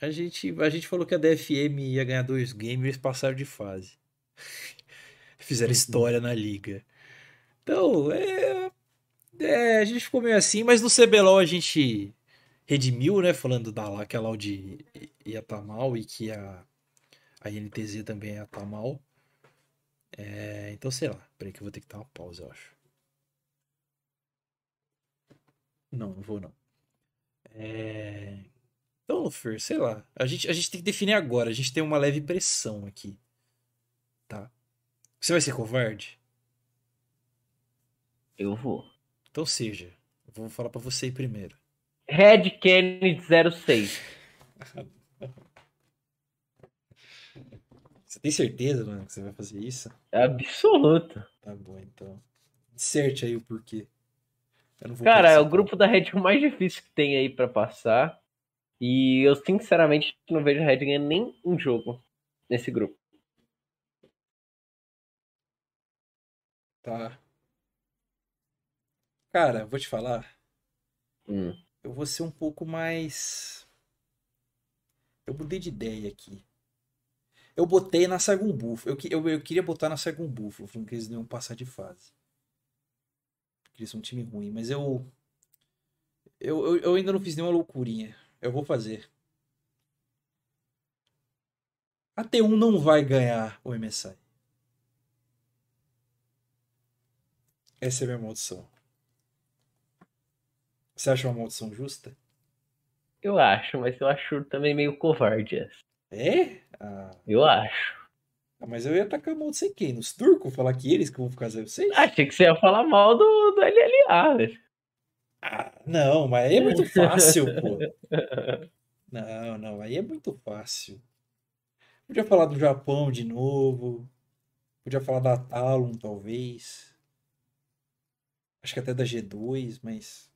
A gente, a gente falou que a DFM ia ganhar dois games e eles passaram de fase. [laughs] Fizeram história na liga. Então, é, é, A gente ficou meio assim, mas no CBLOL a gente redimiu, né? Falando da lá que a Loud ia estar mal e que a, a INTZ também ia estar mal. É, então, sei lá. Peraí que eu vou ter que dar uma pausa, eu acho. Não, não vou não. É... Então, Lufer, sei lá. A gente, a gente tem que definir agora. A gente tem uma leve pressão aqui. Tá? Você vai ser covarde? Eu vou. Então seja. Eu vou falar pra você aí primeiro. Red Kennedy 06. [laughs] Você tem certeza, mano, que você vai fazer isso? Absoluto. Tá bom, então. Disserte aí o porquê. Cara, é o grupo da Red [laughs] mais difícil que tem aí pra passar. E eu sinceramente não vejo a Red ganhando nem um jogo nesse grupo. Tá. Cara, vou te falar. Hum. Eu vou ser um pouco mais. Eu mudei de ideia aqui. Eu botei na Sargon Buffalo. Eu, eu, eu queria botar na Sargon Buffalo, falando que eles não iam passar de fase. Porque eles são um time ruim, mas eu. Eu, eu, eu ainda não fiz nenhuma loucurinha. Eu vou fazer. A T1 não vai ganhar o MSI. Essa é a minha maldição. Você acha uma maldição justa? Eu acho, mas eu acho também meio covarde essa. É? Ah, Eu acho. ah, mas eu ia atacar a maldição em quem? Nos turcos? Falar que eles que vão ficar 06? Achei que você ia falar mal do, do LLA, velho. Ah, não, mas aí é muito fácil, [laughs] pô. Não, não, aí é muito fácil. Podia falar do Japão de novo. Podia falar da Talon, talvez. Acho que até da G2, mas.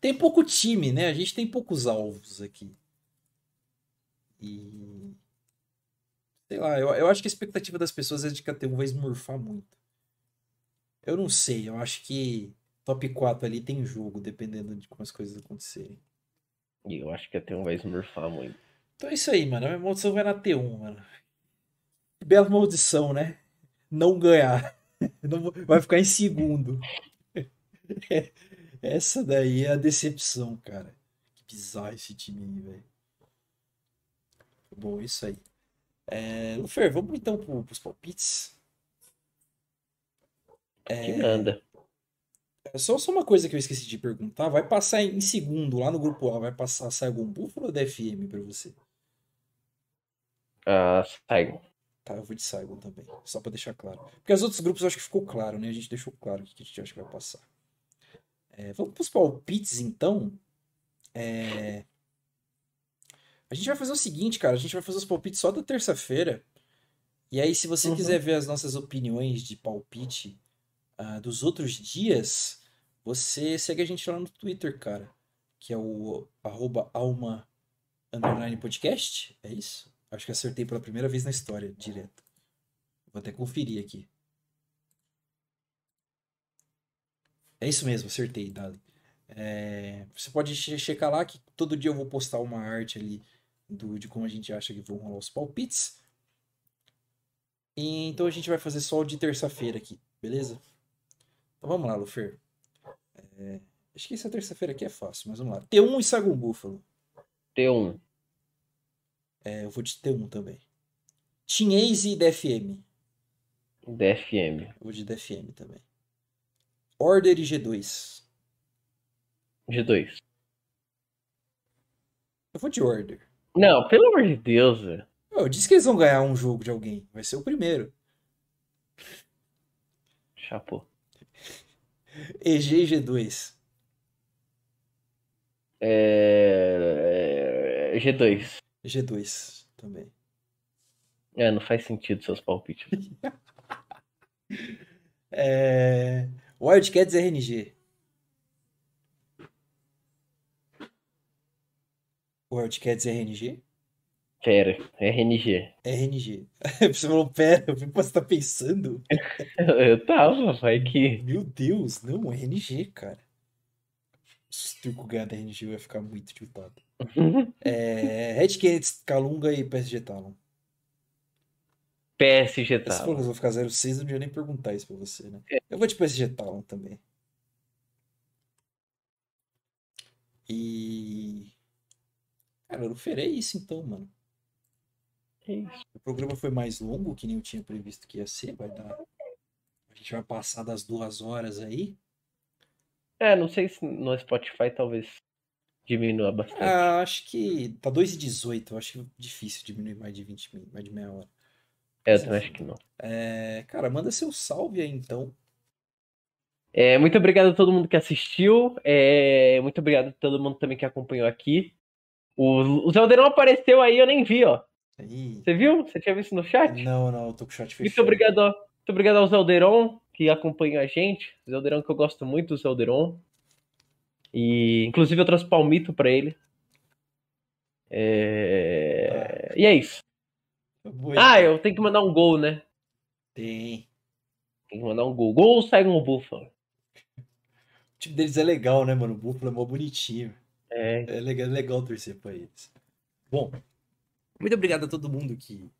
Tem pouco time, né? A gente tem poucos alvos aqui. E. Sei lá, eu, eu acho que a expectativa das pessoas é de que a T1 vai esmurfar muito. Eu não sei, eu acho que top 4 ali tem jogo, dependendo de como as coisas acontecerem. E eu acho que até um vai esmurfar muito. Então é isso aí, mano. A minha maldição vai na T1, mano. Que bela maldição, né? Não ganhar. [laughs] Não vai ficar em segundo. [laughs] Essa daí é a decepção, cara. Que bizarro esse time aí, velho. Bom, isso aí. É, Lufer, vamos então pro, pros palpites. Que anda. É Só, só uma coisa que eu esqueci de perguntar. Vai passar em segundo lá no grupo A, vai passar Saigon Buffalo ou DFM pra você? Ah, Saigon. Tá, eu vou de Saigon também, só pra deixar claro. Porque os outros grupos eu acho que ficou claro, né? A gente deixou claro o que a gente acha que vai passar. É, vamos pros palpites, então. É... A gente vai fazer o seguinte, cara. A gente vai fazer os palpites só da terça-feira. E aí, se você Uhum. quiser ver as nossas opiniões de palpite ah, dos outros dias, você segue a gente lá no Twitter, cara. Que é o arroba alma underline podcast. É isso? Acho que acertei pela primeira vez na história, direto. Vou até conferir aqui. É isso mesmo, acertei, Dali. É, você pode che- checar lá que todo dia eu vou postar uma arte ali do, de como a gente acha que vão rolar os palpites. E, então a gente vai fazer só o de terça-feira aqui, beleza? Então vamos lá, Lufer. É, acho que essa terça-feira aqui é fácil, mas vamos lá. T1 e Sagon Buffalo. T1. É, eu vou de T1 também. Team Ace e DFM. DFM. Eu vou de DFM também. Order e G2. G2. Eu vou de Order. Não, pelo amor de Deus, velho. Eu disse que eles vão ganhar um jogo de alguém. Vai ser o primeiro. Chapô. EG e G2. É... é, G2. G2 também. É, não faz sentido seus palpites. [laughs] É... Wildcats e RNG. Wildcats e RNG? Pera, RNG. RNG. [laughs] Você falou, pera, eu vi que você tá pensando. [laughs] Eu tava, vai que. Meu Deus, não, RNG, cara. Se o Turco ganhar da RNG, vai ficar muito tiltado. [laughs] É... Red Canids, Calunga e PSG Talon. PSG Você falou que eu vou ficar 0-6, não devia nem perguntar isso pra você, né? É. Eu vou de PSG Talon também. E. Cara, eu não ferei isso então, mano. É isso. O programa foi mais longo, que nem eu tinha previsto que ia ser. Vai dar. A gente vai passar das duas horas aí. É, não sei se no Spotify talvez diminua bastante. Ah, acho que. Tá 2,18. Eu acho difícil diminuir mais de 20 min- mais de meia hora. É, eu também acho que não. É, cara, manda seu salve aí então. É, muito obrigado a todo mundo que assistiu. É, muito obrigado a todo mundo também que acompanhou aqui. O, o Zelderão apareceu aí, eu nem vi, ó. Você viu? Você tinha visto no chat? Não, não, eu tô com o chat fechado. Muito obrigado, muito obrigado ao Zelderon que acompanha a gente. Zelderon que eu gosto muito do Zelderon. E inclusive eu trouxe palmito pra ele. É, E é isso. Boa, Ah, eu tenho que mandar um gol, né? Tem. Tem que mandar um gol. Gol ou sai um Buffalo? O time deles é legal, né, mano? O Buffalo é mó bonitinho. É. É legal, é legal torcer pra eles. Bom, muito obrigado a todo mundo que,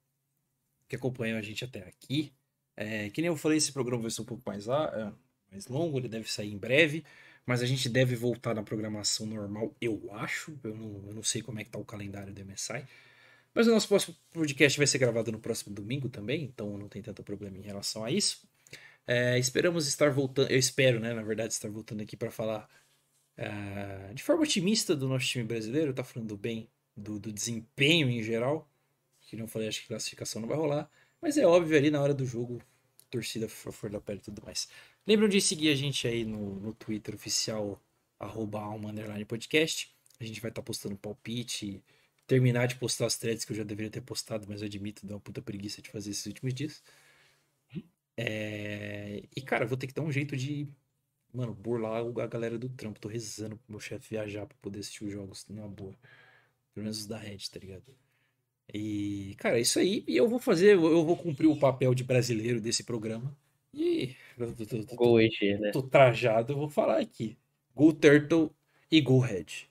que acompanhou a gente até aqui. É, que nem eu falei, esse programa vai ser um pouco mais, lá, é, mais longo, ele deve sair em breve, mas a gente deve voltar na programação normal, eu acho. Eu não, eu não sei como é que tá o calendário do MSI. Mas o nosso próximo podcast vai ser gravado no próximo domingo também, então não tem tanto problema em relação a isso. É, esperamos estar voltando, eu espero, né, na verdade, estar voltando aqui para falar ah, de forma otimista do nosso time brasileiro, tá falando bem do, do desempenho em geral. Que não falei, acho que classificação não vai rolar. Mas é óbvio ali na hora do jogo, torcida for, da pele e tudo mais. Lembram de seguir a gente aí no, no Twitter oficial, arroba alma podcast. A gente vai estar postando palpite, terminar de postar as threads que eu já deveria ter postado, mas eu admito, deu uma puta preguiça de fazer esses últimos dias. É, E, cara, vou ter que dar um jeito de Mano, burlar a galera do trampo. Tô rezando pro meu chefe viajar pra poder assistir os jogos numa boa. Pelo menos os da Red, tá ligado? E, cara, é isso aí. E eu vou fazer, eu vou cumprir o papel de brasileiro desse programa. E tô, tô- tô- né? tô trajado, eu vou falar aqui. Go Turtle e Go Red.